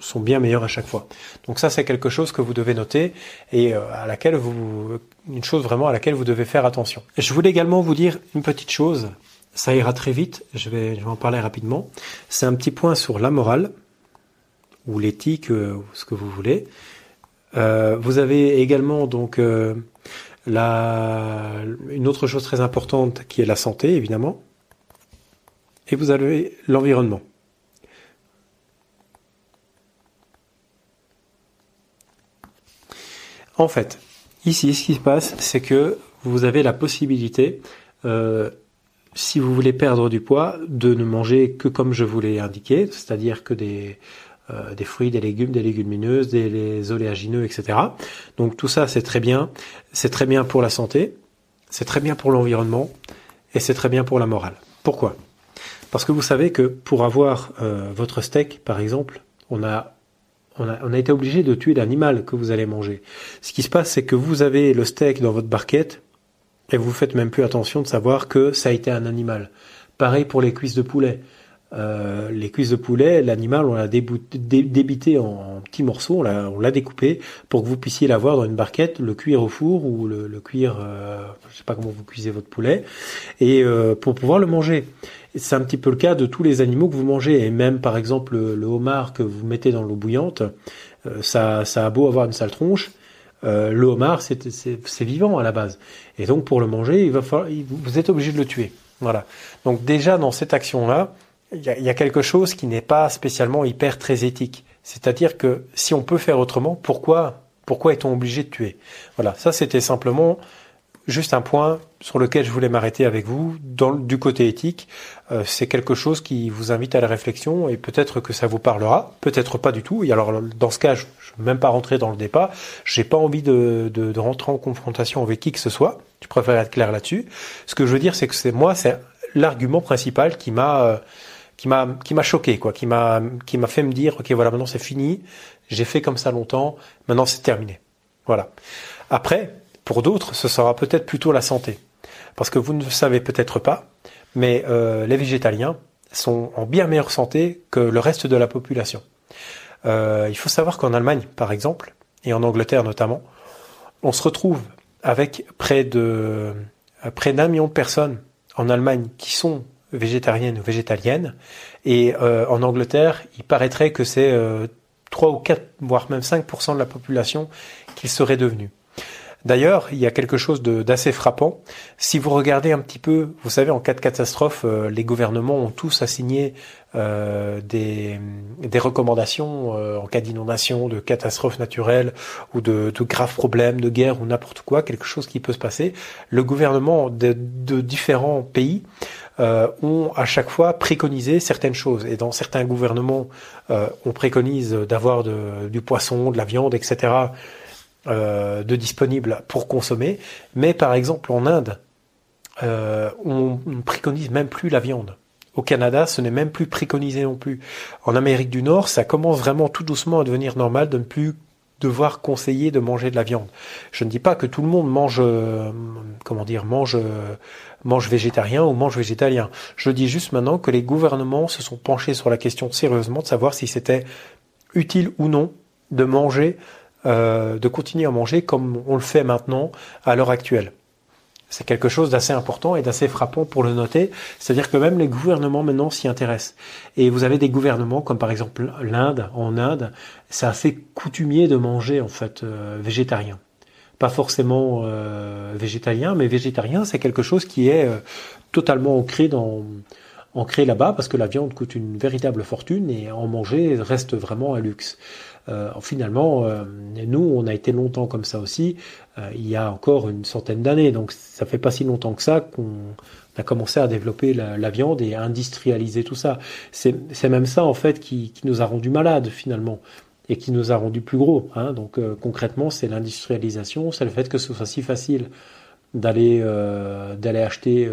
sont bien meilleurs à chaque fois. Donc ça, c'est quelque chose que vous devez noter et euh, à laquelle vous, une chose vraiment à laquelle vous devez faire attention. Je voulais également vous dire une petite chose. Ça ira très vite. Je vais, je vais en parler rapidement. C'est un petit point sur la morale ou l'éthique, euh, ce que vous voulez. vous avez également donc une autre chose très importante qui est la santé, évidemment. Et vous avez l'environnement. En fait, ici, ce qui se passe, c'est que vous avez la possibilité, euh, si vous voulez perdre du poids, de ne manger que comme je vous l'ai indiqué, c'est-à-dire que des, euh, des fruits, des légumes, des légumineuses, des oléagineux, etc. Donc tout ça, c'est très bien. C'est très bien pour la santé, c'est très bien pour l'environnement et c'est très bien pour la morale. Pourquoi? Parce que vous savez que pour avoir euh, votre steak, par exemple, on a, on a, on a été obligé de tuer l'animal que vous allez manger. Ce qui se passe, c'est que vous avez le steak dans votre barquette et vous faites même plus attention de savoir que ça a été un animal. Pareil pour les cuisses de poulet. Euh, les cuisses de poulet, l'animal, on l'a débité en, petits morceaux, on l'a découpé pour que vous puissiez l'avoir dans une barquette, le cuire au four ou le, le cuire, euh, je sais pas comment vous cuisez votre poulet, et euh, pour pouvoir le manger. C'est un petit peu le cas de tous les animaux que vous mangez, et même par exemple le, homard que vous mettez dans l'eau bouillante, euh, ça, ça a beau avoir une sale tronche, le homard c'est vivant à la base, et donc pour le manger, il va falloir, vous êtes obligé de le tuer. Voilà. Donc déjà dans cette action là, il y, a, quelque chose qui n'est pas spécialement hyper très éthique. C'est-à-dire que si on peut faire autrement, pourquoi, pourquoi est-on obligé de tuer? Voilà, ça c'était simplement juste un point sur lequel je voulais m'arrêter avec vous. Dans, du côté éthique, euh, c'est quelque chose qui vous invite à la réflexion et peut-être que ça vous parlera, peut-être pas du tout. Et alors dans ce cas, je ne vais même pas rentrer dans le débat. J'ai pas envie de, de, de, rentrer en confrontation avec qui que ce soit. Je préfère être clair là-dessus. Ce que je veux dire, c'est que c'est moi, c'est l'argument principal qui m'a euh, qui m'a qui m'a choqué quoi, qui m'a qui m'a fait me dire ok voilà maintenant c'est fini, j'ai fait comme ça longtemps, maintenant c'est terminé. Voilà. Après, pour d'autres, ce sera peut-être plutôt la santé, parce que vous ne savez peut-être pas, mais euh, les végétaliens sont en bien meilleure santé que le reste de la population. Euh, il faut savoir qu'en Allemagne, par exemple, et en Angleterre notamment, on se retrouve avec près de près d'un million de personnes en Allemagne qui sont végétariennes ou végétaliennes. Et euh, en Angleterre, il paraîtrait que c'est euh, 3 ou 4, voire même 5% de la population qui serait devenue. D'ailleurs, il y a quelque chose d'assez frappant. Si vous regardez un petit peu, vous savez, en cas de catastrophe, euh, les gouvernements ont tous assigné euh, des, recommandations euh, en cas d'inondation, de catastrophe naturelle ou de, de, graves problèmes, de guerre ou n'importe quoi, quelque chose qui peut se passer. Le gouvernement de différents pays euh, ont à chaque fois préconisé certaines choses. Et dans certains gouvernements, euh, on préconise d'avoir du poisson, de la viande, etc. Euh, de disponibles pour consommer. Mais par exemple en Inde, euh, on ne préconise même plus la viande. Au Canada, ce n'est même plus préconisé non plus. En Amérique du Nord, ça commence vraiment tout doucement à devenir normal de ne plus devoir conseiller de manger de la viande. Je ne dis pas que tout le monde mange, euh, comment dire, mange, mange végétarien ou mange végétalien. Je dis juste maintenant que les gouvernements se sont penchés sur la question sérieusement de savoir si c'était utile ou non de manger euh, de continuer à manger comme on le fait maintenant à l'heure actuelle. C'est quelque chose d'assez important et d'assez frappant pour le noter. C'est-à-dire que même les gouvernements maintenant s'y intéressent. Et vous avez des gouvernements comme par exemple l'Inde. En Inde, c'est assez coutumier de manger en fait euh, végétarien. Pas forcément euh, végétalien, mais végétarien, c'est quelque chose qui est euh, totalement ancré dans ancré là-bas parce que la viande coûte une véritable fortune et en manger reste vraiment un luxe. Euh, finalement, euh, nous, on a été longtemps comme ça aussi, euh, il y a encore une centaine d'années. Donc ça fait pas si longtemps que ça qu'on a commencé à développer la, viande et à industrialiser tout ça. C'est même ça, en fait, qui, nous a rendu malades, finalement, et qui nous a rendu plus gros. Hein. Donc concrètement, c'est l'industrialisation, c'est le fait que ce soit si facile d'aller d'aller acheter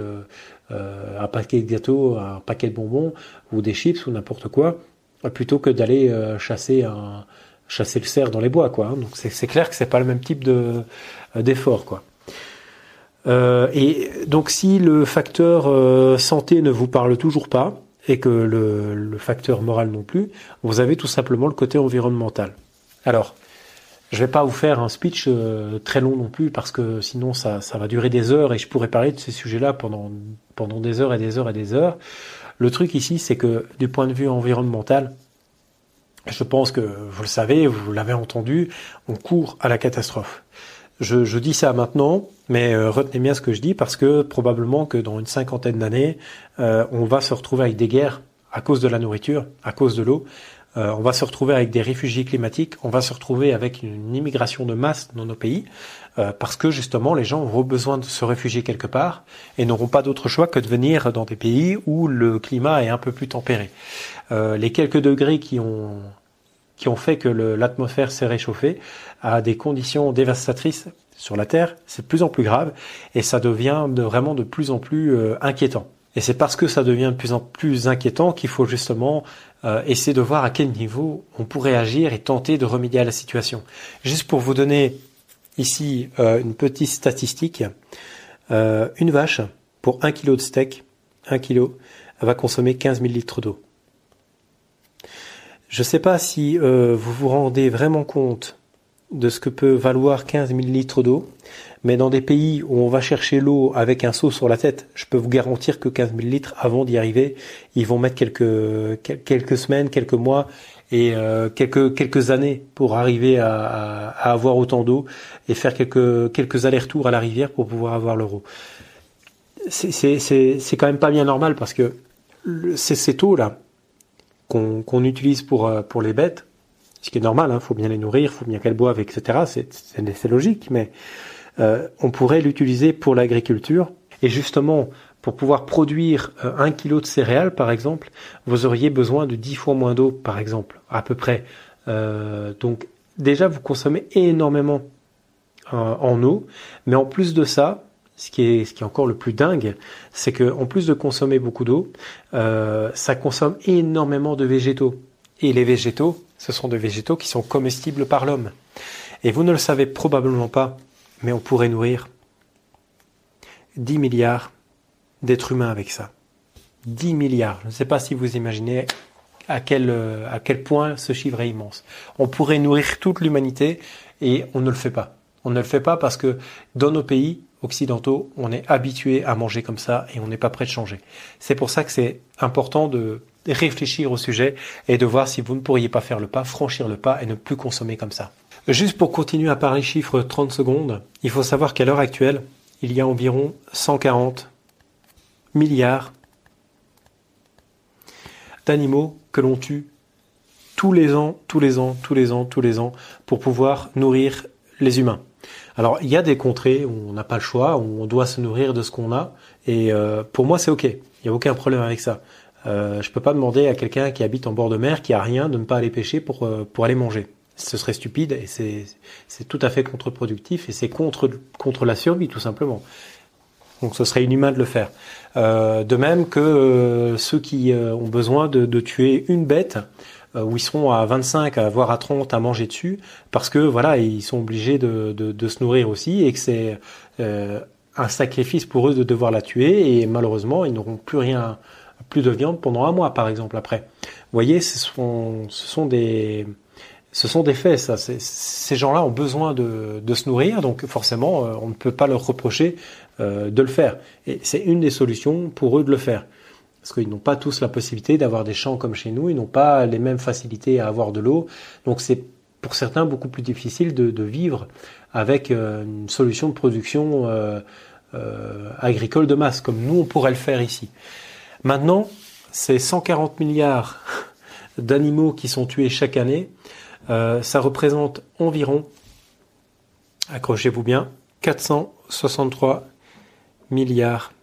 un paquet de gâteaux, un paquet de bonbons ou des chips ou n'importe quoi plutôt que d'aller chasser un chasser le cerf dans les bois quoi. Hein. Donc c'est clair que c'est pas le même type de euh, d'effort quoi. Euh, et donc si le facteur euh, santé ne vous parle toujours pas et que le, le, facteur moral non plus, vous avez tout simplement le côté environnemental. Alors, je vais pas vous faire un speech euh, très long non plus parce que sinon ça, ça va durer des heures et je pourrais parler de ces sujets-là pendant pendant des heures et des heures et des heures. Le truc ici, c'est que du point de vue environnemental, je pense que vous le savez, vous l'avez entendu, on court à la catastrophe. Je, dis ça maintenant, mais euh, retenez bien ce que je dis parce que probablement que dans une cinquantaine d'années, euh, on va se retrouver avec des guerres à cause de la nourriture, à cause de l'eau. Euh, on va se retrouver avec des réfugiés climatiques, on va se retrouver avec une immigration de masse dans nos pays, euh, parce que justement les gens auront besoin de se réfugier quelque part et n'auront pas d'autre choix que de venir dans des pays où le climat est un peu plus tempéré. Euh, les quelques degrés qui ont qui ont fait que l'atmosphère s'est réchauffée à des conditions dévastatrices sur la Terre, c'est de plus en plus grave et ça devient de, vraiment de plus en plus euh, inquiétant. Et c'est parce que ça devient de plus en plus inquiétant qu'il faut justement euh, essayer de voir à quel niveau on pourrait agir et tenter de remédier à la situation. Juste pour vous donner ici euh, une petite statistique, euh, une vache pour un kilo de steak, un kilo, va consommer 15 000 litres d'eau. Je ne sais pas si vous vous rendez vraiment compte de ce que peut valoir 15 000 litres d'eau, mais dans des pays où on va chercher l'eau avec un seau sur la tête, je peux vous garantir que 15 000 litres, avant d'y arriver, ils vont mettre quelques, quelques semaines, quelques mois et euh, quelques, quelques années pour arriver à, à, avoir autant d'eau et faire quelques, quelques allers-retours à la rivière pour pouvoir avoir l'euro. C'est quand même pas bien normal parce que c'est cette eau-là qu'on utilise pour, euh, pour les bêtes, ce qui est normal, il hein, faut bien les nourrir, il faut bien qu'elles boivent, etc. C'est logique, mais euh, on pourrait l'utiliser pour l'agriculture. Et justement, pour pouvoir produire euh, un kilo de céréales, par exemple, vous auriez besoin de 10 fois moins d'eau, par exemple, à peu près. Euh, donc déjà, vous consommez énormément en eau, mais en plus de ça, ce qui est, ce qui est encore le plus dingue, c'est que en plus de consommer beaucoup d'eau, ça consomme énormément de végétaux. Et les végétaux, ce sont des végétaux qui sont comestibles par l'homme. Et vous ne le savez probablement pas, mais on pourrait nourrir 10 milliards d'êtres humains avec ça. 10 milliards. Je ne sais pas si vous imaginez à quel, à quel point ce chiffre est immense. On pourrait nourrir toute l'humanité et on ne le fait pas. On ne le fait pas parce que dans nos pays occidentaux, on est habitué à manger comme ça et on n'est pas prêt de changer. C'est pour ça que c'est important de réfléchir au sujet et de voir si vous ne pourriez pas faire le pas, franchir le pas et ne plus consommer comme ça. Juste pour continuer à parler chiffres 30 secondes, il faut savoir qu'à l'heure actuelle, il y a environ 140 milliards d'animaux que l'on tue tous les ans, tous les ans, tous les ans, tous les ans, pour pouvoir nourrir les humains. Alors il y a des contrées où on n'a pas le choix, où on doit se nourrir de ce qu'on a, et euh, pour moi c'est ok, il n'y a aucun problème avec ça. Euh, je peux pas demander à quelqu'un qui habite en bord de mer, qui a rien, de ne pas aller pêcher pour, euh, pour aller manger. Ce serait stupide et c'est, tout à fait contre-productif et c'est contre, contre la survie tout simplement. Donc ce serait inhumain de le faire. Euh, de même que euh, ceux qui euh, ont besoin de, tuer une bête, où ils seront à 25, voire à 30 à manger dessus, parce que voilà, ils sont obligés de, de, de se nourrir aussi et que c'est un sacrifice pour eux de devoir la tuer et malheureusement ils n'auront plus rien plus de viande pendant un mois, par exemple, après. Vous voyez, ce sont, ce sont des, ce sont des faits, ça. Ces gens-là ont besoin de, se nourrir, donc forcément, euh, on ne peut pas leur reprocher euh, de le faire. Et c'est une des solutions pour eux de le faire. Parce qu'ils n'ont pas tous la possibilité d'avoir des champs comme chez nous, ils n'ont pas les mêmes facilités à avoir de l'eau. Donc c'est pour certains beaucoup plus difficile de, vivre avec euh, une solution de production agricole de masse, comme nous on pourrait le faire ici. Maintenant, ces 140 milliards d'animaux qui sont tués chaque année, euh, ça représente environ, accrochez-vous bien, 463 milliards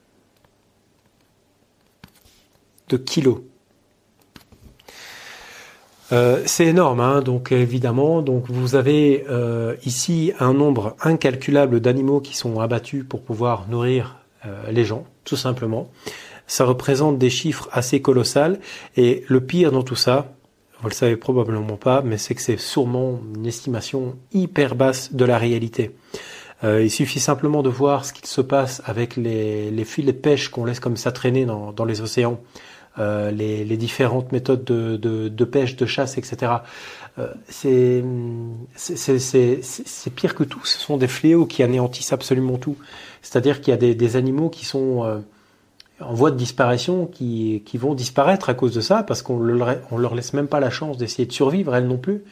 de kilos. Euh, c'est énorme, hein, donc évidemment, donc vous avez euh, ici un nombre incalculable d'animaux qui sont abattus pour pouvoir nourrir les gens, tout simplement ça représente des chiffres assez colossales. Et le pire dans tout ça, vous le savez probablement pas, mais c'est que c'est sûrement une estimation hyper basse de la réalité. Euh, il suffit simplement de voir ce qu'il se passe avec les, les filets de pêche qu'on laisse comme ça traîner dans, dans les océans, euh, les, les, différentes méthodes de, de, de, pêche, de chasse, etc. Euh, c'est pire que tout. Ce sont des fléaux qui anéantissent absolument tout. C'est-à-dire qu'il y a des, des, animaux qui sont euh, en voie de disparition qui, qui vont disparaître à cause de ça, parce qu'on leur, on leur laisse même pas la chance d'essayer de survivre, elles non plus.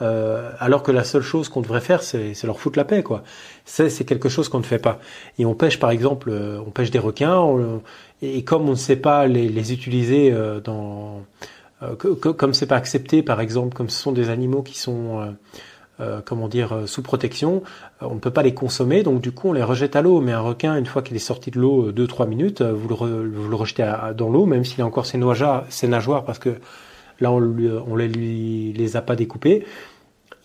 Euh, alors que la seule chose qu'on devrait faire, c'est, leur foutre la paix, quoi. C'est, c'est quelque chose qu'on ne fait pas. Et on pêche, par exemple, euh, on pêche des requins, et comme on ne sait pas les, les utiliser euh, dans, euh, que, que, comme c'est pas accepté, par exemple, comme ce sont des animaux qui sont euh, comment dire, euh, sous protection, euh, on ne peut pas les consommer, donc du coup on les rejette à l'eau. Mais un requin, une fois qu'il est sorti de l'eau 2-3 minutes, vous le, vous le rejetez dans l'eau, même s'il a encore ses nageoires, ses nageoires parce que là on, lui, on les, lui, les a pas découpées,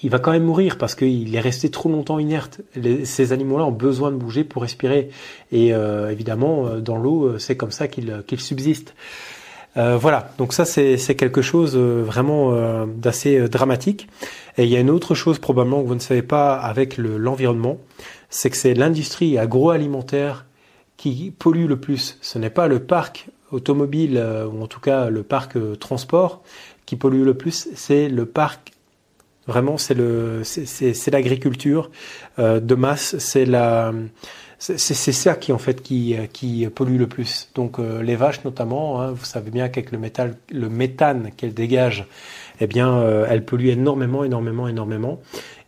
il va quand même mourir parce qu'il est resté trop longtemps inerte. ces animaux-là ont besoin de bouger pour respirer. Et évidemment, dans l'eau, c'est comme ça qu'ils qu'ils subsistent. Euh, voilà, donc ça c'est quelque chose euh, vraiment euh, d'assez dramatique. Et il y a une autre chose probablement que vous ne savez pas avec l'environnement, c'est que c'est l'industrie agroalimentaire qui pollue le plus. Ce n'est pas le parc automobile ou en tout cas le parc transport qui pollue le plus, c'est le parc Vraiment, c'est l'agriculture de masse, c'est la, c'est ça qui en fait qui, qui pollue le plus. Donc euh, les vaches notamment, hein, vous savez bien qu'avec le, métal, le méthane qu'elles dégagent, eh bien euh, elles polluent énormément, énormément, énormément.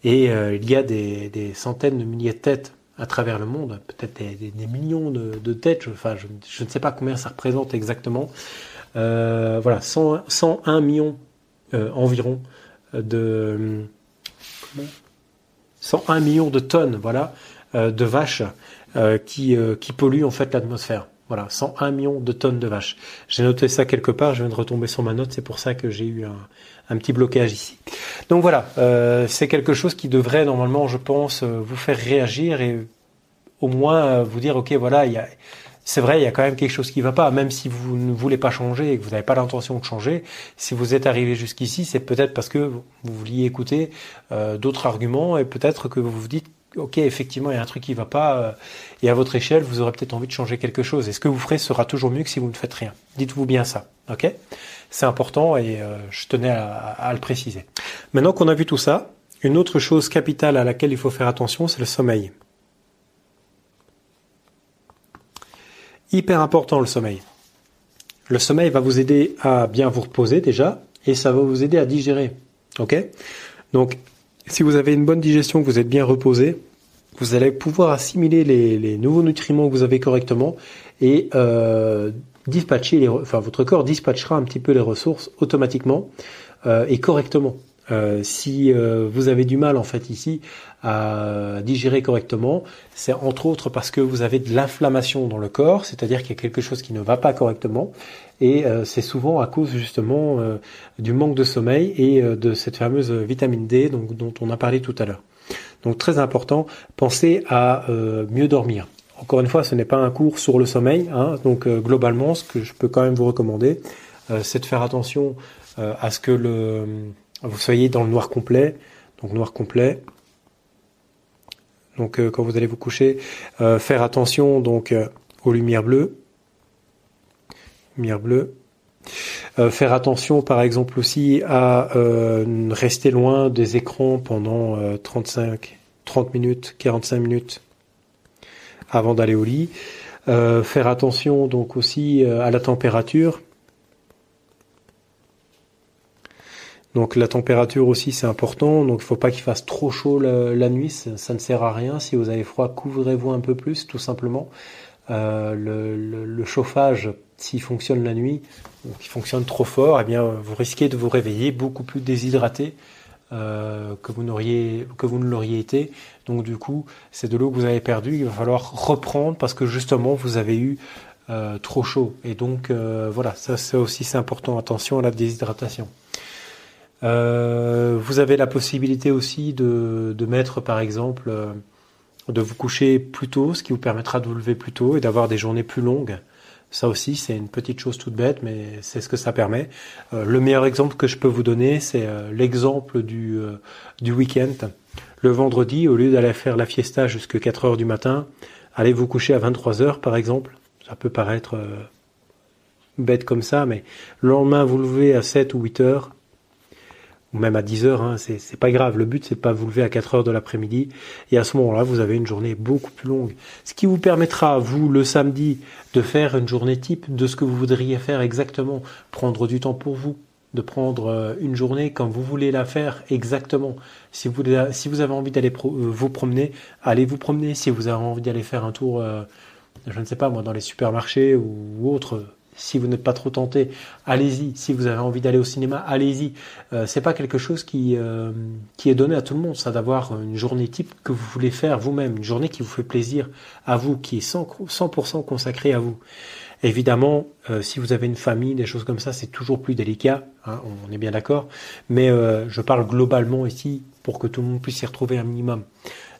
Et euh, il y a des, des, centaines de milliers de têtes à travers le monde, peut-être des, des, millions de, de têtes. Enfin, je, je, ne sais pas combien ça représente exactement. voilà, 100, 101 millions environ de 101 millions de tonnes, voilà, de vaches qui, qui polluent en fait l'atmosphère. Voilà, 101 millions de tonnes de vaches. J'ai noté ça quelque part, je viens de retomber sur ma note, c'est pour ça que j'ai eu un, petit blocage ici. Donc voilà, euh, c'est quelque chose qui devrait normalement, je pense, euh, vous faire réagir et au moins euh, vous dire, ok, voilà, il c'est vrai, il y a quand même quelque chose qui va pas, même si vous ne voulez pas changer et que vous n'avez pas l'intention de changer. Si vous êtes arrivé jusqu'ici, c'est peut-être parce que vous vouliez écouter euh, d'autres arguments et peut-être que vous vous dites ok, effectivement, il y a un truc qui va pas, euh, et à votre échelle, vous aurez peut-être envie de changer quelque chose. Et ce que vous ferez sera toujours mieux que si vous ne faites rien. Dites-vous bien ça, ok? C'est important et euh, je tenais à, le préciser. Maintenant qu'on a vu tout ça, une autre chose capitale à laquelle il faut faire attention, c'est le sommeil. Hyper important le sommeil. Le sommeil va vous aider à bien vous reposer déjà, et ça va vous aider à digérer, ok? Donc si vous avez une bonne digestion, que vous êtes bien reposé, vous allez pouvoir assimiler les, nouveaux nutriments que vous avez correctement et euh, dispatcher les, enfin votre corps dispatchera un petit peu les ressources automatiquement euh, et correctement. Euh, si euh, vous avez du mal en fait ici à digérer correctement, c'est entre autres parce que vous avez de l'inflammation dans le corps, c'est-à-dire qu'il y a quelque chose qui ne va pas correctement, et euh, c'est souvent à cause justement du manque de sommeil et de cette fameuse vitamine D donc, dont on a parlé tout à l'heure. Donc très important, pensez à mieux dormir. Encore une fois, ce n'est pas un cours sur le sommeil, hein, donc globalement, ce que je peux quand même vous recommander, c'est de faire attention à ce que le vous soyez dans le noir complet, donc noir complet. Donc euh, quand vous allez vous coucher, euh, faire attention donc euh, aux lumières bleues, lumière bleue. faire attention par exemple aussi à rester loin des écrans pendant 35, 30 minutes, 45 minutes avant d'aller au lit. faire attention donc aussi à la température. Donc la température aussi c'est important, donc il faut pas qu'il fasse trop chaud la, nuit, ça, ne sert à rien. Si vous avez froid, couvrez-vous un peu plus, tout simplement. Euh, le, chauffage, s'il fonctionne la nuit, donc il fonctionne trop fort, eh bien vous risquez de vous réveiller beaucoup plus déshydraté euh, que vous ne l'auriez été. Donc du coup, c'est de l'eau que vous avez perdue. Il va falloir reprendre parce que justement vous avez eu euh, trop chaud. Et donc voilà, ça, ça aussi c'est important. Attention à la déshydratation. Euh, vous avez la possibilité aussi de, mettre, par exemple, euh, de vous coucher plus tôt, ce qui vous permettra de vous lever plus tôt et d'avoir des journées plus longues. Ça aussi, c'est une petite chose toute bête, mais c'est ce que ça permet. Euh, le meilleur exemple que je peux vous donner, c'est l'exemple du, du week-end. Le vendredi, au lieu d'aller faire la fiesta jusqu'à 4 heures du matin, allez vous coucher à 23 heures, par exemple. Ça peut paraître bête comme ça, mais le lendemain, vous levez à 7 ou 8 heures, ou même à 10 heures, hein, c'est pas grave. Le but, c'est pas vous lever à 4 heures de l'après-midi. Et à ce moment-là, vous avez une journée beaucoup plus longue. Ce qui vous permettra, vous, le samedi, de faire une journée type de ce que vous voudriez faire exactement. Prendre du temps pour vous, de prendre euh, une journée comme vous voulez la faire exactement. Si vous, vous avez envie d'aller euh, vous promener, allez vous promener. Si vous avez envie d'aller faire un tour, euh, je ne sais pas moi, dans les supermarchés ou autres, si vous n'êtes pas trop tenté, allez-y. Si vous avez envie d'aller au cinéma, allez-y. Euh, c'est pas quelque chose qui euh, qui est donné à tout le monde, ça d'avoir une journée type que vous voulez faire vous-même, une journée qui vous fait plaisir à vous, qui est 100%, consacrée à vous. Évidemment, euh, si vous avez une famille, des choses comme ça, c'est toujours plus délicat, hein, on est bien d'accord. Mais euh, je parle globalement ici pour que tout le monde puisse s'y retrouver un minimum.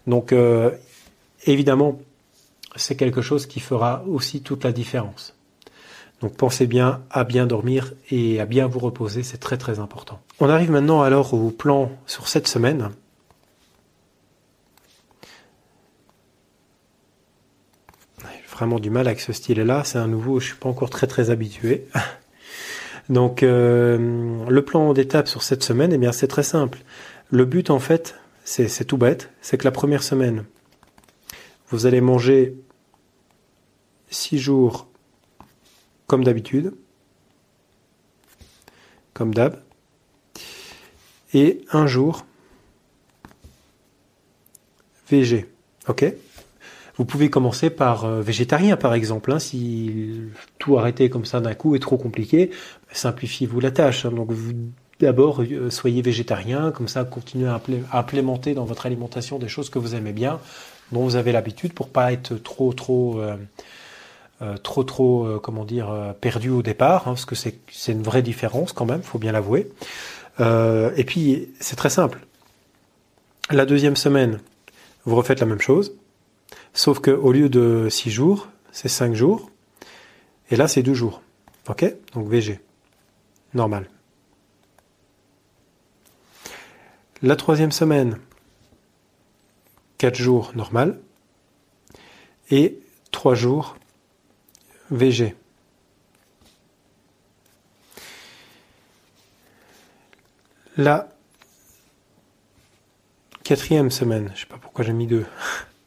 Donc, évidemment, c'est quelque chose qui fera aussi toute la différence. Donc pensez bien à bien dormir et à bien vous reposer, c'est très très important. On arrive maintenant alors au plan sur cette semaine. J'ai vraiment du mal avec ce style-là, c'est un nouveau, je suis pas encore très très habitué. Donc euh, le plan d'étape sur cette semaine, eh bien c'est très simple. Le but en fait, c'est tout bête, c'est que la première semaine, vous allez manger six jours comme d'habitude, comme d'hab, et un jour VG. Ok? Vous pouvez commencer par euh, végétarien par exemple. Hein, si tout arrêter comme ça d'un coup est trop compliqué, simplifiez-vous la tâche. Hein. donc vous d'abord soyez végétarien, comme ça continuez à implémenter dans votre alimentation des choses que vous aimez bien, dont vous avez l'habitude pour pas être trop trop trop trop comment dire perdu au départ, hein, parce que c'est c'est une vraie différence quand même, faut bien l'avouer. et puis c'est très simple. La deuxième semaine, vous refaites la même chose, sauf que au lieu de 6 jours, c'est 5 jours, et là c'est 2 jours. Ok? Donc VG. Normal. La troisième semaine, 4 jours normal, et 3 jours VG. La quatrième semaine. Je sais pas pourquoi j'ai mis deux.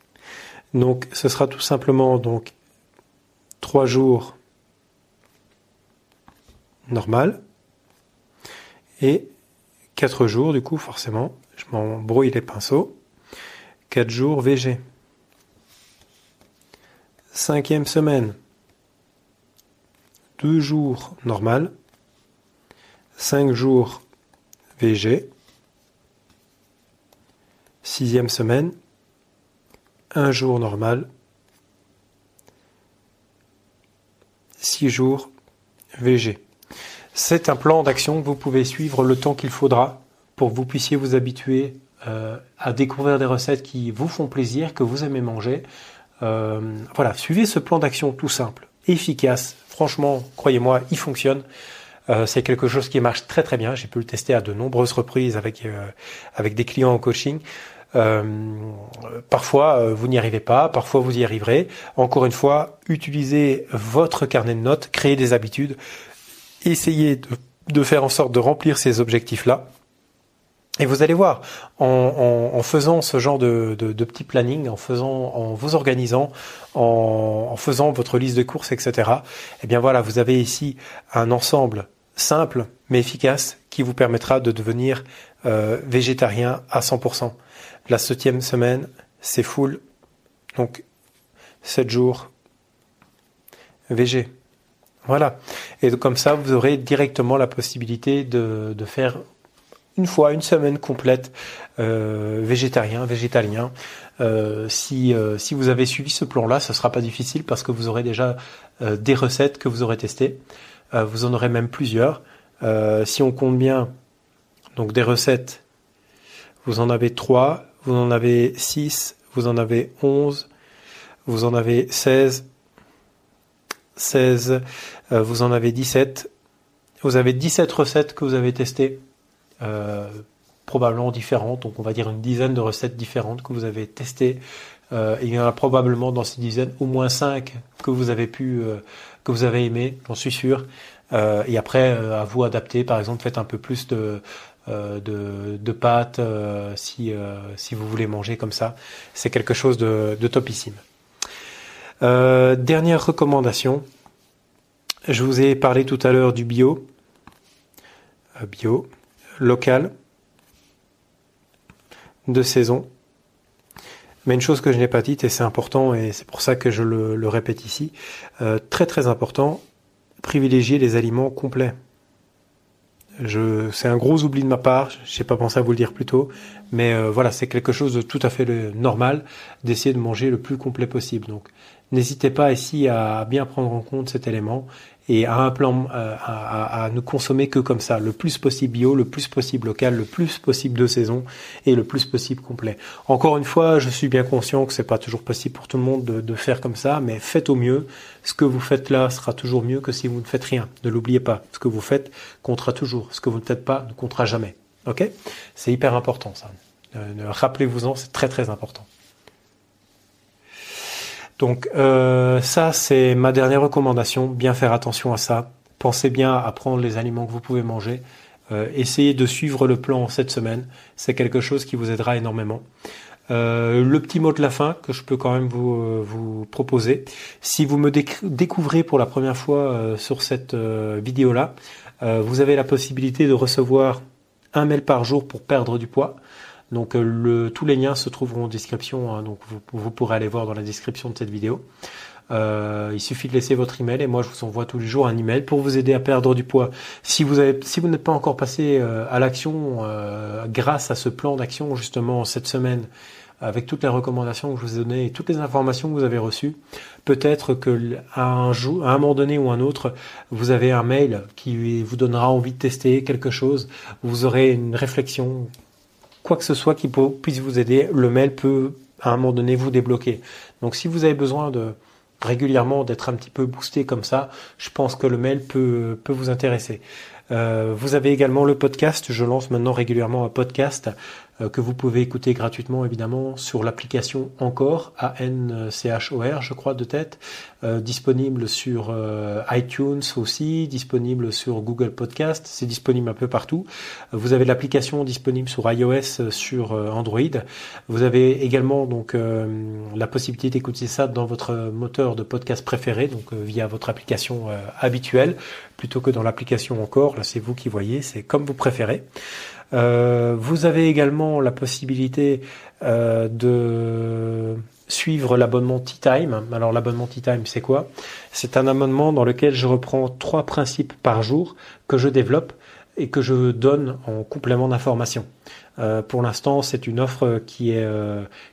Donc, ce sera tout simplement donc trois jours normal et quatre jours du coup forcément. Je m'embrouille les pinceaux. Quatre jours VG. Cinquième semaine. Deux jours normal. Cinq jours VG sixième semaine, un jour normal, six jours VG. C'est un plan d'action que vous pouvez suivre le temps qu'il faudra pour que vous puissiez vous habituer euh, à découvrir des recettes qui vous font plaisir, que vous aimez manger. Euh, voilà, suivez ce plan d'action tout simple, efficace. Franchement, croyez-moi, il fonctionne. Euh, c'est quelque chose qui marche très très bien. J'ai pu le tester à de nombreuses reprises avec avec des clients en coaching. Euh, parfois, euh, vous n'y arrivez pas, parfois vous y arriverez. Encore une fois, utilisez votre carnet de notes, créez des habitudes, essayez de, faire en sorte de remplir ces objectifs-là. Et vous allez voir, en, faisant ce genre de, de, petit planning, en faisant, en vous organisant, en, faisant votre liste de courses, etc. Eh bien voilà, vous avez ici un ensemble simple mais efficace qui vous permettra de devenir euh, végétarien à 100%. La septième semaine, c'est full. Donc, 7 jours VG. Voilà. Et comme ça, vous aurez directement la possibilité de, faire une fois, une semaine complète euh, végétarien, végétalien. Euh, si, euh, si vous avez suivi ce plan-là, ce sera pas difficile parce que vous aurez déjà des recettes que vous aurez testées. vous en aurez même plusieurs. si on compte bien, donc des recettes, vous en avez trois vous en avez 6, vous en avez 11, vous en avez 16, 16, euh, vous en avez 17. Vous avez 17 recettes que vous avez testées, euh, probablement différentes, donc on va dire une dizaine de recettes différentes que vous avez testées. Euh, il y en a probablement dans ces dizaines au moins 5 que vous avez pu, que vous avez aimé, j'en suis sûr. et après, à vous adapter, par exemple, faites un peu plus de, euh, de, pâtes euh, si, euh, si vous voulez manger comme ça. C'est quelque chose de, topissime. dernière recommandation. Je vous ai parlé tout à l'heure du bio. bio, local, de saison. Mais une chose que je n'ai pas dite, et c'est important, et c'est pour ça que je le, répète ici, très très important, privilégier les aliments complets. Je, c'est un gros oubli de ma part. J'ai pas pensé à vous le dire plus tôt, mais euh, voilà, c'est quelque chose de tout à fait normal d'essayer de manger le plus complet possible. Donc, n'hésitez pas ici à bien prendre en compte cet élément et à un plan euh, à, à, ne consommer que comme ça, le plus possible bio, le plus possible local, le plus possible de saison et le plus possible complet. Encore une fois, je suis bien conscient que c'est pas toujours possible pour tout le monde de, de, faire comme ça, mais faites au mieux. Ce que vous faites là sera toujours mieux que si vous ne faites rien. Ne l'oubliez pas. Ce que vous faites comptera toujours. Ce que vous ne faites pas ne comptera jamais. Ok? C'est hyper important ça. Euh, rappelez-vous-en, c'est très très important. Donc euh, ça, c'est ma dernière recommandation. Bien faire attention à ça. Pensez bien à prendre les aliments que vous pouvez manger. Euh, essayez de suivre le plan cette semaine. C'est quelque chose qui vous aidera énormément. Euh, le petit mot de la fin que je peux quand même vous, vous proposer. Si vous me découvrez pour la première fois sur cette vidéo-là, vous avez la possibilité de recevoir un mail par jour pour perdre du poids. Donc euh, le, tous les liens se trouveront en description, hein, donc vous, pourrez aller voir dans la description de cette vidéo. Euh, il suffit de laisser votre email et moi je vous envoie tous les jours un email pour vous aider à perdre du poids. Si vous n'êtes pas encore passé euh, à l'action grâce à ce plan d'action justement cette semaine, avec toutes les recommandations que je vous ai données et toutes les informations que vous avez reçues, peut-être que à un jour, à un moment donné ou un autre, vous avez un mail qui vous donnera envie de tester quelque chose. Vous aurez une réflexion, quoi que ce soit qui puisse vous aider. Le mail peut à un moment donné vous débloquer. Donc si vous avez besoin de régulièrement d'être un petit peu boosté comme ça, je pense que le mail peut, peut vous intéresser. Euh, vous avez également le podcast. Je lance maintenant régulièrement un podcast que vous pouvez écouter gratuitement évidemment sur l'application Encore, A-N-C-H-O-R je crois de tête, euh, disponible sur euh, iTunes aussi, disponible sur Google Podcast, c'est disponible un peu partout. Vous avez l'application disponible sur iOS, sur Android. Vous avez également donc la possibilité d'écouter ça dans votre moteur de podcast préféré, donc via votre application habituelle, plutôt que dans l'application Encore. Là c'est vous qui voyez, c'est comme vous préférez. Euh, vous avez également la possibilité euh, de suivre l'abonnement Tea Time. Alors l'abonnement Tea Time, c'est quoi? C'est un abonnement dans lequel je reprends trois principes par jour que je développe et que je donne en complément d'information. Euh, pour l'instant, c'est une offre qui est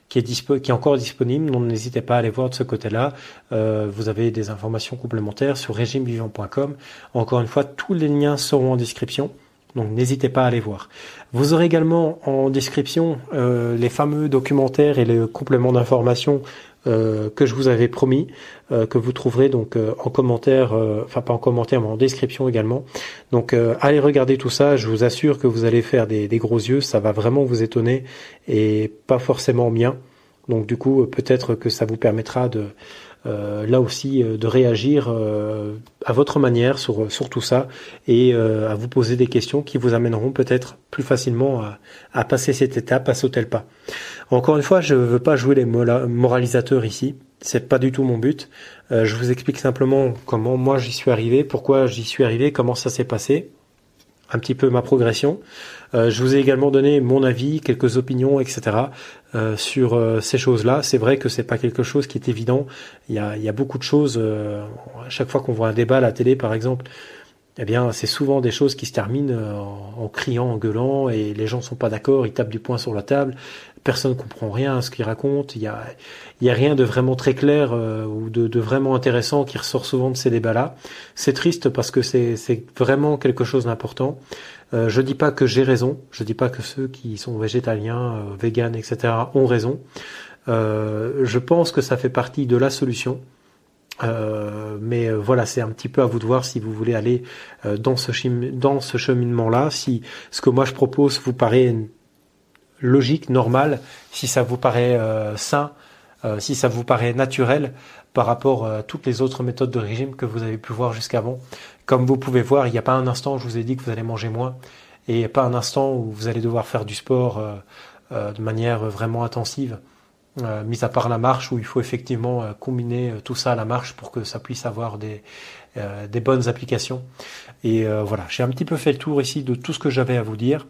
qui est qui est encore disponible. Donc n'hésitez pas à aller voir de ce côté-là. vous avez des informations complémentaires sur régimevivant.com. Encore une fois, tous les liens seront en description. Donc n'hésitez pas à aller voir. Vous aurez également en description euh, les fameux documentaires et les compléments d'information euh, que je vous avais promis, euh, que vous trouverez donc en commentaire, enfin pas en commentaire mais en description également. Donc allez regarder tout ça, je vous assure que vous allez faire des, des, gros yeux, ça va vraiment vous étonner et pas forcément bien. Donc du coup peut-être que ça vous permettra de là aussi euh, de réagir euh, à votre manière sur, tout ça et à vous poser des questions qui vous amèneront peut-être plus facilement à, passer cette étape, à sauter le pas. Encore une fois, je ne veux pas jouer les moralisateurs ici. C'est pas du tout mon but. je vous explique simplement comment moi j'y suis arrivé, pourquoi j'y suis arrivé, comment ça s'est passé, un petit peu ma progression. Euh, je vous ai également donné mon avis, quelques opinions, etc. Euh, sur euh, ces choses-là. C'est vrai que c'est pas quelque chose qui est évident. Il y a, il y a beaucoup de choses. à chaque fois qu'on voit un débat à la télé, par exemple, eh bien, c'est souvent des choses qui se terminent en, en, criant, en gueulant, et les gens sont pas d'accord, ils tapent du poing sur la table personne ne comprend rien à ce qu'il raconte. Il y a, il y a rien de vraiment très clair euh, ou de, de, vraiment intéressant qui ressort souvent de ces débats-là. C'est triste parce que c'est vraiment quelque chose d'important. Euh, je dis pas que j'ai raison. Je dis pas que ceux qui sont végétaliens, euh, véganes, etc. ont raison. Euh, je pense que ça fait partie de la solution. Euh, mais voilà, c'est un petit peu à vous de voir si vous voulez aller dans ce, dans ce cheminement-là. Si ce que moi je propose vous paraît logique, normale, si ça vous paraît sain, si ça vous paraît naturel par rapport à toutes les autres méthodes de régime que vous avez pu voir jusqu'avant. Comme vous pouvez voir, il n'y a pas un instant où je vous ai dit que vous allez manger moins, et pas un instant où vous allez devoir faire du sport euh, de manière vraiment intensive. Euh, mis à part la marche où il faut effectivement combiner tout ça à la marche pour que ça puisse avoir des, bonnes applications. Et voilà, j'ai un petit peu fait le tour ici de tout ce que j'avais à vous dire.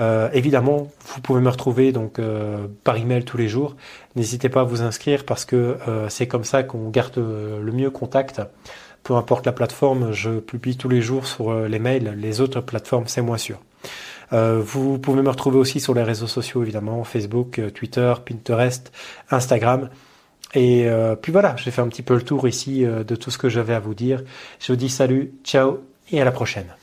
Euh, évidemment, vous pouvez me retrouver donc euh, par email tous les jours. N'hésitez pas à vous inscrire parce que euh, c'est comme ça qu'on garde le mieux contact. Peu importe la plateforme, je publie tous les jours sur les mails. Les autres plateformes, c'est moins sûr. vous pouvez me retrouver aussi sur les réseaux sociaux, évidemment, Facebook, Twitter, Pinterest, Instagram. Et puis voilà, j'ai fait un petit peu le tour ici de tout ce que j'avais à vous dire. Je vous dis salut, ciao et à la prochaine.